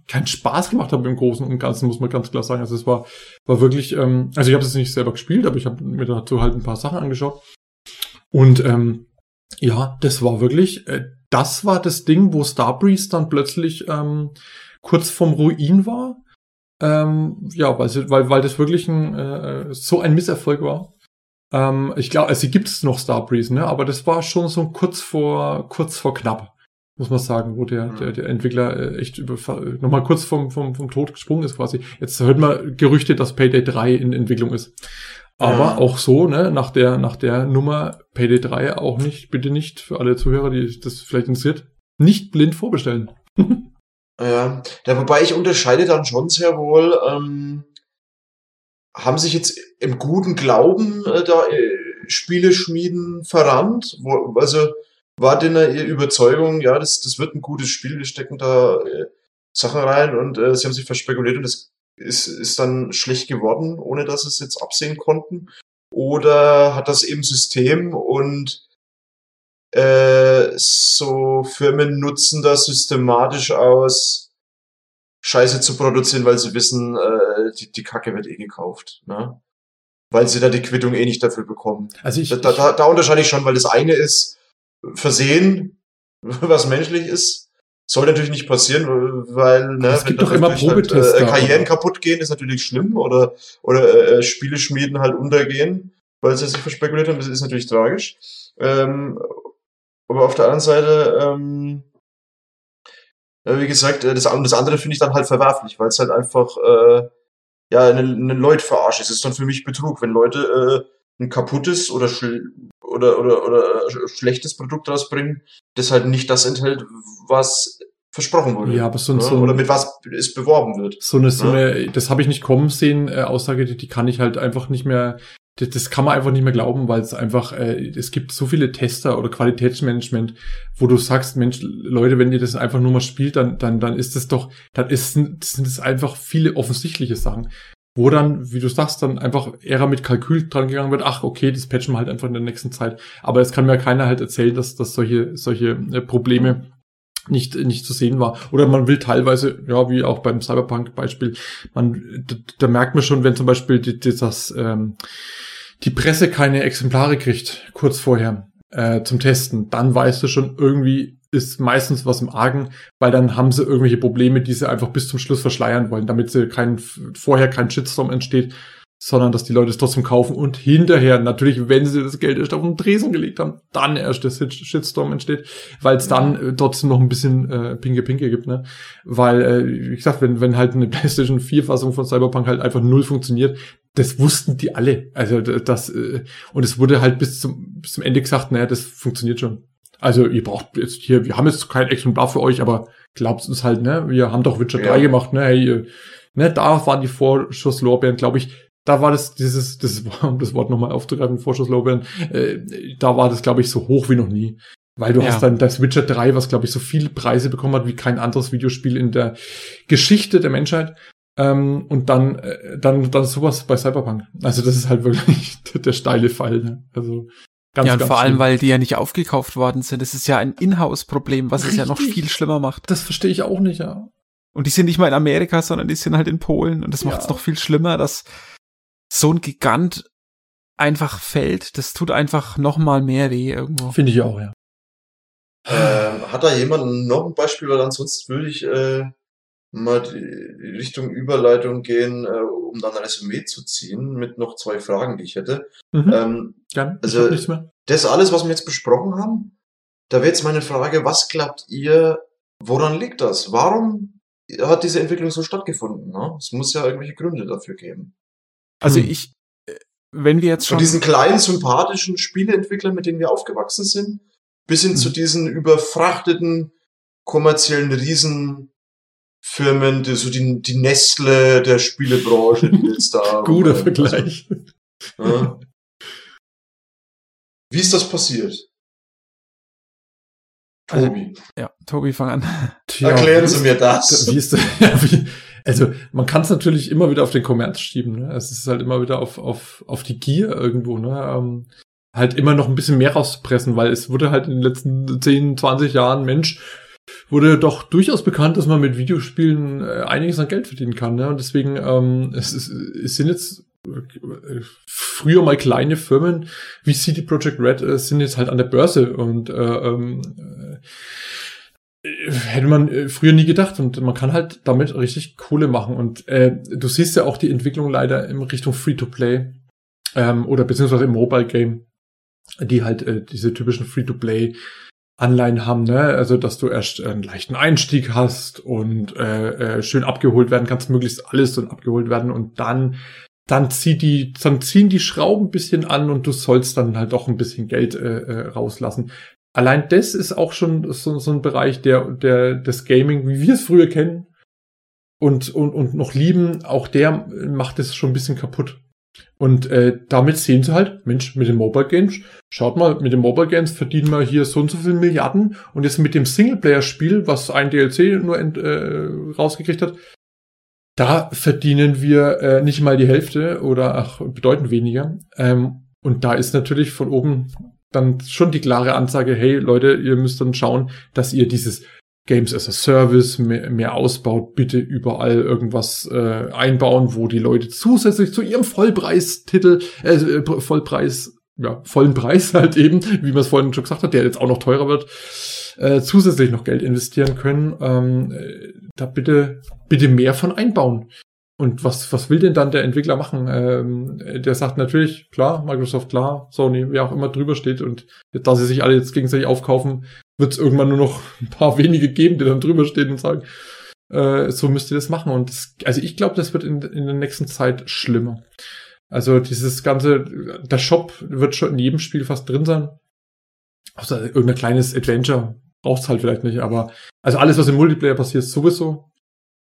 kein Spaß gemacht hat im Großen und Ganzen, muss man ganz klar sagen. Also es war war wirklich, ähm, also ich habe es nicht selber gespielt, aber ich habe mir dazu halt ein paar Sachen angeschaut und ähm, ja, das war wirklich, äh, das war das Ding, wo Starbreeze dann plötzlich ähm, kurz vorm Ruin war ähm, ja, weil, sie, weil, weil das wirklich ein, äh, so ein Misserfolg war. Ähm, ich glaube, also gibt es noch Starbreeze, ne? aber das war schon so kurz vor, kurz vor knapp, muss man sagen, wo der, der, der Entwickler äh, echt über, nochmal kurz vom, vom, vom Tod gesprungen ist quasi. Jetzt hört man Gerüchte, dass Payday 3 in Entwicklung ist. Aber ja. auch so, ne, nach der, nach der Nummer Payday 3 auch nicht, bitte nicht, für alle Zuhörer, die das vielleicht interessiert, nicht blind vorbestellen. Ja, ja, wobei ich unterscheide dann schon sehr wohl, ähm, haben sich jetzt im guten Glauben äh, da äh, Spiele schmieden verrannt? Wo, also war denn ihre Überzeugung, ja, das, das wird ein gutes Spiel, wir stecken da äh, Sachen rein und äh, sie haben sich verspekuliert und das ist, ist dann schlecht geworden, ohne dass sie es jetzt absehen konnten? Oder hat das eben System und äh, so Firmen nutzen das systematisch aus, Scheiße zu produzieren, weil sie wissen, äh, die, die Kacke wird eh gekauft. Ne? Weil sie da die Quittung eh nicht dafür bekommen. Also ich, da, da, da unterscheide ich schon, weil das eine ist Versehen, was menschlich ist. Soll natürlich nicht passieren, weil ne, es gibt doch immer halt, Probetester. Halt, äh, Karrieren kaputt gehen ist natürlich schlimm oder oder äh, Spiele schmieden halt untergehen, weil sie sich verspekuliert haben. Das ist natürlich tragisch. Ähm, aber auf der anderen Seite, ähm, wie gesagt, äh, das, das andere finde ich dann halt verwerflich, weil es halt einfach äh, ja eine, eine Leute verarscht ist. Es ist dann für mich Betrug, wenn Leute äh, ein kaputtes oder oder oder oder äh, schlechtes Produkt rausbringen, das halt nicht das enthält, was versprochen wurde. Ja, aber so, ne? so oder mit was es beworben wird. So eine, so ne? eine das habe ich nicht kommen sehen, äh, Aussage, die, die kann ich halt einfach nicht mehr das, das kann man einfach nicht mehr glauben, weil es einfach, äh, es gibt so viele Tester oder Qualitätsmanagement, wo du sagst, Mensch, Leute, wenn ihr das einfach nur mal spielt, dann, dann, dann ist das doch, dann ist, sind es einfach viele offensichtliche Sachen. Wo dann, wie du sagst, dann einfach eher mit Kalkül dran gegangen wird, ach, okay, das patchen wir halt einfach in der nächsten Zeit. Aber es kann mir keiner halt erzählen, dass, dass solche, solche äh, Probleme nicht, nicht zu sehen war. Oder man will teilweise, ja, wie auch beim Cyberpunk-Beispiel, man, da, da merkt man schon, wenn zum Beispiel die, die, das, ähm, die Presse keine Exemplare kriegt, kurz vorher, äh, zum Testen, dann weißt du schon, irgendwie ist meistens was im Argen, weil dann haben sie irgendwelche Probleme, die sie einfach bis zum Schluss verschleiern wollen, damit sie kein, vorher kein Shitstorm entsteht, sondern dass die Leute es trotzdem kaufen und hinterher, natürlich, wenn sie das Geld erst auf den Tresen gelegt haben, dann erst der Shitstorm entsteht, weil es dann äh, trotzdem noch ein bisschen äh, Pinke-Pinke gibt, ne? Weil, äh, wie gesagt, wenn, wenn halt eine PlayStation 4-Fassung von Cyberpunk halt einfach null funktioniert, das wussten die alle. Also das, äh, und es wurde halt bis zum, bis zum Ende gesagt, naja, das funktioniert schon. Also ihr braucht jetzt hier, wir haben jetzt kein Exemplar für euch, aber glaubt uns halt, ne? Wir haben doch Witcher ja. 3 gemacht, ne? Hey, ne, da waren die Vorschusslorbeeren, glaube ich, da war das, dieses, das, um das Wort nochmal aufzugreifen, Vorschusslorbeeren, äh, da war das, glaube ich, so hoch wie noch nie. Weil du ja. hast dann das Witcher 3, was, glaube ich, so viele Preise bekommen hat wie kein anderes Videospiel in der Geschichte der Menschheit. Ähm, und dann, äh, dann, dann sowas bei Cyberpunk. Also das ist halt wirklich der steile Fall. Ne? Also Ganz, ja, und vor allem, weil die ja nicht aufgekauft worden sind. Das ist ja ein Inhouse-Problem, was Richtig. es ja noch viel schlimmer macht. Das verstehe ich auch nicht, ja. Und die sind nicht mal in Amerika, sondern die sind halt in Polen. Und das macht es noch viel schlimmer, dass so ein Gigant einfach fällt. Das tut einfach noch mal mehr weh irgendwo. Finde ich auch, ja. Ähm, hat da jemand noch ein Beispiel, weil ansonsten würde ich äh, mal die Richtung Überleitung gehen, äh, um dann ein Resümee zu ziehen mit noch zwei Fragen, die ich hätte. Mhm. Ähm, ja, also das alles, was wir jetzt besprochen haben, da wäre jetzt meine Frage, was glaubt ihr, woran liegt das? Warum hat diese Entwicklung so stattgefunden? Ne? Es muss ja irgendwelche Gründe dafür geben. Also hm. ich, äh, wenn wir jetzt schon... Von diesen kleinen, sympathischen Spieleentwicklern, mit denen wir aufgewachsen sind, bis hin hm. zu diesen überfrachteten kommerziellen Riesen Firmen, die, so die, die Nestle der Spielebranche, die jetzt da. Guter also, Vergleich. Ja. Wie ist das passiert? Also, Tobi. Also, ja, Tobi, fang an. Erklären Sie mir das. Wie ist das? Ja, wie, also man kann es natürlich immer wieder auf den Kommerz schieben. Ne? Es ist halt immer wieder auf, auf, auf die Gier irgendwo. Ne? Ähm, halt immer noch ein bisschen mehr rauszupressen, weil es wurde halt in den letzten 10, 20 Jahren, Mensch, wurde doch durchaus bekannt, dass man mit Videospielen äh, einiges an Geld verdienen kann. Ne? Und deswegen, ähm, es, ist, es sind jetzt äh, früher mal kleine Firmen wie CD Projekt Red äh, sind jetzt halt an der Börse und äh, ähm, äh, hätte man äh, früher nie gedacht und man kann halt damit richtig Kohle machen und äh, du siehst ja auch die Entwicklung leider in Richtung Free-to-Play ähm, oder beziehungsweise im Mobile Game, die halt äh, diese typischen Free-to-Play Anleihen haben, ne? Also dass du erst einen leichten Einstieg hast und äh, äh, schön abgeholt werden kannst, möglichst alles und abgeholt werden und dann dann zieht die, dann ziehen die Schrauben bisschen an und du sollst dann halt auch ein bisschen Geld äh, äh, rauslassen. Allein das ist auch schon so, so ein Bereich der, der des Gaming, wie wir es früher kennen und, und, und noch lieben, auch der macht es schon ein bisschen kaputt. Und äh, damit sehen sie halt, Mensch, mit den Mobile Games, schaut mal, mit den Mobile Games verdienen wir hier so und so viele Milliarden und jetzt mit dem Singleplayer-Spiel, was ein DLC nur äh, rausgekriegt hat, da verdienen wir äh, nicht mal die Hälfte oder ach, bedeutend weniger. Ähm, und da ist natürlich von oben dann schon die klare Ansage, hey Leute, ihr müsst dann schauen, dass ihr dieses Games as a Service mehr, mehr ausbaut, bitte überall irgendwas äh, einbauen, wo die Leute zusätzlich zu ihrem Vollpreistitel, äh, Vollpreis, ja, vollen Preis halt eben, wie man es vorhin schon gesagt hat, der jetzt auch noch teurer wird, äh, zusätzlich noch Geld investieren können. Ähm, äh, da bitte, bitte mehr von einbauen. Und was, was will denn dann der Entwickler machen? Ähm, der sagt natürlich, klar, Microsoft, klar, Sony, wer auch immer drüber steht. Und da sie sich alle jetzt gegenseitig aufkaufen, wird es irgendwann nur noch ein paar wenige geben, die dann drüber stehen und sagen, äh, so müsst ihr das machen. Und das, also ich glaube, das wird in, in der nächsten Zeit schlimmer. Also dieses ganze, der Shop wird schon in jedem Spiel fast drin sein. Außer irgendein kleines Adventure braucht's halt vielleicht nicht, aber also alles, was im Multiplayer passiert, sowieso.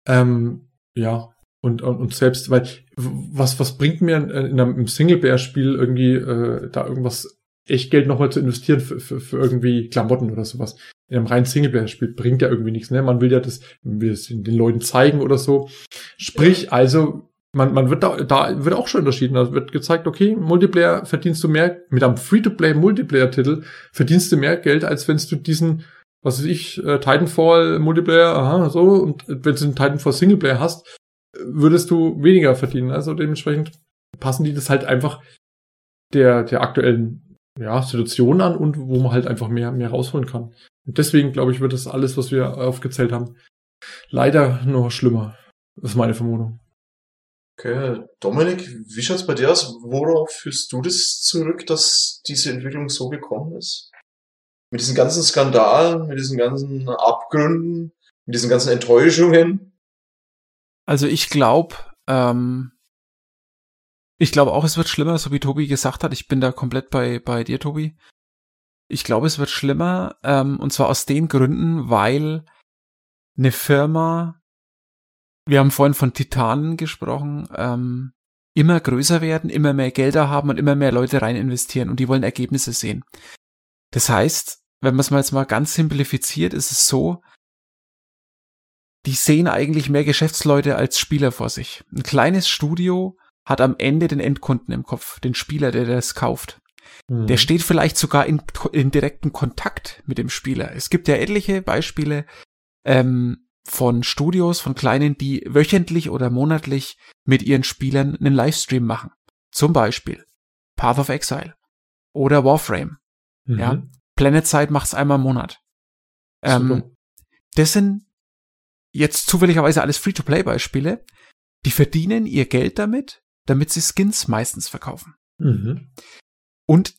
Ähm, ja, und, und, und selbst, weil was, was bringt mir in, in einem Singleplayer-Spiel irgendwie äh, da irgendwas echt Geld nochmal zu investieren für, für, für irgendwie Klamotten oder sowas. In einem reinen Singleplayer-Spiel bringt ja irgendwie nichts, ne? Man will ja das, will es den Leuten zeigen oder so. Sprich, also, man, man wird da, da wird auch schon unterschieden. Da wird gezeigt, okay, Multiplayer verdienst du mehr, mit einem Free-to-Play Multiplayer-Titel verdienst du mehr Geld, als wenn du diesen, was weiß ich, äh, Titanfall Multiplayer, aha, so, und wenn du einen Titanfall Singleplayer hast, würdest du weniger verdienen. Also dementsprechend passen die das halt einfach der, der aktuellen ja, Situation an und wo man halt einfach mehr, mehr rausholen kann. Und deswegen, glaube ich, wird das alles, was wir aufgezählt haben, leider noch schlimmer. Das ist meine Vermutung. Okay, Dominik, wie schaut's bei dir aus? Worauf führst du das zurück, dass diese Entwicklung so gekommen ist? Mit diesen ganzen Skandalen, mit diesen ganzen Abgründen, mit diesen ganzen Enttäuschungen? Also ich glaube, ähm, ich glaube auch, es wird schlimmer, so wie Tobi gesagt hat. Ich bin da komplett bei, bei dir, Tobi. Ich glaube, es wird schlimmer, ähm, und zwar aus den Gründen, weil eine Firma, wir haben vorhin von Titanen gesprochen, ähm, immer größer werden, immer mehr Gelder haben und immer mehr Leute rein investieren und die wollen Ergebnisse sehen. Das heißt, wenn man es mal jetzt mal ganz simplifiziert, ist es so, die sehen eigentlich mehr Geschäftsleute als Spieler vor sich. Ein kleines Studio hat am Ende den Endkunden im Kopf, den Spieler, der das kauft. Mhm. Der steht vielleicht sogar in, in direkten Kontakt mit dem Spieler. Es gibt ja etliche Beispiele ähm, von Studios, von kleinen, die wöchentlich oder monatlich mit ihren Spielern einen Livestream machen. Zum Beispiel Path of Exile oder Warframe. Mhm. Ja, Planet Side macht's einmal im Monat. Ähm, das sind jetzt zufälligerweise alles Free-to-Play-Beispiele. Die verdienen ihr Geld damit, damit sie Skins meistens verkaufen. Mhm. Und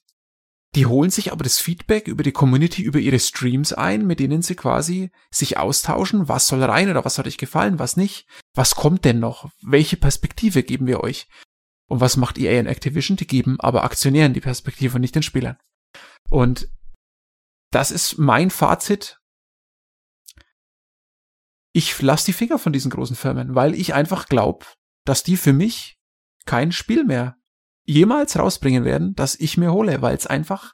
die holen sich aber das Feedback über die Community, über ihre Streams ein, mit denen sie quasi sich austauschen, was soll rein oder was hat euch gefallen, was nicht, was kommt denn noch, welche Perspektive geben wir euch. Und was macht EA und Activision? Die geben aber Aktionären die Perspektive und nicht den Spielern. Und das ist mein Fazit. Ich lasse die Finger von diesen großen Firmen, weil ich einfach glaube, dass die für mich kein Spiel mehr jemals rausbringen werden, das ich mir hole, weil es einfach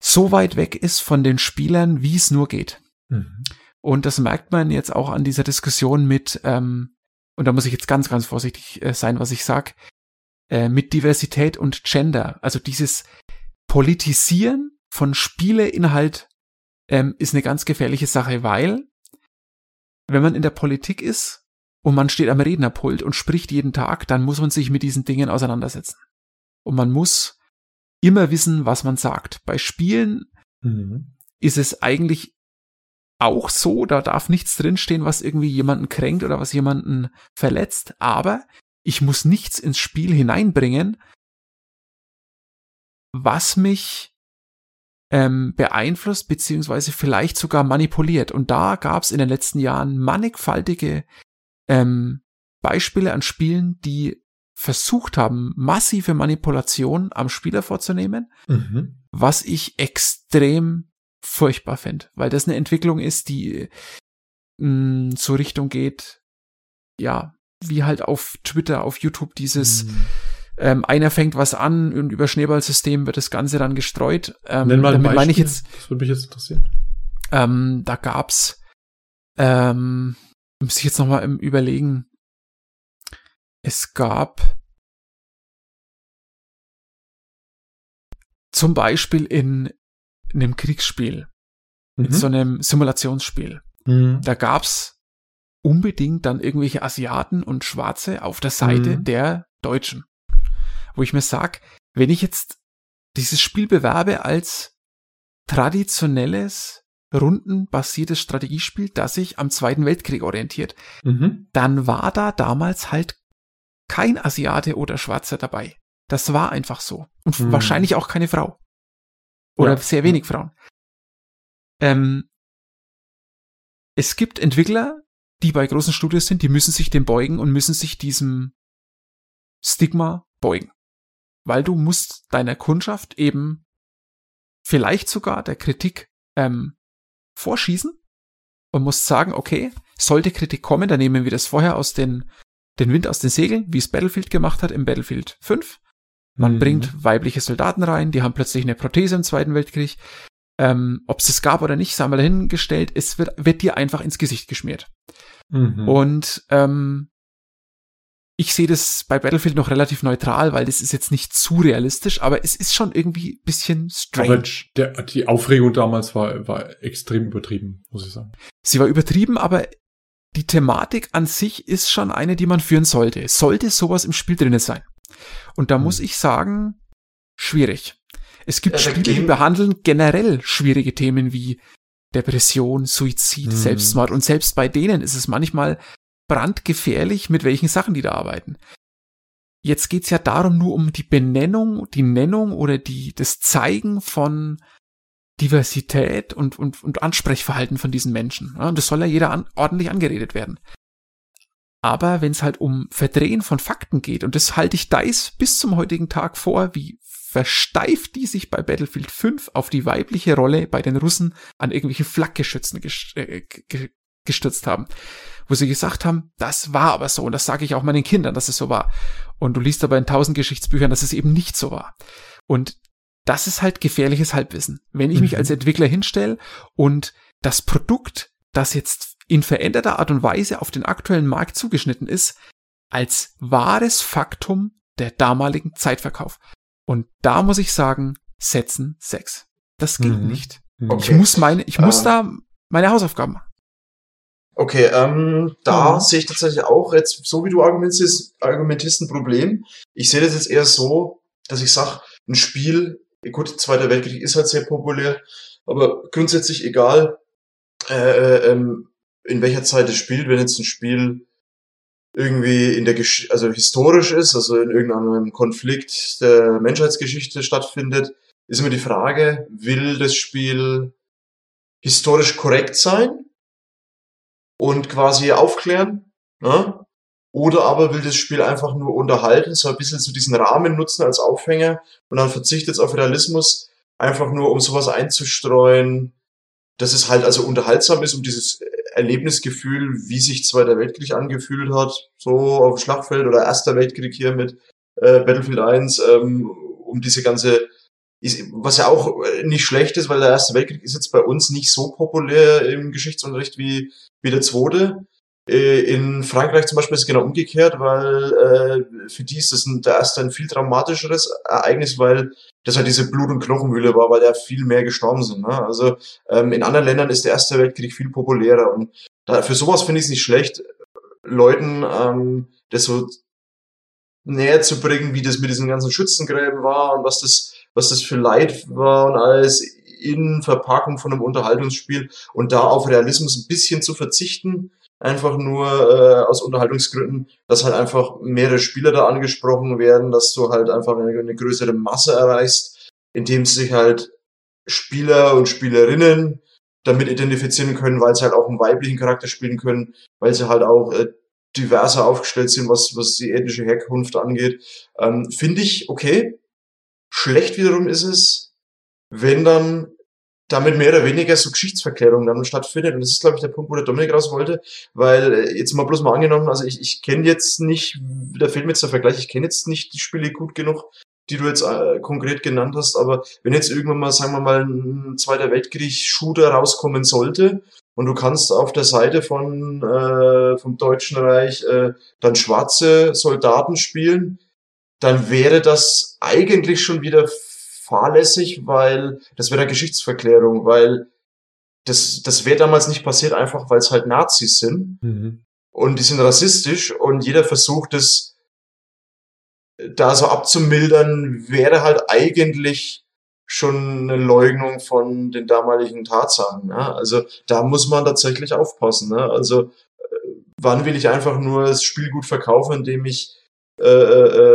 so weit weg ist von den Spielern, wie es nur geht. Mhm. Und das merkt man jetzt auch an dieser Diskussion mit, ähm, und da muss ich jetzt ganz, ganz vorsichtig äh, sein, was ich sag, äh, mit Diversität und Gender. Also dieses Politisieren von Spieleinhalt ähm, ist eine ganz gefährliche Sache, weil wenn man in der Politik ist, und man steht am Rednerpult und spricht jeden Tag, dann muss man sich mit diesen Dingen auseinandersetzen. Und man muss immer wissen, was man sagt. Bei Spielen mhm. ist es eigentlich auch so, da darf nichts drinstehen, was irgendwie jemanden kränkt oder was jemanden verletzt, aber ich muss nichts ins Spiel hineinbringen, was mich ähm, beeinflusst beziehungsweise vielleicht sogar manipuliert. Und da gab es in den letzten Jahren mannigfaltige ähm, Beispiele an Spielen, die versucht haben, massive Manipulation am Spieler vorzunehmen, mhm. was ich extrem furchtbar finde, weil das eine Entwicklung ist, die mh, mm, so Richtung geht, ja, wie halt auf Twitter, auf YouTube dieses mhm. Ähm, einer fängt was an und über Schneeballsystem wird das Ganze dann gestreut. Ähm, Nenn mal damit meine ich jetzt. Das würde mich jetzt interessieren. Ähm, da gab's ähm, muss ich jetzt nochmal im Überlegen. Es gab zum Beispiel in, in einem Kriegsspiel, mhm. in so einem Simulationsspiel, mhm. da gab's unbedingt dann irgendwelche Asiaten und Schwarze auf der Seite mhm. der Deutschen. Wo ich mir sag, wenn ich jetzt dieses Spiel bewerbe als traditionelles rundenbasiertes Strategiespiel, das sich am Zweiten Weltkrieg orientiert, mhm. dann war da damals halt kein Asiate oder Schwarzer dabei. Das war einfach so. Und mhm. wahrscheinlich auch keine Frau. Oder ja. sehr wenig Frauen. Ähm, es gibt Entwickler, die bei großen Studios sind, die müssen sich dem beugen und müssen sich diesem Stigma beugen. Weil du musst deiner Kundschaft eben vielleicht sogar der Kritik ähm, vorschießen und musst sagen, okay, sollte Kritik kommen, dann nehmen wir das vorher aus den, den Wind aus den Segeln, wie es Battlefield gemacht hat im Battlefield 5. Man mhm. bringt weibliche Soldaten rein, die haben plötzlich eine Prothese im Zweiten Weltkrieg. Ähm, Ob es das gab oder nicht, sei mal dahingestellt, es wird, wird dir einfach ins Gesicht geschmiert. Mhm. Und ähm, ich sehe das bei Battlefield noch relativ neutral, weil das ist jetzt nicht zu realistisch, aber es ist schon irgendwie bisschen strange. Aber der, die Aufregung damals war, war extrem übertrieben, muss ich sagen. Sie war übertrieben, aber die Thematik an sich ist schon eine, die man führen sollte. Sollte sowas im Spiel drinne sein. Und da hm. muss ich sagen, schwierig. Es gibt Spiele, die behandeln generell schwierige Themen wie Depression, Suizid, hm. Selbstmord und selbst bei denen ist es manchmal brandgefährlich, mit welchen Sachen die da arbeiten. Jetzt geht's ja darum nur um die Benennung, die Nennung oder die, das Zeigen von Diversität und, und, und Ansprechverhalten von diesen Menschen. Ja, und das soll ja jeder an, ordentlich angeredet werden. Aber wenn es halt um Verdrehen von Fakten geht, und das halte ich DICE bis zum heutigen Tag vor, wie versteift die sich bei Battlefield 5 auf die weibliche Rolle bei den Russen an irgendwelchen Flakgeschützen äh, gestürzt haben. Wo sie gesagt haben, das war aber so, und das sage ich auch meinen Kindern, dass es so war. Und du liest aber in tausend Geschichtsbüchern, dass es eben nicht so war. Und das ist halt gefährliches Halbwissen. Wenn ich mich mhm. als Entwickler hinstelle und das Produkt, das jetzt in veränderter Art und Weise auf den aktuellen Markt zugeschnitten ist, als wahres Faktum der damaligen Zeitverkauf. Und da muss ich sagen, setzen sechs. Das geht mhm. nicht. Okay. Ich muss meine, ich muss da meine Hausaufgaben machen. Okay, ähm, da mhm. sehe ich tatsächlich auch jetzt, so wie du argumentierst, argumentierst ein Problem. Ich sehe das jetzt eher so, dass ich sage, ein Spiel gut, Zweiter Weltkrieg ist halt sehr populär, aber grundsätzlich egal, äh, äh, ähm, in welcher Zeit es spielt, wenn jetzt ein Spiel irgendwie in der Gesch also historisch ist, also in irgendeinem Konflikt der Menschheitsgeschichte stattfindet, ist immer die Frage, will das Spiel historisch korrekt sein und quasi aufklären? Ne? Oder aber will das Spiel einfach nur unterhalten, so ein bisschen so diesen Rahmen nutzen als Aufhänger und dann verzichtet es auf Realismus, einfach nur um sowas einzustreuen, dass es halt also unterhaltsam ist, um dieses Erlebnisgefühl, wie sich Zweiter Weltkrieg angefühlt hat, so auf dem Schlachtfeld oder Erster Weltkrieg hier mit äh, Battlefield 1, ähm, um diese ganze, was ja auch nicht schlecht ist, weil der Erste Weltkrieg ist jetzt bei uns nicht so populär im Geschichtsunterricht wie, wie der Zweite. Äh, in Frankreich zum Beispiel ist es genau umgekehrt, weil äh, für die ist das ein, der erste ein viel dramatischeres Ereignis, weil das halt diese Blut- und Knochenmühle war, weil da viel mehr gestorben sind. Ne? Also ähm, in anderen Ländern ist der Erste Weltkrieg viel populärer und da, für sowas finde ich es nicht schlecht, Leuten ähm, das so näher zu bringen, wie das mit diesen ganzen Schützengräben war und was das, was das für Leid war und alles in Verpackung von einem Unterhaltungsspiel und da auf Realismus ein bisschen zu verzichten, einfach nur äh, aus Unterhaltungsgründen, dass halt einfach mehrere Spieler da angesprochen werden, dass du halt einfach eine, eine größere Masse erreichst, indem sich halt Spieler und Spielerinnen damit identifizieren können, weil sie halt auch einen weiblichen Charakter spielen können, weil sie halt auch äh, diverser aufgestellt sind, was, was die ethnische Herkunft angeht. Ähm, Finde ich okay. Schlecht wiederum ist es, wenn dann damit mehr oder weniger so Geschichtsverklärung dann stattfindet. Und das ist, glaube ich, der Punkt, wo der Dominik raus wollte, weil äh, jetzt mal bloß mal angenommen, also ich, ich kenne jetzt nicht, da fehlt mir jetzt der Vergleich, ich kenne jetzt nicht die Spiele gut genug, die du jetzt äh, konkret genannt hast, aber wenn jetzt irgendwann mal, sagen wir mal, ein Zweiter Weltkrieg-Shooter rauskommen sollte und du kannst auf der Seite von äh, vom Deutschen Reich äh, dann schwarze Soldaten spielen, dann wäre das eigentlich schon wieder fahrlässig, weil das wäre eine Geschichtsverklärung, weil das, das wäre damals nicht passiert, einfach weil es halt Nazis sind. Mhm. Und die sind rassistisch und jeder versucht es da so abzumildern, wäre halt eigentlich schon eine Leugnung von den damaligen Tatsachen. Ja? Also da muss man tatsächlich aufpassen. Ne? Also äh, wann will ich einfach nur das Spiel gut verkaufen, indem ich äh,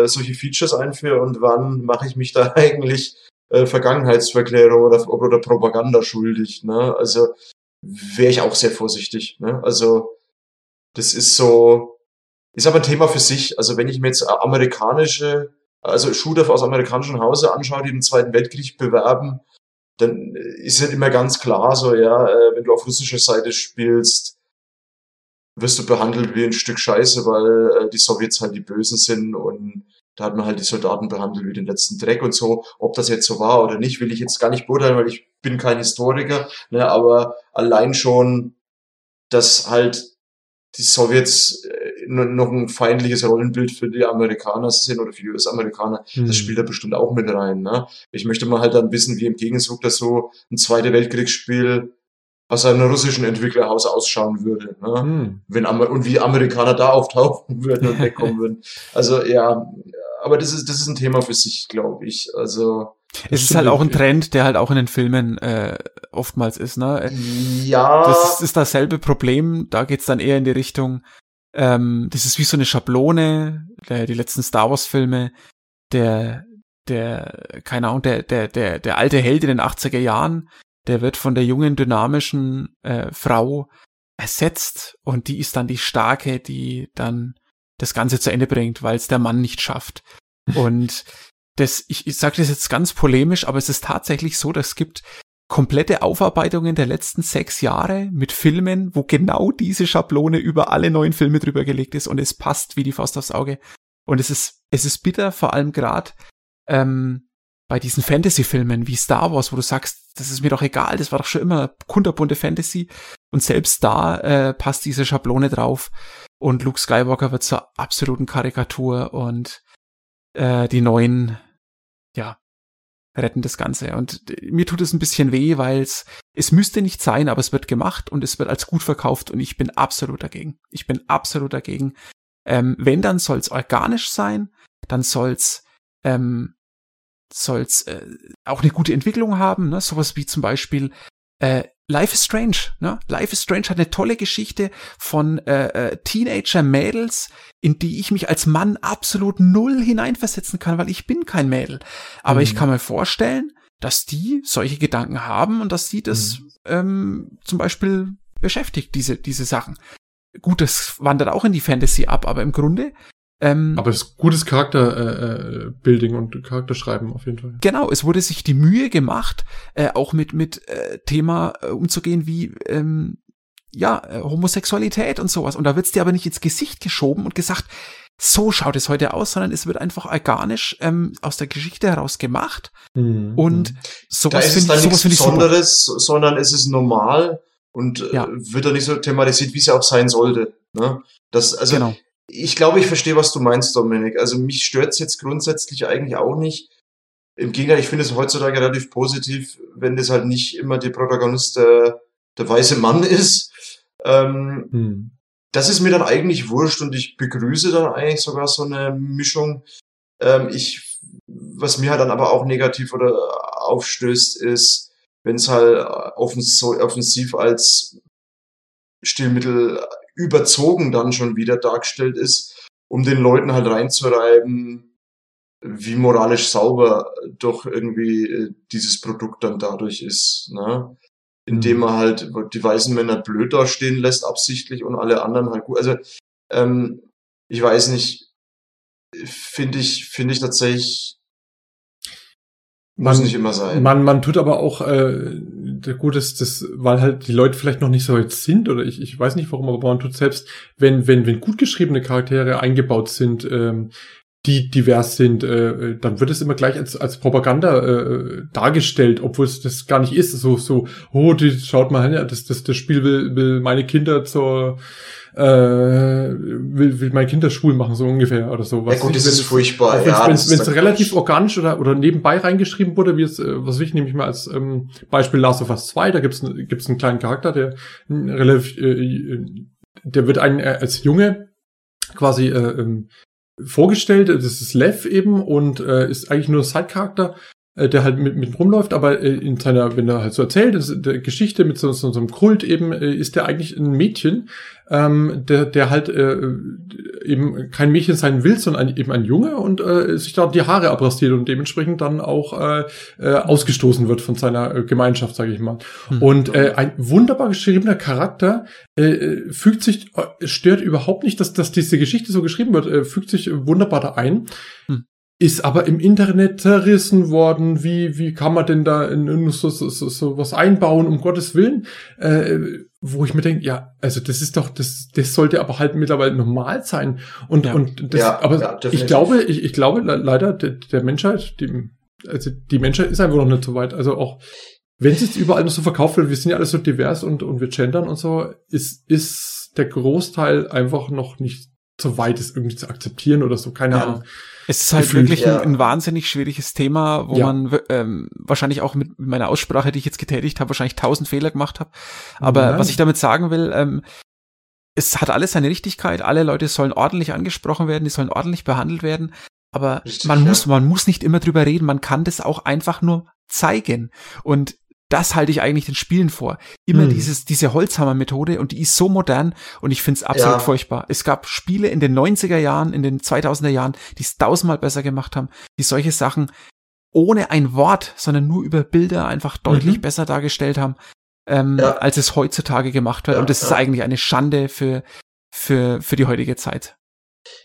äh, solche Features einführe und wann mache ich mich da eigentlich äh, Vergangenheitsverklärung oder, oder Propaganda schuldig. Ne? Also wäre ich auch sehr vorsichtig. Ne? Also das ist so, ist aber ein Thema für sich. Also wenn ich mir jetzt amerikanische, also Shooter aus amerikanischem Hause anschaue, die den Zweiten Weltkrieg bewerben, dann ist halt immer ganz klar so, ja, äh, wenn du auf russischer Seite spielst, wirst du behandelt wie ein Stück Scheiße, weil äh, die Sowjets halt die Bösen sind und da hat man halt die Soldaten behandelt wie den letzten Dreck und so. Ob das jetzt so war oder nicht, will ich jetzt gar nicht beurteilen, weil ich bin kein Historiker. Ne, aber allein schon, dass halt die Sowjets äh, noch ein feindliches Rollenbild für die Amerikaner sind oder für die US-Amerikaner, mhm. das spielt da bestimmt auch mit rein. Ne? Ich möchte mal halt dann wissen, wie im Gegenzug dass so ein Zweite Weltkriegsspiel aus einem russischen Entwicklerhaus ausschauen würde. Ne? Hm. Wenn Amer und wie Amerikaner da auftauchen würden und wegkommen würden. Also ja, aber das ist, das ist ein Thema für sich, glaube ich. Also. Es ist halt auch ein Trend, der halt auch in den Filmen äh, oftmals ist, ne? Ja. Das ist, ist dasselbe Problem. Da geht's dann eher in die Richtung, ähm, das ist wie so eine Schablone, der, die letzten Star Wars Filme, der, der, keine Ahnung, der, der, der, der alte Held in den 80er Jahren, der wird von der jungen, dynamischen äh, Frau ersetzt und die ist dann die starke, die dann das Ganze zu Ende bringt, weil es der Mann nicht schafft. Und das, ich, ich sage das jetzt ganz polemisch, aber es ist tatsächlich so, dass es gibt komplette Aufarbeitungen der letzten sechs Jahre mit Filmen, wo genau diese Schablone über alle neuen Filme drüber gelegt ist und es passt wie die Faust aufs Auge. Und es ist, es ist bitter, vor allem gerade ähm, bei diesen Fantasy-Filmen wie Star Wars, wo du sagst, das ist mir doch egal, das war doch schon immer kunterbunte Fantasy. Und selbst da äh, passt diese Schablone drauf. Und Luke Skywalker wird zur absoluten Karikatur und äh, die neuen, ja, retten das Ganze. Und äh, mir tut es ein bisschen weh, weil es, es müsste nicht sein, aber es wird gemacht und es wird als gut verkauft und ich bin absolut dagegen. Ich bin absolut dagegen. Ähm, wenn, dann soll es organisch sein, dann soll's ähm, soll's äh, auch eine gute Entwicklung haben, ne? sowas wie zum Beispiel äh, Life is Strange. Ne? Life is Strange hat eine tolle Geschichte von äh, äh, Teenager-Mädels, in die ich mich als Mann absolut null hineinversetzen kann, weil ich bin kein Mädel. Aber mhm. ich kann mir vorstellen, dass die solche Gedanken haben und dass sie das mhm. ähm, zum Beispiel beschäftigt, diese, diese Sachen. Gut, das wandert auch in die Fantasy ab, aber im Grunde ähm, Aber es ist gutes Charakterbuilding äh, äh und Charakterschreiben auf jeden Fall. Genau, es wurde sich die Mühe gemacht, äh, auch mit mit äh, Thema äh, umzugehen wie ähm, ja äh, Homosexualität und sowas. Und da wird's dir aber nicht ins Gesicht geschoben und gesagt, so schaut es heute aus, sondern es wird einfach organisch ähm, aus der Geschichte heraus gemacht. Mhm. Und sowas finde ich, sowas find ich Besonderes, super. sondern es ist normal und äh, ja. wird da nicht so thematisiert, wie es ja auch sein sollte. Ne? Das, also genau. Ich glaube, ich verstehe, was du meinst, Dominik. Also mich stört's jetzt grundsätzlich eigentlich auch nicht. Im Gegenteil, ich finde es heutzutage relativ positiv, wenn das halt nicht immer der Protagonist der, der weiße Mann ist. Ähm, hm. Das ist mir dann eigentlich wurscht und ich begrüße dann eigentlich sogar so eine Mischung. Ähm, ich, was mir halt dann aber auch negativ oder aufstößt, ist, wenn es halt offensiv als Stilmittel überzogen dann schon wieder dargestellt ist, um den Leuten halt reinzureiben, wie moralisch sauber doch irgendwie äh, dieses Produkt dann dadurch ist, ne? Indem mhm. er halt die weißen Männer blöd dastehen lässt, absichtlich, und alle anderen halt gut. Also, ähm, ich weiß nicht, finde ich, finde ich tatsächlich, muss man, nicht immer sein. Man, man tut aber auch äh, gut, das, das, weil halt die Leute vielleicht noch nicht so weit sind oder ich, ich weiß nicht warum, aber man tut selbst, wenn, wenn, wenn gut geschriebene Charaktere eingebaut sind, ähm, die divers sind, äh, dann wird es immer gleich als, als Propaganda äh, dargestellt, obwohl es das gar nicht ist. So, so, oh, die, schaut mal hin, das, das, das Spiel will, will meine Kinder zur äh, will, will meine Kinder schwul machen, so ungefähr oder so. Was ja gut, das ist furchtbar. Wenn ja, es relativ organisch oder, oder nebenbei reingeschrieben wurde, wie es, äh, was ich nehme ich mal als ähm, Beispiel Last of Us 2, da gibt's gibt's einen kleinen Charakter, der relativ, äh, der wird einen äh, als Junge quasi äh, ähm, vorgestellt. Das ist Lev eben und äh, ist eigentlich nur Side-Charakter, äh, der halt mit, mit rumläuft, aber äh, in seiner, wenn er halt so erzählt, das, der Geschichte mit so, so, so einem Kult eben, äh, ist der eigentlich ein Mädchen, ähm, der, der halt äh, eben kein Mädchen sein will, sondern ein, eben ein Junge und äh, sich da die Haare abrasiert und dementsprechend dann auch äh, äh, ausgestoßen wird von seiner äh, Gemeinschaft, sage ich mal. Hm. Und äh, ein wunderbar geschriebener Charakter äh, fügt sich, stört überhaupt nicht, dass, dass diese Geschichte so geschrieben wird, äh, fügt sich wunderbar da ein. Hm ist aber im Internet zerrissen worden. Wie, wie kann man denn da in, so, so, so, so was einbauen, um Gottes Willen? Äh, wo ich mir denke, ja, also das ist doch, das, das sollte aber halt mittlerweile normal sein. Und, ja. und das, ja, aber ja, ich glaube, ich, ich glaube leider der, der Menschheit, die, also die Menschheit ist einfach noch nicht so weit. Also auch wenn es jetzt überall noch so verkauft wird, wir sind ja alle so divers und, und wir gendern und so, ist, ist der Großteil einfach noch nicht so weit, es irgendwie zu akzeptieren oder so, keine Ahnung. Es ist halt Gefühl, wirklich ja. ein, ein, wahnsinnig schwieriges Thema, wo ja. man ähm, wahrscheinlich auch mit meiner Aussprache, die ich jetzt getätigt habe, wahrscheinlich tausend Fehler gemacht habe. Aber Nein. was ich damit sagen will, ähm, es hat alles seine Richtigkeit. Alle Leute sollen ordentlich angesprochen werden, die sollen ordentlich behandelt werden. Aber Richtig, man ja. muss, man muss nicht immer drüber reden, man kann das auch einfach nur zeigen. Und das halte ich eigentlich den Spielen vor. Immer hm. dieses, diese Holzhammer-Methode und die ist so modern und ich finde es absolut ja. furchtbar. Es gab Spiele in den 90er Jahren, in den 2000er Jahren, die es tausendmal besser gemacht haben, die solche Sachen ohne ein Wort, sondern nur über Bilder einfach deutlich mhm. besser dargestellt haben, ähm, ja. als es heutzutage gemacht wird. Ja, und das ist eigentlich eine Schande für, für, für die heutige Zeit.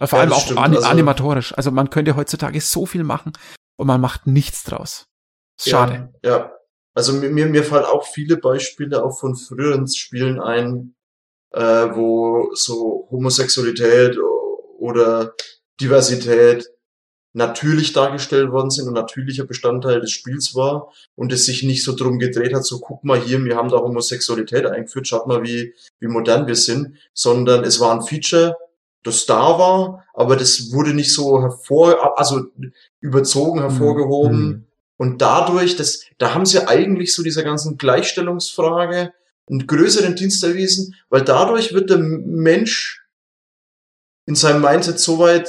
Vor allem auch an, also, animatorisch. Also man könnte heutzutage so viel machen und man macht nichts draus. Schade. Ja, also mir, mir fallen auch viele Beispiele auch von früheren Spielen ein, äh, wo so Homosexualität oder Diversität natürlich dargestellt worden sind und natürlicher Bestandteil des Spiels war und es sich nicht so drum gedreht hat, so guck mal hier, wir haben da Homosexualität eingeführt, schaut mal, wie, wie modern wir sind, sondern es war ein Feature, das da war, aber das wurde nicht so hervor, also überzogen, hervorgehoben, mhm. Und dadurch, das, da haben sie eigentlich so dieser ganzen Gleichstellungsfrage einen größeren Dienst erwiesen, weil dadurch wird der Mensch in seinem Mindset so weit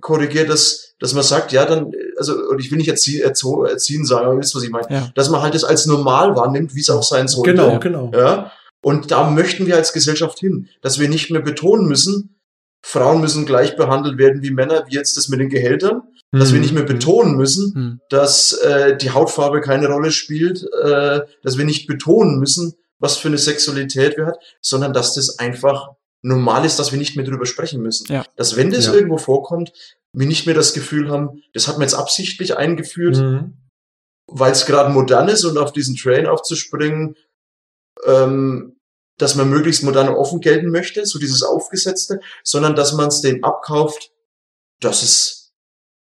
korrigiert, dass, dass man sagt, ja, dann, also, und ich will nicht erzie erzo erziehen sagen, aber ihr wisst, was ich meine, ja. dass man halt das als normal wahrnimmt, wie es auch sein sollte. Genau, genau. Ja. Und da möchten wir als Gesellschaft hin, dass wir nicht mehr betonen müssen, Frauen müssen gleich behandelt werden wie Männer, wie jetzt das mit den Gehältern, dass wir hm. nicht mehr betonen müssen, hm. dass äh, die Hautfarbe keine Rolle spielt, äh, dass wir nicht betonen müssen, was für eine Sexualität wir hat, sondern dass das einfach normal ist, dass wir nicht mehr drüber sprechen müssen. Ja. Dass wenn das ja. irgendwo vorkommt, wir nicht mehr das Gefühl haben, das hat man jetzt absichtlich eingeführt, mhm. weil es gerade modern ist und auf diesen Train aufzuspringen, ähm, dass man möglichst modern und offen gelten möchte, so dieses Aufgesetzte, sondern dass man es dem abkauft, dass es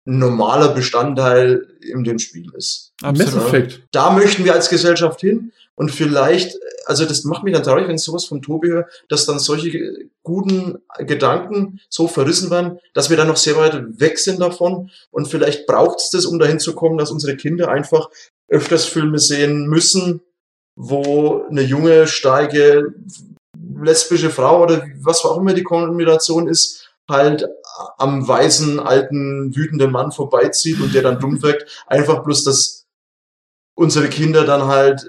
ein normaler Bestandteil in dem Spiel ist. Absolut. Da möchten wir als Gesellschaft hin und vielleicht, also das macht mich dann traurig, wenn ich sowas von Tobi höre, dass dann solche guten Gedanken so verrissen werden, dass wir dann noch sehr weit weg sind davon und vielleicht braucht es das, um dahin zu kommen, dass unsere Kinder einfach öfters Filme sehen müssen, wo eine junge, steige, lesbische Frau oder was auch immer die Kombination ist, halt am weißen, alten, wütenden Mann vorbeizieht und der dann dumm wirkt. Einfach bloß, dass unsere Kinder dann halt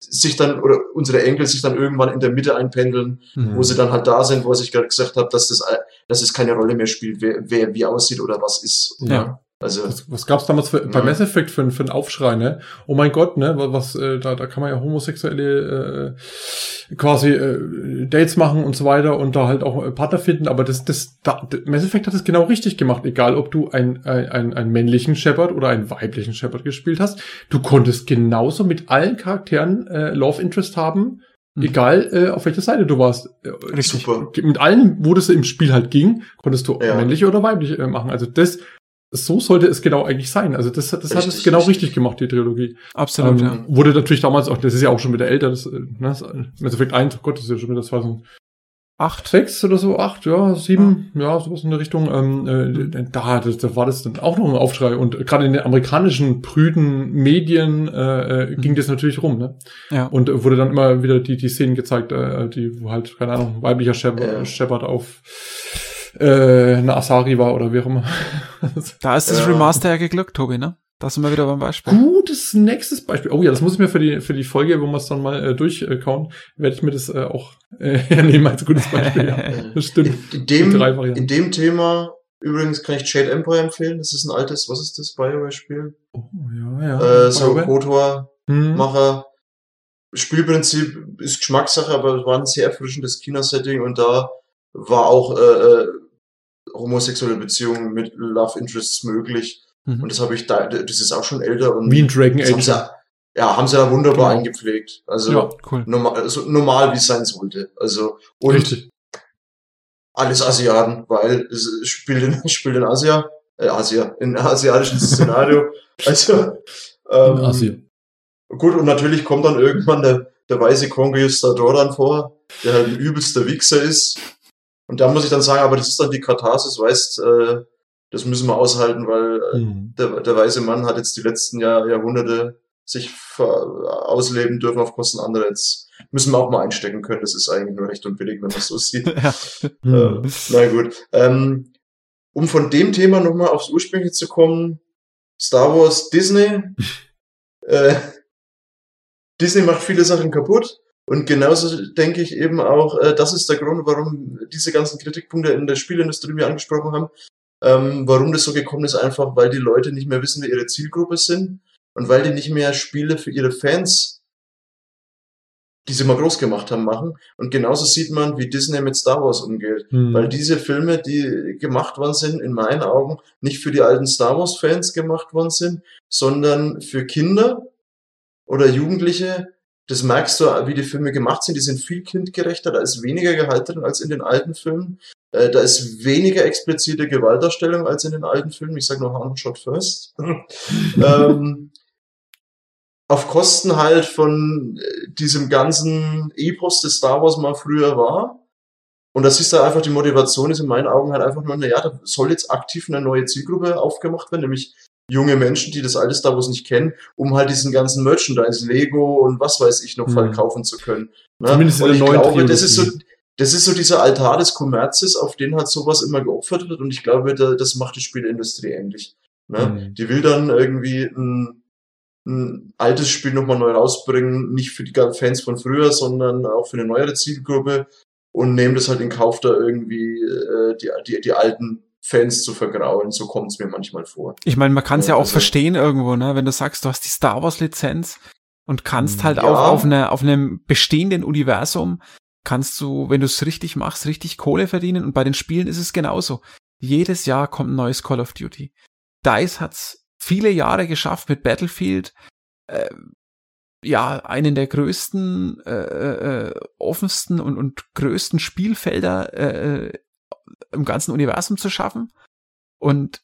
sich dann oder unsere Enkel sich dann irgendwann in der Mitte einpendeln, mhm. wo sie dann halt da sind, wo ich gerade gesagt habe, dass das dass es keine Rolle mehr spielt, wer, wer wie aussieht oder was ist. Ja. Also was, was gab es damals für, bei Mass Effect für, für einen Aufschrei, ne? Oh mein Gott, ne? Was äh, da, da kann man ja homosexuelle äh, quasi äh, Dates machen und so weiter und da halt auch äh, Partner finden, aber das das da, Mass Effect hat es genau richtig gemacht, egal ob du ein, ein, ein, einen männlichen Shepard oder einen weiblichen Shepard gespielt hast, du konntest genauso mit allen Charakteren äh, Love Interest haben. Mhm. Egal, äh, auf welcher Seite du warst. Äh, Richtig super. Mit allen, wo das im Spiel halt ging, konntest du ja. männlich oder weiblich äh, machen. Also das so sollte es genau eigentlich sein. Also das, das richtig, hat es genau richtig. richtig gemacht, die Trilogie. Absolut, ähm, ja. Wurde natürlich damals auch, das ist ja auch schon wieder älter, das, äh, ne, das Mass Effect 1, oh Gott, das ist ja schon wieder 2008, acht, sechs oder so, acht, ja, sieben, ja, ja sowas in der Richtung. Ähm, äh, da, das, da war das dann auch noch ein Aufschrei. Und gerade in den amerikanischen prüden Medien äh, äh, ging mhm. das natürlich rum, ne? Ja. Und äh, wurde dann immer wieder die, die Szenen gezeigt, äh, die, wo halt, keine Ahnung, weiblicher Shepard, Shepard auf äh, eine Asari war oder wie auch immer. da ist das ja. Remaster ja geglückt, Tobi, ne? Da sind wir wieder beim Beispiel. Gutes nächstes Beispiel. Oh ja, das muss ich mir für die, für die Folge, wo wir es dann mal äh, durchkauen, werde ich mir das äh, auch äh, nehmen als gutes Beispiel. ja, das stimmt. In, in dem, in dem Thema übrigens kann ich Jade Empire empfehlen. Das ist ein altes, was ist das, Bioware-Spiel? Oh, ja, ja. Äh, so Kotor-Macher. Hm. Spielprinzip ist Geschmackssache, aber es war ein sehr erfrischendes Kinosetting und da war auch äh, äh, homosexuelle Beziehungen mit Love Interests möglich. Mhm. Und das habe ich da, das ist auch schon älter und wie ein Dragon Age. Haben sie, ja, haben sie da wunderbar genau. eingepflegt. Also ja, cool. normal, also normal wie es sein sollte. Also und Richtig. alles Asiaten, weil es spielt in, spielt in Asia, äh, Asia, in asiatischen Szenario. also ähm, in Asien. Gut, und natürlich kommt dann irgendwann der, der weiße Conquistador dann vor, der halt ein übelster Wichser ist und da muss ich dann sagen, aber das ist dann die Katharsis, weißt, äh, das müssen wir aushalten, weil äh, mhm. der, der weiße Mann hat jetzt die letzten Jahr, Jahrhunderte sich ausleben dürfen auf Kosten anderer. Jetzt müssen wir auch mal einstecken können. Das ist eigentlich nur recht und billig, wenn man es so sieht. ja. äh, na gut. Ähm, um von dem Thema nochmal aufs Ursprüngliche zu kommen, Star Wars Disney. äh, Disney macht viele Sachen kaputt. Und genauso denke ich eben auch, äh, das ist der Grund, warum diese ganzen Kritikpunkte in der Spielindustrie, die wir angesprochen haben, ähm, warum das so gekommen ist, einfach weil die Leute nicht mehr wissen, wer ihre Zielgruppe sind und weil die nicht mehr Spiele für ihre Fans, die sie mal groß gemacht haben, machen. Und genauso sieht man, wie Disney mit Star Wars umgeht. Hm. Weil diese Filme, die gemacht worden sind, in meinen Augen nicht für die alten Star Wars-Fans gemacht worden sind, sondern für Kinder oder Jugendliche, das merkst du, wie die Filme gemacht sind. Die sind viel kindgerechter, da ist weniger Gehalt drin als in den alten Filmen. Äh, da ist weniger explizite Gewaltdarstellung als in den alten Filmen. Ich sage noch Hand Shot First. ähm, auf Kosten halt von äh, diesem ganzen Epos, des Star Wars mal früher war. Und das ist da einfach die Motivation, ist in meinen Augen halt einfach nur, naja, da soll jetzt aktiv eine neue Zielgruppe aufgemacht werden, nämlich junge Menschen, die das alte Star Wars nicht kennen, um halt diesen ganzen Merchandise, Lego und was weiß ich noch mhm. verkaufen zu können. Ne? Zumindest und ich glaube, Trilogie. das ist so, das ist so dieser Altar des Kommerzes, auf den halt sowas immer geopfert wird und ich glaube, da, das macht die Spielindustrie ähnlich. Ne? Mhm. Die will dann irgendwie ein, ein altes Spiel nochmal neu rausbringen, nicht für die Fans von früher, sondern auch für eine neuere Zielgruppe und nehmen das halt in Kauf, da irgendwie äh, die, die, die alten Fans zu vergrauen. So kommt es mir manchmal vor. Ich meine, man kann es ja, ja auch also, verstehen irgendwo, ne? Wenn du sagst, du hast die Star Wars Lizenz und kannst halt ja. auch auf, eine, auf einem bestehenden Universum kannst du, wenn du es richtig machst, richtig Kohle verdienen. Und bei den Spielen ist es genauso. Jedes Jahr kommt ein neues Call of Duty. DICE hat's viele Jahre geschafft mit Battlefield, äh, ja, einen der größten, äh, äh, offensten und, und größten Spielfelder äh, äh im ganzen Universum zu schaffen und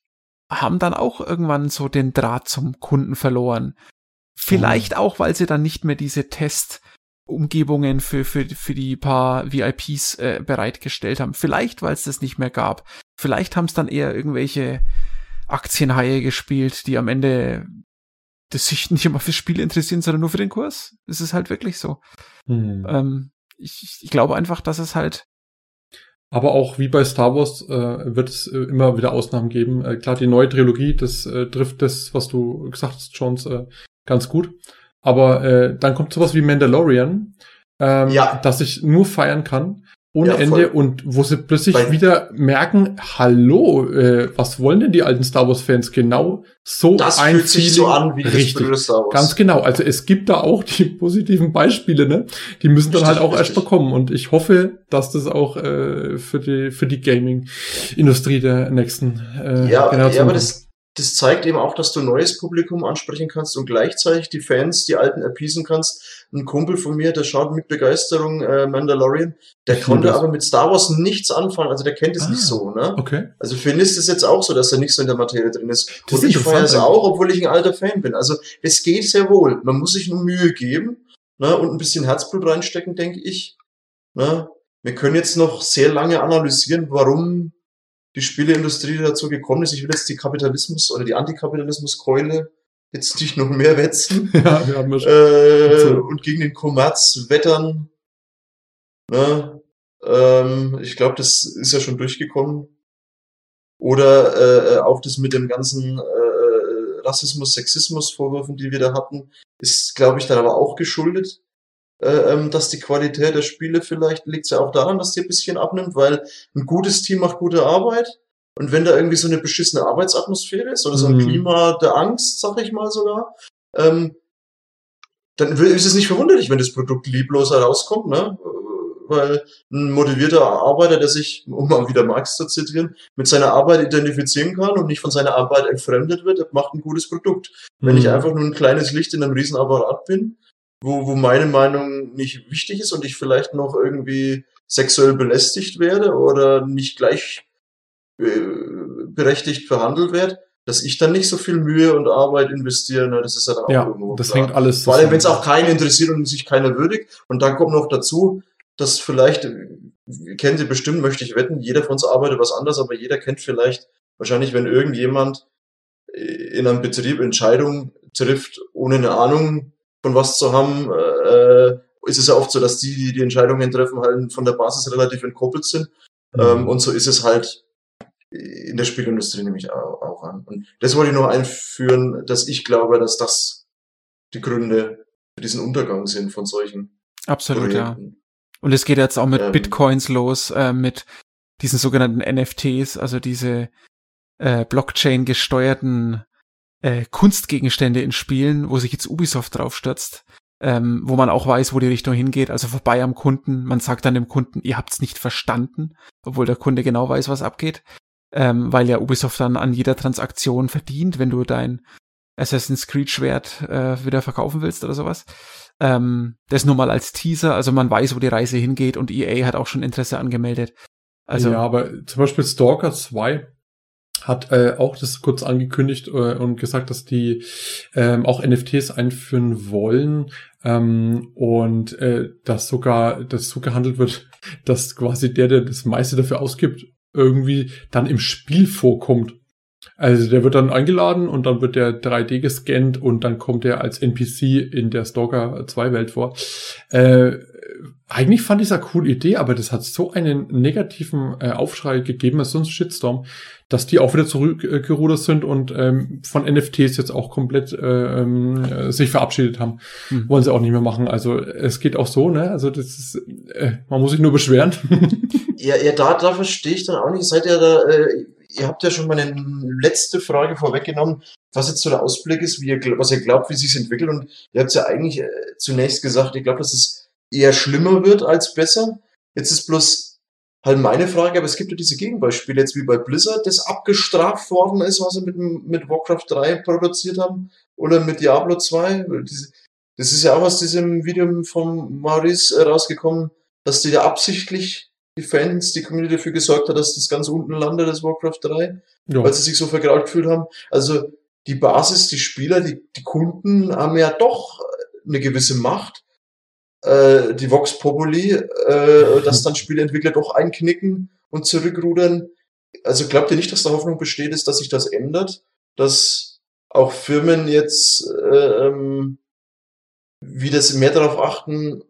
haben dann auch irgendwann so den Draht zum Kunden verloren. Vielleicht mhm. auch, weil sie dann nicht mehr diese Testumgebungen für, für, für die paar VIPs äh, bereitgestellt haben. Vielleicht, weil es das nicht mehr gab. Vielleicht haben es dann eher irgendwelche Aktienhaie gespielt, die am Ende das sich nicht immer fürs Spiel interessieren, sondern nur für den Kurs. Das ist halt wirklich so. Mhm. Ähm, ich, ich glaube einfach, dass es halt aber auch wie bei Star Wars äh, wird es äh, immer wieder Ausnahmen geben. Äh, klar, die neue Trilogie, das äh, trifft das, was du gesagt hast, Jones, äh, ganz gut. Aber äh, dann kommt sowas wie Mandalorian, ähm, ja. das ich nur feiern kann ohne ja, Ende und wo sie plötzlich Bei wieder merken, hallo, äh, was wollen denn die alten Star Wars Fans genau so Das ein fühlt sich so an wie richtig, das Star Wars. Ganz genau, also es gibt da auch die positiven Beispiele, ne? Die müssen dann richtig, halt auch richtig. erst kommen und ich hoffe, dass das auch äh, für die für die Gaming Industrie der nächsten äh, ja, Generation ja, aber das das zeigt eben auch, dass du neues Publikum ansprechen kannst und gleichzeitig die Fans, die alten appeasen kannst. Ein Kumpel von mir, der schaut mit Begeisterung äh, Mandalorian, der konnte aber mit Star Wars nichts anfangen, also der kennt es ah, nicht so, ne? Okay. Also für ihn ist es jetzt auch so, dass er nicht so in der Materie drin ist. Das und ich feiere es auch, obwohl ich ein alter Fan bin. Also es geht sehr wohl. Man muss sich nur Mühe geben ne? und ein bisschen Herzblut reinstecken, denke ich. Ne? Wir können jetzt noch sehr lange analysieren, warum die Spieleindustrie dazu gekommen ist. Ich will jetzt die Kapitalismus- oder die Antikapitalismus-Keule jetzt nicht noch mehr wetzen ja, wir haben ja schon. äh, und gegen den Kommerz wettern. Ne? Ähm, ich glaube, das ist ja schon durchgekommen. Oder äh, auch das mit dem ganzen äh, Rassismus, Sexismus Vorwürfen, die wir da hatten, ist, glaube ich, dann aber auch geschuldet äh, ähm, dass die Qualität der Spiele vielleicht liegt ja auch daran, dass die ein bisschen abnimmt, weil ein gutes Team macht gute Arbeit. Und wenn da irgendwie so eine beschissene Arbeitsatmosphäre ist oder so ein mhm. Klima der Angst, sag ich mal sogar, ähm, dann ist es nicht verwunderlich, wenn das Produkt lieblos herauskommt, ne? Weil ein motivierter Arbeiter, der sich, um mal wieder Marx zu zitieren, mit seiner Arbeit identifizieren kann und nicht von seiner Arbeit entfremdet wird, macht ein gutes Produkt. Mhm. Wenn ich mhm. einfach nur ein kleines Licht in einem Riesenapparat bin, wo, wo meine Meinung nicht wichtig ist und ich vielleicht noch irgendwie sexuell belästigt werde oder nicht gleich berechtigt verhandelt werde, dass ich dann nicht so viel Mühe und Arbeit investiere, ne, das ist ja dann auch ja, irgendwo das klar. hängt alles Vor allem, wenn es auch keinen interessiert und sich keiner würdigt. Und dann kommt noch dazu, dass vielleicht, kennen Sie bestimmt, möchte ich wetten, jeder von uns arbeitet was anderes, aber jeder kennt vielleicht, wahrscheinlich, wenn irgendjemand äh, in einem Betrieb Entscheidungen trifft, ohne eine Ahnung von was zu haben, äh, ist es ja oft so, dass die, die die Entscheidungen treffen, halt von der Basis relativ entkoppelt sind. Mhm. Ähm, und so ist es halt in der Spielindustrie nehme ich auch, an. Und das wollte ich noch einführen, dass ich glaube, dass das die Gründe für diesen Untergang sind von solchen Absolut, Projekten. ja. Und es geht jetzt auch mit ähm, Bitcoins los, äh, mit diesen sogenannten NFTs, also diese äh, Blockchain gesteuerten äh, Kunstgegenstände in Spielen, wo sich jetzt Ubisoft draufstürzt, ähm, wo man auch weiß, wo die Richtung hingeht, also vorbei am Kunden. Man sagt dann dem Kunden, ihr habt's nicht verstanden, obwohl der Kunde genau weiß, was abgeht, ähm, weil ja Ubisoft dann an jeder Transaktion verdient, wenn du dein Assassin's Creed Schwert äh, wieder verkaufen willst oder sowas. Ähm, das nur mal als Teaser, also man weiß, wo die Reise hingeht und EA hat auch schon Interesse angemeldet. Also ja, aber zum Beispiel Stalker 2 hat äh, auch das kurz angekündigt äh, und gesagt, dass die ähm, auch NFTs einführen wollen ähm, und äh, dass sogar das so gehandelt wird, dass quasi der, der das meiste dafür ausgibt, irgendwie dann im Spiel vorkommt. Also der wird dann eingeladen und dann wird der 3D gescannt und dann kommt er als NPC in der Stalker 2 Welt vor. Äh, eigentlich fand ich es eine coole Idee, aber das hat so einen negativen äh, Aufschrei gegeben, als so ein Shitstorm, dass die auch wieder zurückgerudert sind und ähm, von NFTs jetzt auch komplett äh, äh, sich verabschiedet haben. Hm. Wollen sie auch nicht mehr machen. Also es geht auch so, ne? Also das ist, äh, man muss sich nur beschweren. ja, ja, da, da verstehe ich dann auch nicht. Seid ihr da, äh, ihr habt ja schon meine letzte Frage vorweggenommen, was jetzt so der Ausblick ist, wie ihr, was ihr glaubt, wie sich entwickelt. Und ihr habt ja eigentlich äh, zunächst gesagt, ich glaube, dass es eher schlimmer wird als besser. Jetzt ist bloß halt meine Frage, aber es gibt ja diese Gegenbeispiele, jetzt wie bei Blizzard, das abgestraft worden ist, was sie mit, mit Warcraft 3 produziert haben oder mit Diablo 2. Das ist ja auch aus diesem Video von Maurice rausgekommen, dass die ja absichtlich die Fans, die Community dafür gesorgt hat, dass das ganz unten landet, das Warcraft 3, ja. weil sie sich so vergraut gefühlt haben. Also die Basis, die Spieler, die, die Kunden haben ja doch eine gewisse Macht. Äh, die Vox Populi, äh, dass dann Spieleentwickler doch einknicken und zurückrudern. Also glaubt ihr nicht, dass da Hoffnung besteht, ist, dass sich das ändert? Dass auch Firmen jetzt äh, ähm, wieder mehr darauf achten,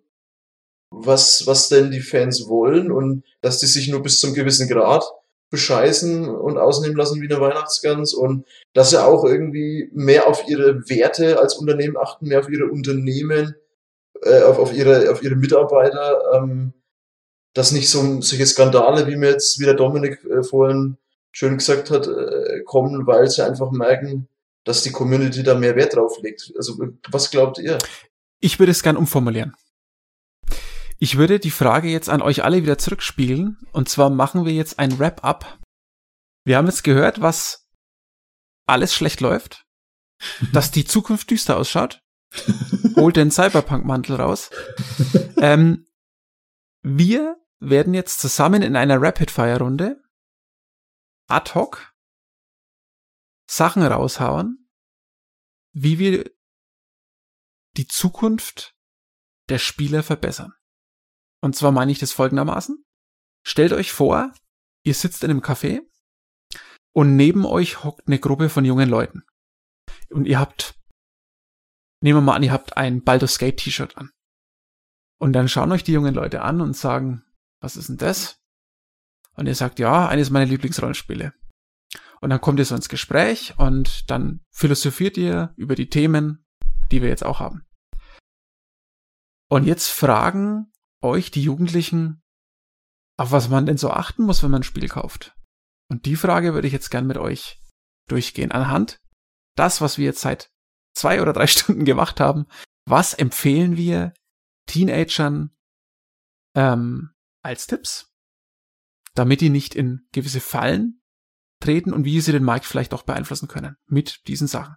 was, was denn die Fans wollen und dass die sich nur bis zum gewissen Grad bescheißen und ausnehmen lassen wie eine Weihnachtsgans und dass sie auch irgendwie mehr auf ihre Werte als Unternehmen achten, mehr auf ihre Unternehmen, äh, auf, auf, ihre, auf ihre Mitarbeiter, ähm, dass nicht so solche Skandale, wie mir jetzt wieder Dominik äh, vorhin schön gesagt hat, äh, kommen, weil sie einfach merken, dass die Community da mehr Wert drauf legt. Also was glaubt ihr? Ich würde es gern umformulieren. Ich würde die Frage jetzt an euch alle wieder zurückspielen. Und zwar machen wir jetzt ein Wrap-up. Wir haben jetzt gehört, was alles schlecht läuft, dass die Zukunft düster ausschaut. Holt den Cyberpunk-Mantel raus. Ähm, wir werden jetzt zusammen in einer Rapid-Fire-Runde ad hoc Sachen raushauen, wie wir die Zukunft der Spieler verbessern. Und zwar meine ich das folgendermaßen. Stellt euch vor, ihr sitzt in einem Café und neben euch hockt eine Gruppe von jungen Leuten. Und ihr habt, nehmen wir mal an, ihr habt ein Baldur's Gate T-Shirt an. Und dann schauen euch die jungen Leute an und sagen, was ist denn das? Und ihr sagt, ja, eines meiner Lieblingsrollenspiele. Und dann kommt ihr so ins Gespräch und dann philosophiert ihr über die Themen, die wir jetzt auch haben. Und jetzt fragen euch, die Jugendlichen, auf was man denn so achten muss, wenn man ein Spiel kauft? Und die Frage würde ich jetzt gern mit euch durchgehen. Anhand das, was wir jetzt seit zwei oder drei Stunden gemacht haben, was empfehlen wir Teenagern ähm, als Tipps, damit die nicht in gewisse Fallen treten und wie sie den Markt vielleicht auch beeinflussen können mit diesen Sachen.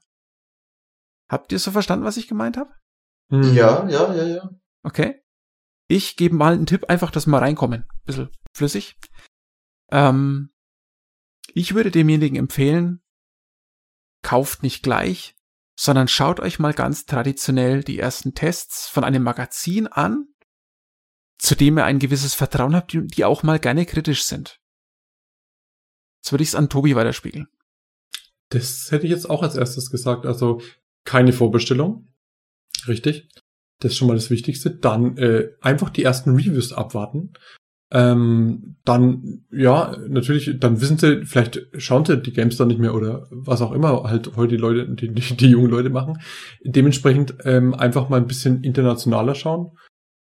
Habt ihr so verstanden, was ich gemeint habe? Ja, ja, ja, ja. Okay. Ich gebe mal einen Tipp, einfach, dass wir mal reinkommen. Bisschen flüssig. Ähm, ich würde demjenigen empfehlen, kauft nicht gleich, sondern schaut euch mal ganz traditionell die ersten Tests von einem Magazin an, zu dem ihr ein gewisses Vertrauen habt, die auch mal gerne kritisch sind. Jetzt würde ich es an Tobi weiterspiegeln. Das hätte ich jetzt auch als erstes gesagt. Also keine Vorbestellung. Richtig. Das ist schon mal das Wichtigste. Dann äh, einfach die ersten Reviews abwarten. Ähm, dann, ja, natürlich, dann wissen sie, vielleicht schauen sie die Games dann nicht mehr oder was auch immer halt heute die Leute, die, die, die jungen Leute machen. Dementsprechend ähm, einfach mal ein bisschen internationaler schauen.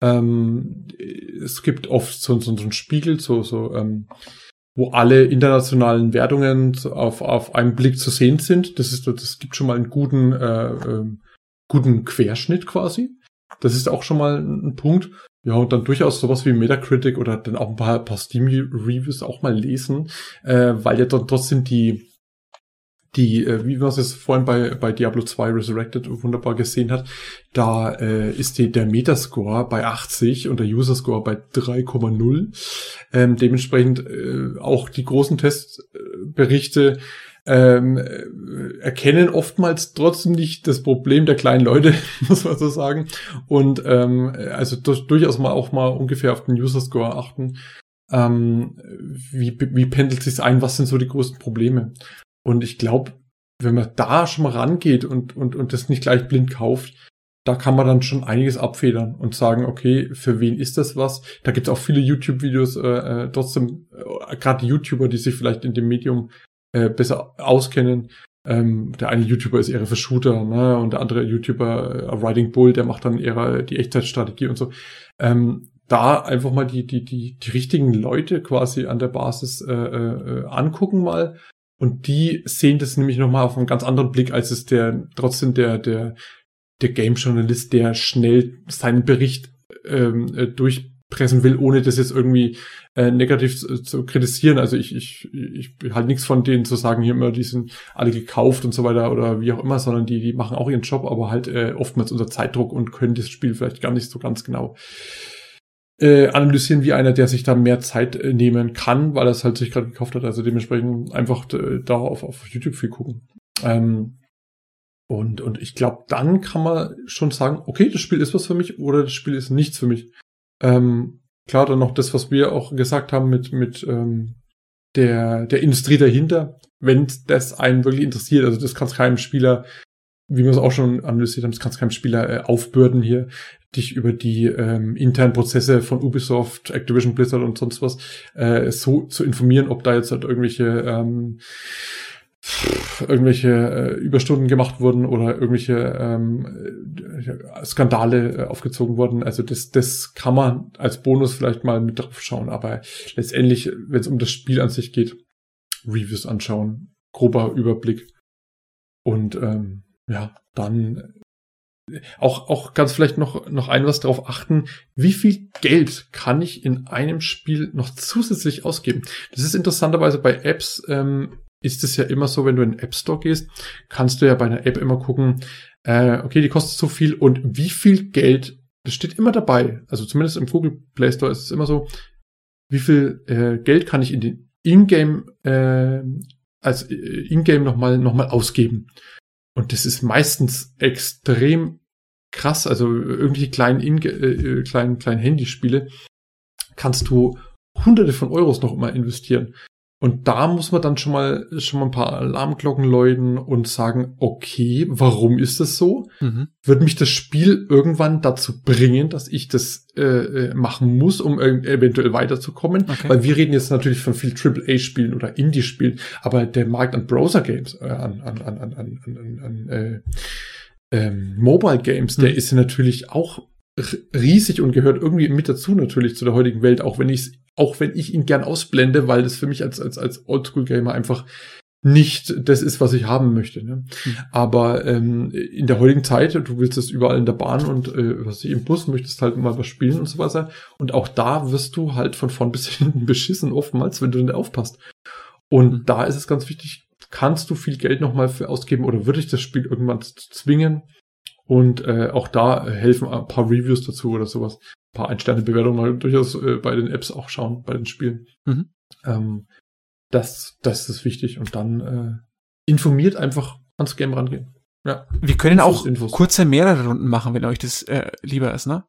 Ähm, es gibt oft so, so, so einen Spiegel, so, so, ähm, wo alle internationalen Wertungen auf, auf einen Blick zu sehen sind. Das ist, das gibt schon mal einen guten, äh, äh, guten Querschnitt quasi. Das ist auch schon mal ein Punkt. Ja, und dann durchaus sowas wie Metacritic oder dann auch ein paar, paar Steam-Reviews auch mal lesen, äh, weil ja dann trotzdem die, die, äh, wie man es vorhin bei, bei Diablo 2 Resurrected wunderbar gesehen hat, da äh, ist die, der Metascore bei 80 und der User-Score bei 3,0. Ähm, dementsprechend äh, auch die großen Testberichte ähm, erkennen oftmals trotzdem nicht das Problem der kleinen Leute, muss man so sagen. Und ähm, also durch, durchaus mal auch mal ungefähr auf den User Score achten. Ähm, wie, wie pendelt sich ein? Was sind so die größten Probleme? Und ich glaube, wenn man da schon mal rangeht und, und, und das nicht gleich blind kauft, da kann man dann schon einiges abfedern und sagen, okay, für wen ist das was? Da gibt es auch viele YouTube-Videos, äh, äh trotzdem, äh, gerade YouTuber, die sich vielleicht in dem Medium äh, besser auskennen. Ähm, der eine YouTuber ist eher für Shooter, ne? Und der andere YouTuber, äh, Riding Bull, der macht dann eher die Echtzeitstrategie und so. Ähm, da einfach mal die, die, die, die richtigen Leute quasi an der Basis äh, äh, angucken mal. Und die sehen das nämlich nochmal auf einen ganz anderen Blick, als es der trotzdem der, der, der Game-Journalist, der schnell seinen Bericht ähm, äh, durchpressen will, ohne das jetzt irgendwie äh, negativ zu, zu, kritisieren. Also ich, ich, ich halt nichts von denen zu sagen, hier immer, die sind alle gekauft und so weiter oder wie auch immer, sondern die, die machen auch ihren Job, aber halt äh, oftmals unter Zeitdruck und können das Spiel vielleicht gar nicht so ganz genau äh, analysieren wie einer, der sich da mehr Zeit äh, nehmen kann, weil er es halt sich gerade gekauft hat. Also dementsprechend einfach äh, da auf, auf YouTube viel gucken. Ähm, und, und ich glaube, dann kann man schon sagen, okay, das Spiel ist was für mich oder das Spiel ist nichts für mich. Ähm, klar, dann noch das, was wir auch gesagt haben mit, mit ähm, der, der Industrie dahinter, wenn das einen wirklich interessiert. Also das kann es keinem Spieler, wie wir es auch schon analysiert haben, das kann es keinem Spieler äh, aufbürden hier, dich über die ähm, internen Prozesse von Ubisoft, Activision Blizzard und sonst was äh, so zu informieren, ob da jetzt halt irgendwelche ähm, irgendwelche äh, Überstunden gemacht wurden oder irgendwelche ähm, äh, Skandale äh, aufgezogen wurden. Also das, das kann man als Bonus vielleicht mal mit drauf schauen. Aber letztendlich, wenn es um das Spiel an sich geht, Reviews anschauen, grober Überblick. Und ähm, ja, dann äh, auch, auch ganz vielleicht noch, noch ein was darauf achten, wie viel Geld kann ich in einem Spiel noch zusätzlich ausgeben? Das ist interessanterweise bei Apps ähm, ist es ja immer so, wenn du in den App Store gehst, kannst du ja bei einer App immer gucken, äh, okay, die kostet so viel und wie viel Geld, das steht immer dabei, also zumindest im Google Play Store ist es immer so, wie viel äh, Geld kann ich in den Ingame äh, als äh, Ingame nochmal noch mal ausgeben. Und das ist meistens extrem krass, also irgendwelche kleinen, In äh, äh, kleinen, kleinen Handyspiele kannst du hunderte von Euros noch immer investieren. Und da muss man dann schon mal, schon mal ein paar Alarmglocken läuten und sagen, okay, warum ist das so? Mhm. Wird mich das Spiel irgendwann dazu bringen, dass ich das äh, äh machen muss, um eventuell weiterzukommen? Okay. Weil wir reden jetzt natürlich von viel AAA-Spielen oder Indie-Spielen, aber der Markt an Browser-Games, äh, an, an, an, an, an, an, an äh, ähm, Mobile Games, mhm. der ist natürlich auch riesig und gehört irgendwie mit dazu natürlich zu der heutigen Welt, auch wenn ich auch wenn ich ihn gern ausblende, weil das für mich als als als Oldschool-Gamer einfach nicht das ist, was ich haben möchte. Ne? Mhm. Aber ähm, in der heutigen Zeit, du willst es überall in der Bahn und äh, was ich im Bus möchtest halt mal was spielen und so weiter. Und auch da wirst du halt von vorn bis hinten beschissen oftmals, wenn du nicht aufpasst. Und mhm. da ist es ganz wichtig, kannst du viel Geld nochmal für ausgeben oder würde ich das Spiel irgendwann zwingen? Und äh, auch da helfen ein paar Reviews dazu oder sowas. Ein paar Ein-Sterne-Bewertungen mal durchaus äh, bei den Apps auch schauen, bei den Spielen. Mhm. Ähm, das, das ist wichtig. Und dann äh, informiert einfach ans Game rangehen. Ja. Wir können Infos, auch Infos. kurze mehrere Runden machen, wenn euch das äh, lieber ist, ne?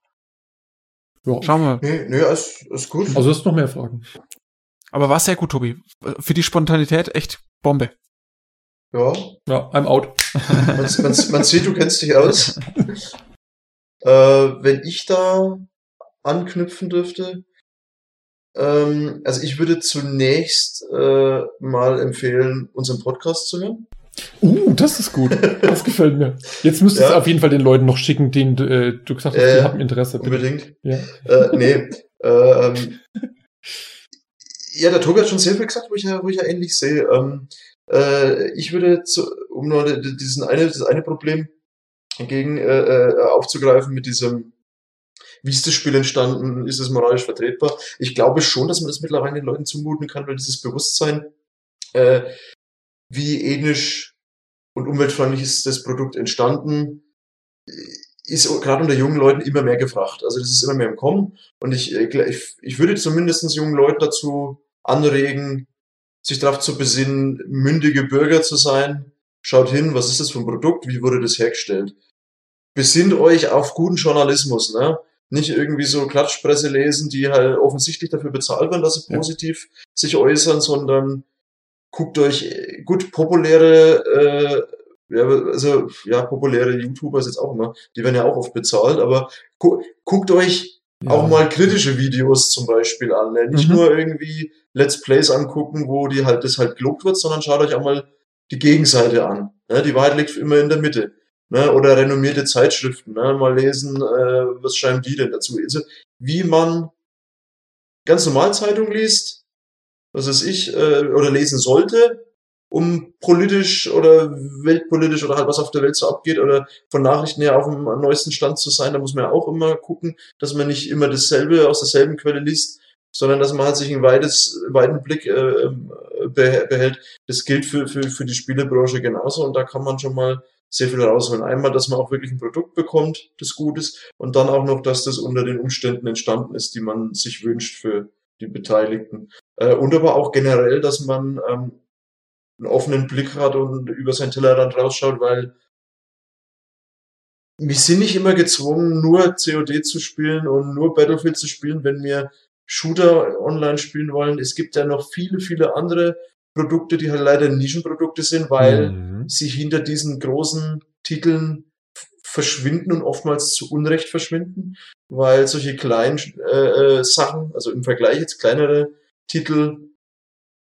Ja. Schauen wir. Nee, nee, ist, ist gut. Also hast noch mehr Fragen. Aber war sehr gut, Tobi. Für die Spontanität echt Bombe. Ja. Ja, I'm out. Man, man, man sieht, du kennst dich aus. äh, wenn ich da anknüpfen dürfte, Ähm, also ich würde zunächst äh, mal empfehlen, unseren Podcast zu hören. Uh, das ist gut. Das gefällt mir. Jetzt müsstest ja. du auf jeden Fall den Leuten noch schicken, denen äh, du gesagt hast, äh, die haben Interesse. Bitte. Unbedingt. Ja. Äh, nee. ähm, ja, der Tobi hat schon sehr viel gesagt, wo ich ja, wo ich ja ähnlich sehe. Ähm, äh, ich würde, zu, um nur diesen eine, das eine Problem gegen äh, äh, aufzugreifen mit diesem wie ist das Spiel entstanden? Ist es moralisch vertretbar? Ich glaube schon, dass man das mittlerweile den Leuten zumuten kann, weil dieses Bewusstsein, äh, wie ethnisch und umweltfreundlich ist das Produkt entstanden, ist gerade unter jungen Leuten immer mehr gefragt. Also das ist immer mehr im Kommen. Und ich, äh, ich, ich würde zumindest jungen Leuten dazu anregen, sich darauf zu besinnen, mündige Bürger zu sein. Schaut hin, was ist das für ein Produkt? Wie wurde das hergestellt? Besinnt euch auf guten Journalismus, ne? Nicht irgendwie so Klatschpresse lesen, die halt offensichtlich dafür bezahlt werden, dass sie ja. positiv sich äußern, sondern guckt euch gut populäre, äh, ja, also ja, populäre YouTuber ist jetzt auch immer, die werden ja auch oft bezahlt, aber gu guckt euch ja. auch mal kritische Videos zum Beispiel an. Ne? Nicht mhm. nur irgendwie Let's Plays angucken, wo die halt das halt gelobt wird, sondern schaut euch auch mal die Gegenseite an. Ne? Die Wahrheit liegt immer in der Mitte. Ne? Oder renommierte Zeitschriften. Ne? Mal lesen, äh, was schreiben die denn dazu? Also, wie man ganz normal Zeitung liest, was weiß ich, äh, oder lesen sollte, um politisch oder weltpolitisch oder halt was auf der Welt so abgeht oder von Nachrichten her auf dem neuesten Stand zu sein, da muss man ja auch immer gucken, dass man nicht immer dasselbe aus derselben Quelle liest, sondern dass man halt sich einen weites, weiten Blick äh, ähm, behält. Das gilt für, für, für die Spielebranche genauso und da kann man schon mal sehr viel rausholen. Einmal, dass man auch wirklich ein Produkt bekommt, das gut ist, und dann auch noch, dass das unter den Umständen entstanden ist, die man sich wünscht für die Beteiligten. Äh, und aber auch generell, dass man ähm, einen offenen Blick hat und über sein Tellerrand rausschaut, weil wir sind nicht immer gezwungen, nur COD zu spielen und nur Battlefield zu spielen, wenn wir Shooter online spielen wollen. Es gibt ja noch viele, viele andere Produkte, die halt leider Nischenprodukte sind, weil mhm. sie hinter diesen großen Titeln verschwinden und oftmals zu Unrecht verschwinden, weil solche kleinen äh, äh, Sachen, also im Vergleich jetzt kleinere Titel,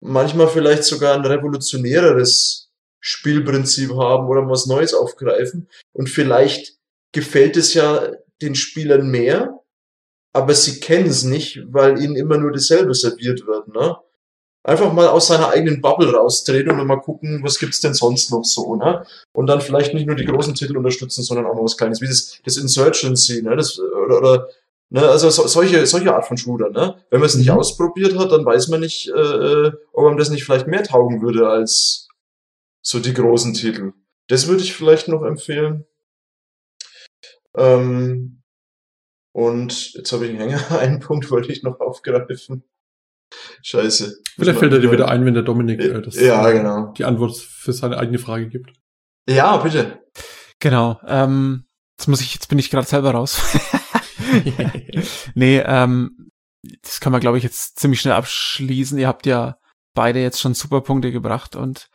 manchmal vielleicht sogar ein revolutionäreres Spielprinzip haben oder was Neues aufgreifen. Und vielleicht gefällt es ja den Spielern mehr, aber sie kennen es nicht, weil ihnen immer nur dasselbe serviert wird. Ne? Einfach mal aus seiner eigenen Bubble raustreten und mal gucken, was gibt's denn sonst noch so, ne? Und dann vielleicht nicht nur die großen Titel unterstützen, sondern auch noch was Kleines, wie das, das Insurgency, ne? Das, oder, oder ne? Also so, solche, solche Art von Shooter, ne? Wenn man es nicht mhm. ausprobiert hat, dann weiß man nicht, äh, ob einem das nicht vielleicht mehr taugen würde als so die großen Titel. Das würde ich vielleicht noch empfehlen. Ähm, und jetzt habe ich einen Hänger. Einen Punkt wollte ich noch aufgreifen. Scheiße. Vielleicht fällt er dir wieder ein, wenn der Dominik äh, das, ja, genau. die Antwort für seine eigene Frage gibt. Ja, bitte. Genau. Ähm, jetzt muss ich, jetzt bin ich gerade selber raus. nee, ähm, das kann man, glaube ich, jetzt ziemlich schnell abschließen. Ihr habt ja beide jetzt schon super Punkte gebracht und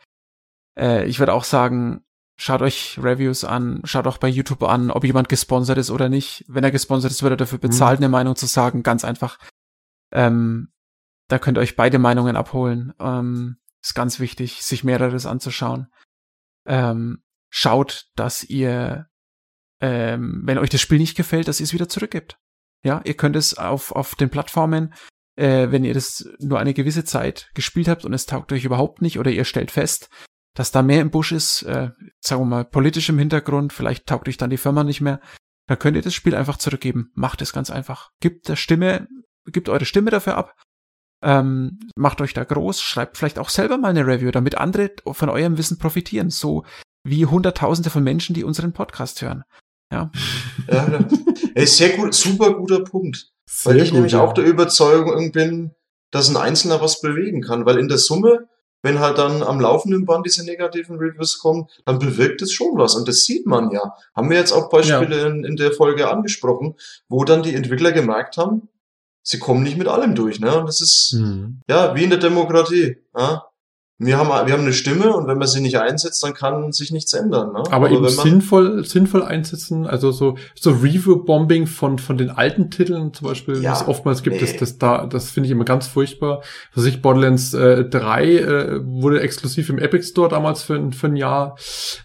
äh, ich würde auch sagen, schaut euch Reviews an, schaut auch bei YouTube an, ob jemand gesponsert ist oder nicht. Wenn er gesponsert ist, wird er dafür bezahlt, mhm. eine Meinung zu sagen. Ganz einfach. Ähm, da könnt ihr euch beide Meinungen abholen. Ähm, ist ganz wichtig, sich mehreres anzuschauen. Ähm, schaut, dass ihr, ähm, wenn euch das Spiel nicht gefällt, dass ihr es wieder zurückgibt. Ja, ihr könnt es auf, auf den Plattformen, äh, wenn ihr das nur eine gewisse Zeit gespielt habt und es taugt euch überhaupt nicht oder ihr stellt fest, dass da mehr im Busch ist, äh, sagen wir mal, politisch im Hintergrund, vielleicht taugt euch dann die Firma nicht mehr, dann könnt ihr das Spiel einfach zurückgeben. Macht es ganz einfach. Gibt der Stimme, gibt eure Stimme dafür ab ähm, macht euch da groß, schreibt vielleicht auch selber mal eine Review, damit andere von eurem Wissen profitieren, so wie Hunderttausende von Menschen, die unseren Podcast hören. Ja. ja, ja. sehr gut, super guter Punkt. Sehr weil ich gut, nämlich ja. auch der Überzeugung bin, dass ein Einzelner was bewegen kann, weil in der Summe, wenn halt dann am laufenden Band diese negativen Reviews kommen, dann bewirkt es schon was und das sieht man ja. Haben wir jetzt auch Beispiele ja. in, in der Folge angesprochen, wo dann die Entwickler gemerkt haben, sie kommen nicht mit allem durch, ne? Und das ist, mhm. ja, wie in der Demokratie, ja? Wir haben, wir haben eine Stimme und wenn man sie nicht einsetzt, dann kann sich nichts ändern. Ne? Aber, Aber eben sinnvoll, sinnvoll einsetzen, also so, so Review-Bombing von, von den alten Titeln zum Beispiel, ja, es oftmals gibt, nee. das, das da, das finde ich immer ganz furchtbar. Was ich, Borderlands äh, 3 äh, wurde exklusiv im Epic Store damals für, für ein Jahr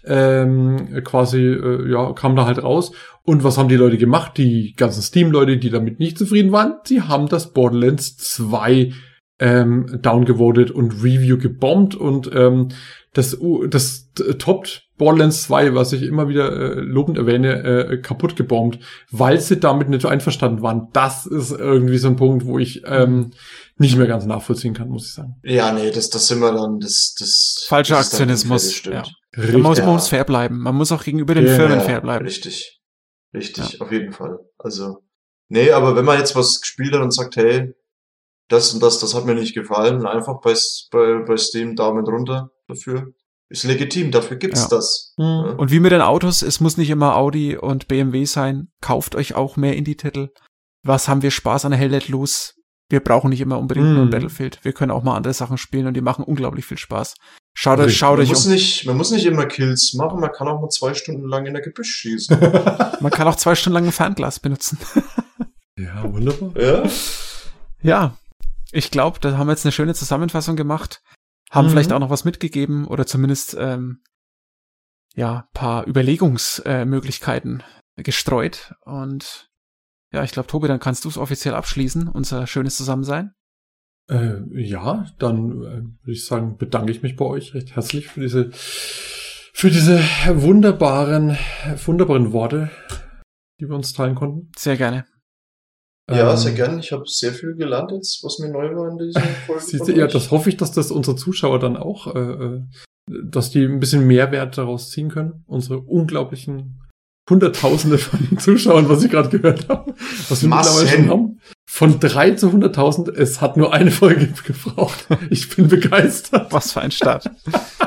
ähm, quasi, äh, ja, kam da halt raus. Und was haben die Leute gemacht? Die ganzen Steam-Leute, die damit nicht zufrieden waren, die haben das Borderlands 2 ähm, downgevotet und Review gebombt und ähm, das, das toppt Borderlands 2, was ich immer wieder äh, lobend erwähne, äh, kaputt gebombt, weil sie damit nicht einverstanden waren. Das ist irgendwie so ein Punkt, wo ich ähm, nicht mehr ganz nachvollziehen kann, muss ich sagen. Ja, nee, das, das sind wir dann, das, das falscher das Aktionismus. Ja. Man muss, man muss fair bleiben. Man muss auch gegenüber den ja, Firmen fair bleiben. Richtig, richtig, ja. auf jeden Fall. Also, nee, aber wenn man jetzt was gespielt hat und sagt, hey, das und das, das hat mir nicht gefallen. Einfach bei, bei, bei Steam Daumen runter dafür. Ist legitim, dafür gibt's ja. das. Mhm. Und wie mit den Autos, es muss nicht immer Audi und BMW sein. Kauft euch auch mehr Indie-Titel. Was haben wir Spaß an Hell Let Loose? Wir brauchen nicht immer unbedingt mhm. nur ein Battlefield. Wir können auch mal andere Sachen spielen und die machen unglaublich viel Spaß. Schaut, euch, schaut man euch muss um. nicht, Man muss nicht immer Kills machen, man kann auch mal zwei Stunden lang in der Gebüsch schießen. man kann auch zwei Stunden lang ein Fernglas benutzen. ja, wunderbar. Ja. Ja, ich glaube, da haben wir jetzt eine schöne Zusammenfassung gemacht, haben mhm. vielleicht auch noch was mitgegeben oder zumindest ähm, ja paar Überlegungsmöglichkeiten äh, gestreut. Und ja, ich glaube, Tobi, dann kannst du es offiziell abschließen, unser schönes Zusammensein. Äh, ja, dann äh, würde ich sagen, bedanke ich mich bei euch recht herzlich für diese für diese wunderbaren wunderbaren Worte, die wir uns teilen konnten. Sehr gerne. Ja, sehr ähm, gern. Ich habe sehr viel gelernt jetzt, was mir neu war in dieser Folge. Siehst du, ja, das hoffe ich, dass das unsere Zuschauer dann auch, äh, äh, dass die ein bisschen Mehrwert daraus ziehen können. Unsere unglaublichen Hunderttausende von Zuschauern, was ich gerade gehört habe. Was wir Massen. mittlerweile schon haben. Von drei zu hunderttausend. Es hat nur eine Folge gebraucht. Ich bin begeistert. Was für ein Start.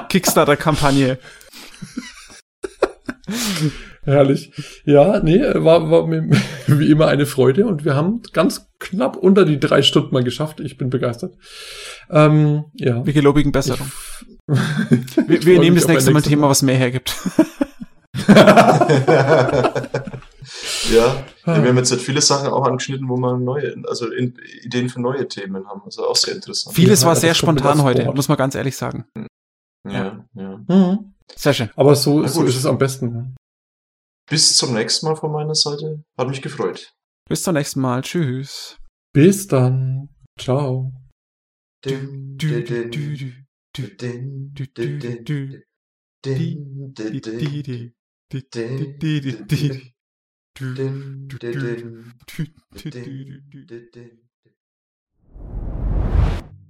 Kickstarter-Kampagne. Herrlich. Ja, nee, war, war mir wie immer eine Freude und wir haben ganz knapp unter die drei Stunden mal geschafft. Ich bin begeistert. Ähm, ja. Wir gelobigen Besserung. wir, wir nehmen das nächste Mal ein Thema, was mehr hergibt. ja, wir haben jetzt halt viele Sachen auch angeschnitten, wo man neue, also in, Ideen für neue Themen haben. Also auch sehr interessant. Vieles ja, war sehr spontan heute, muss man ganz ehrlich sagen. Ja, ja. Mhm. Sehr schön. Aber so, so ist es am besten. Bis zum nächsten Mal von meiner Seite. Hat mich gefreut. Bis zum nächsten Mal. Tschüss. Bis dann. Ciao.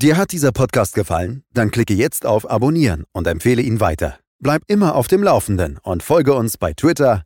Dir hat dieser Podcast gefallen? Dann klicke jetzt auf Abonnieren und empfehle ihn weiter. Bleib immer auf dem Laufenden und folge uns bei Twitter,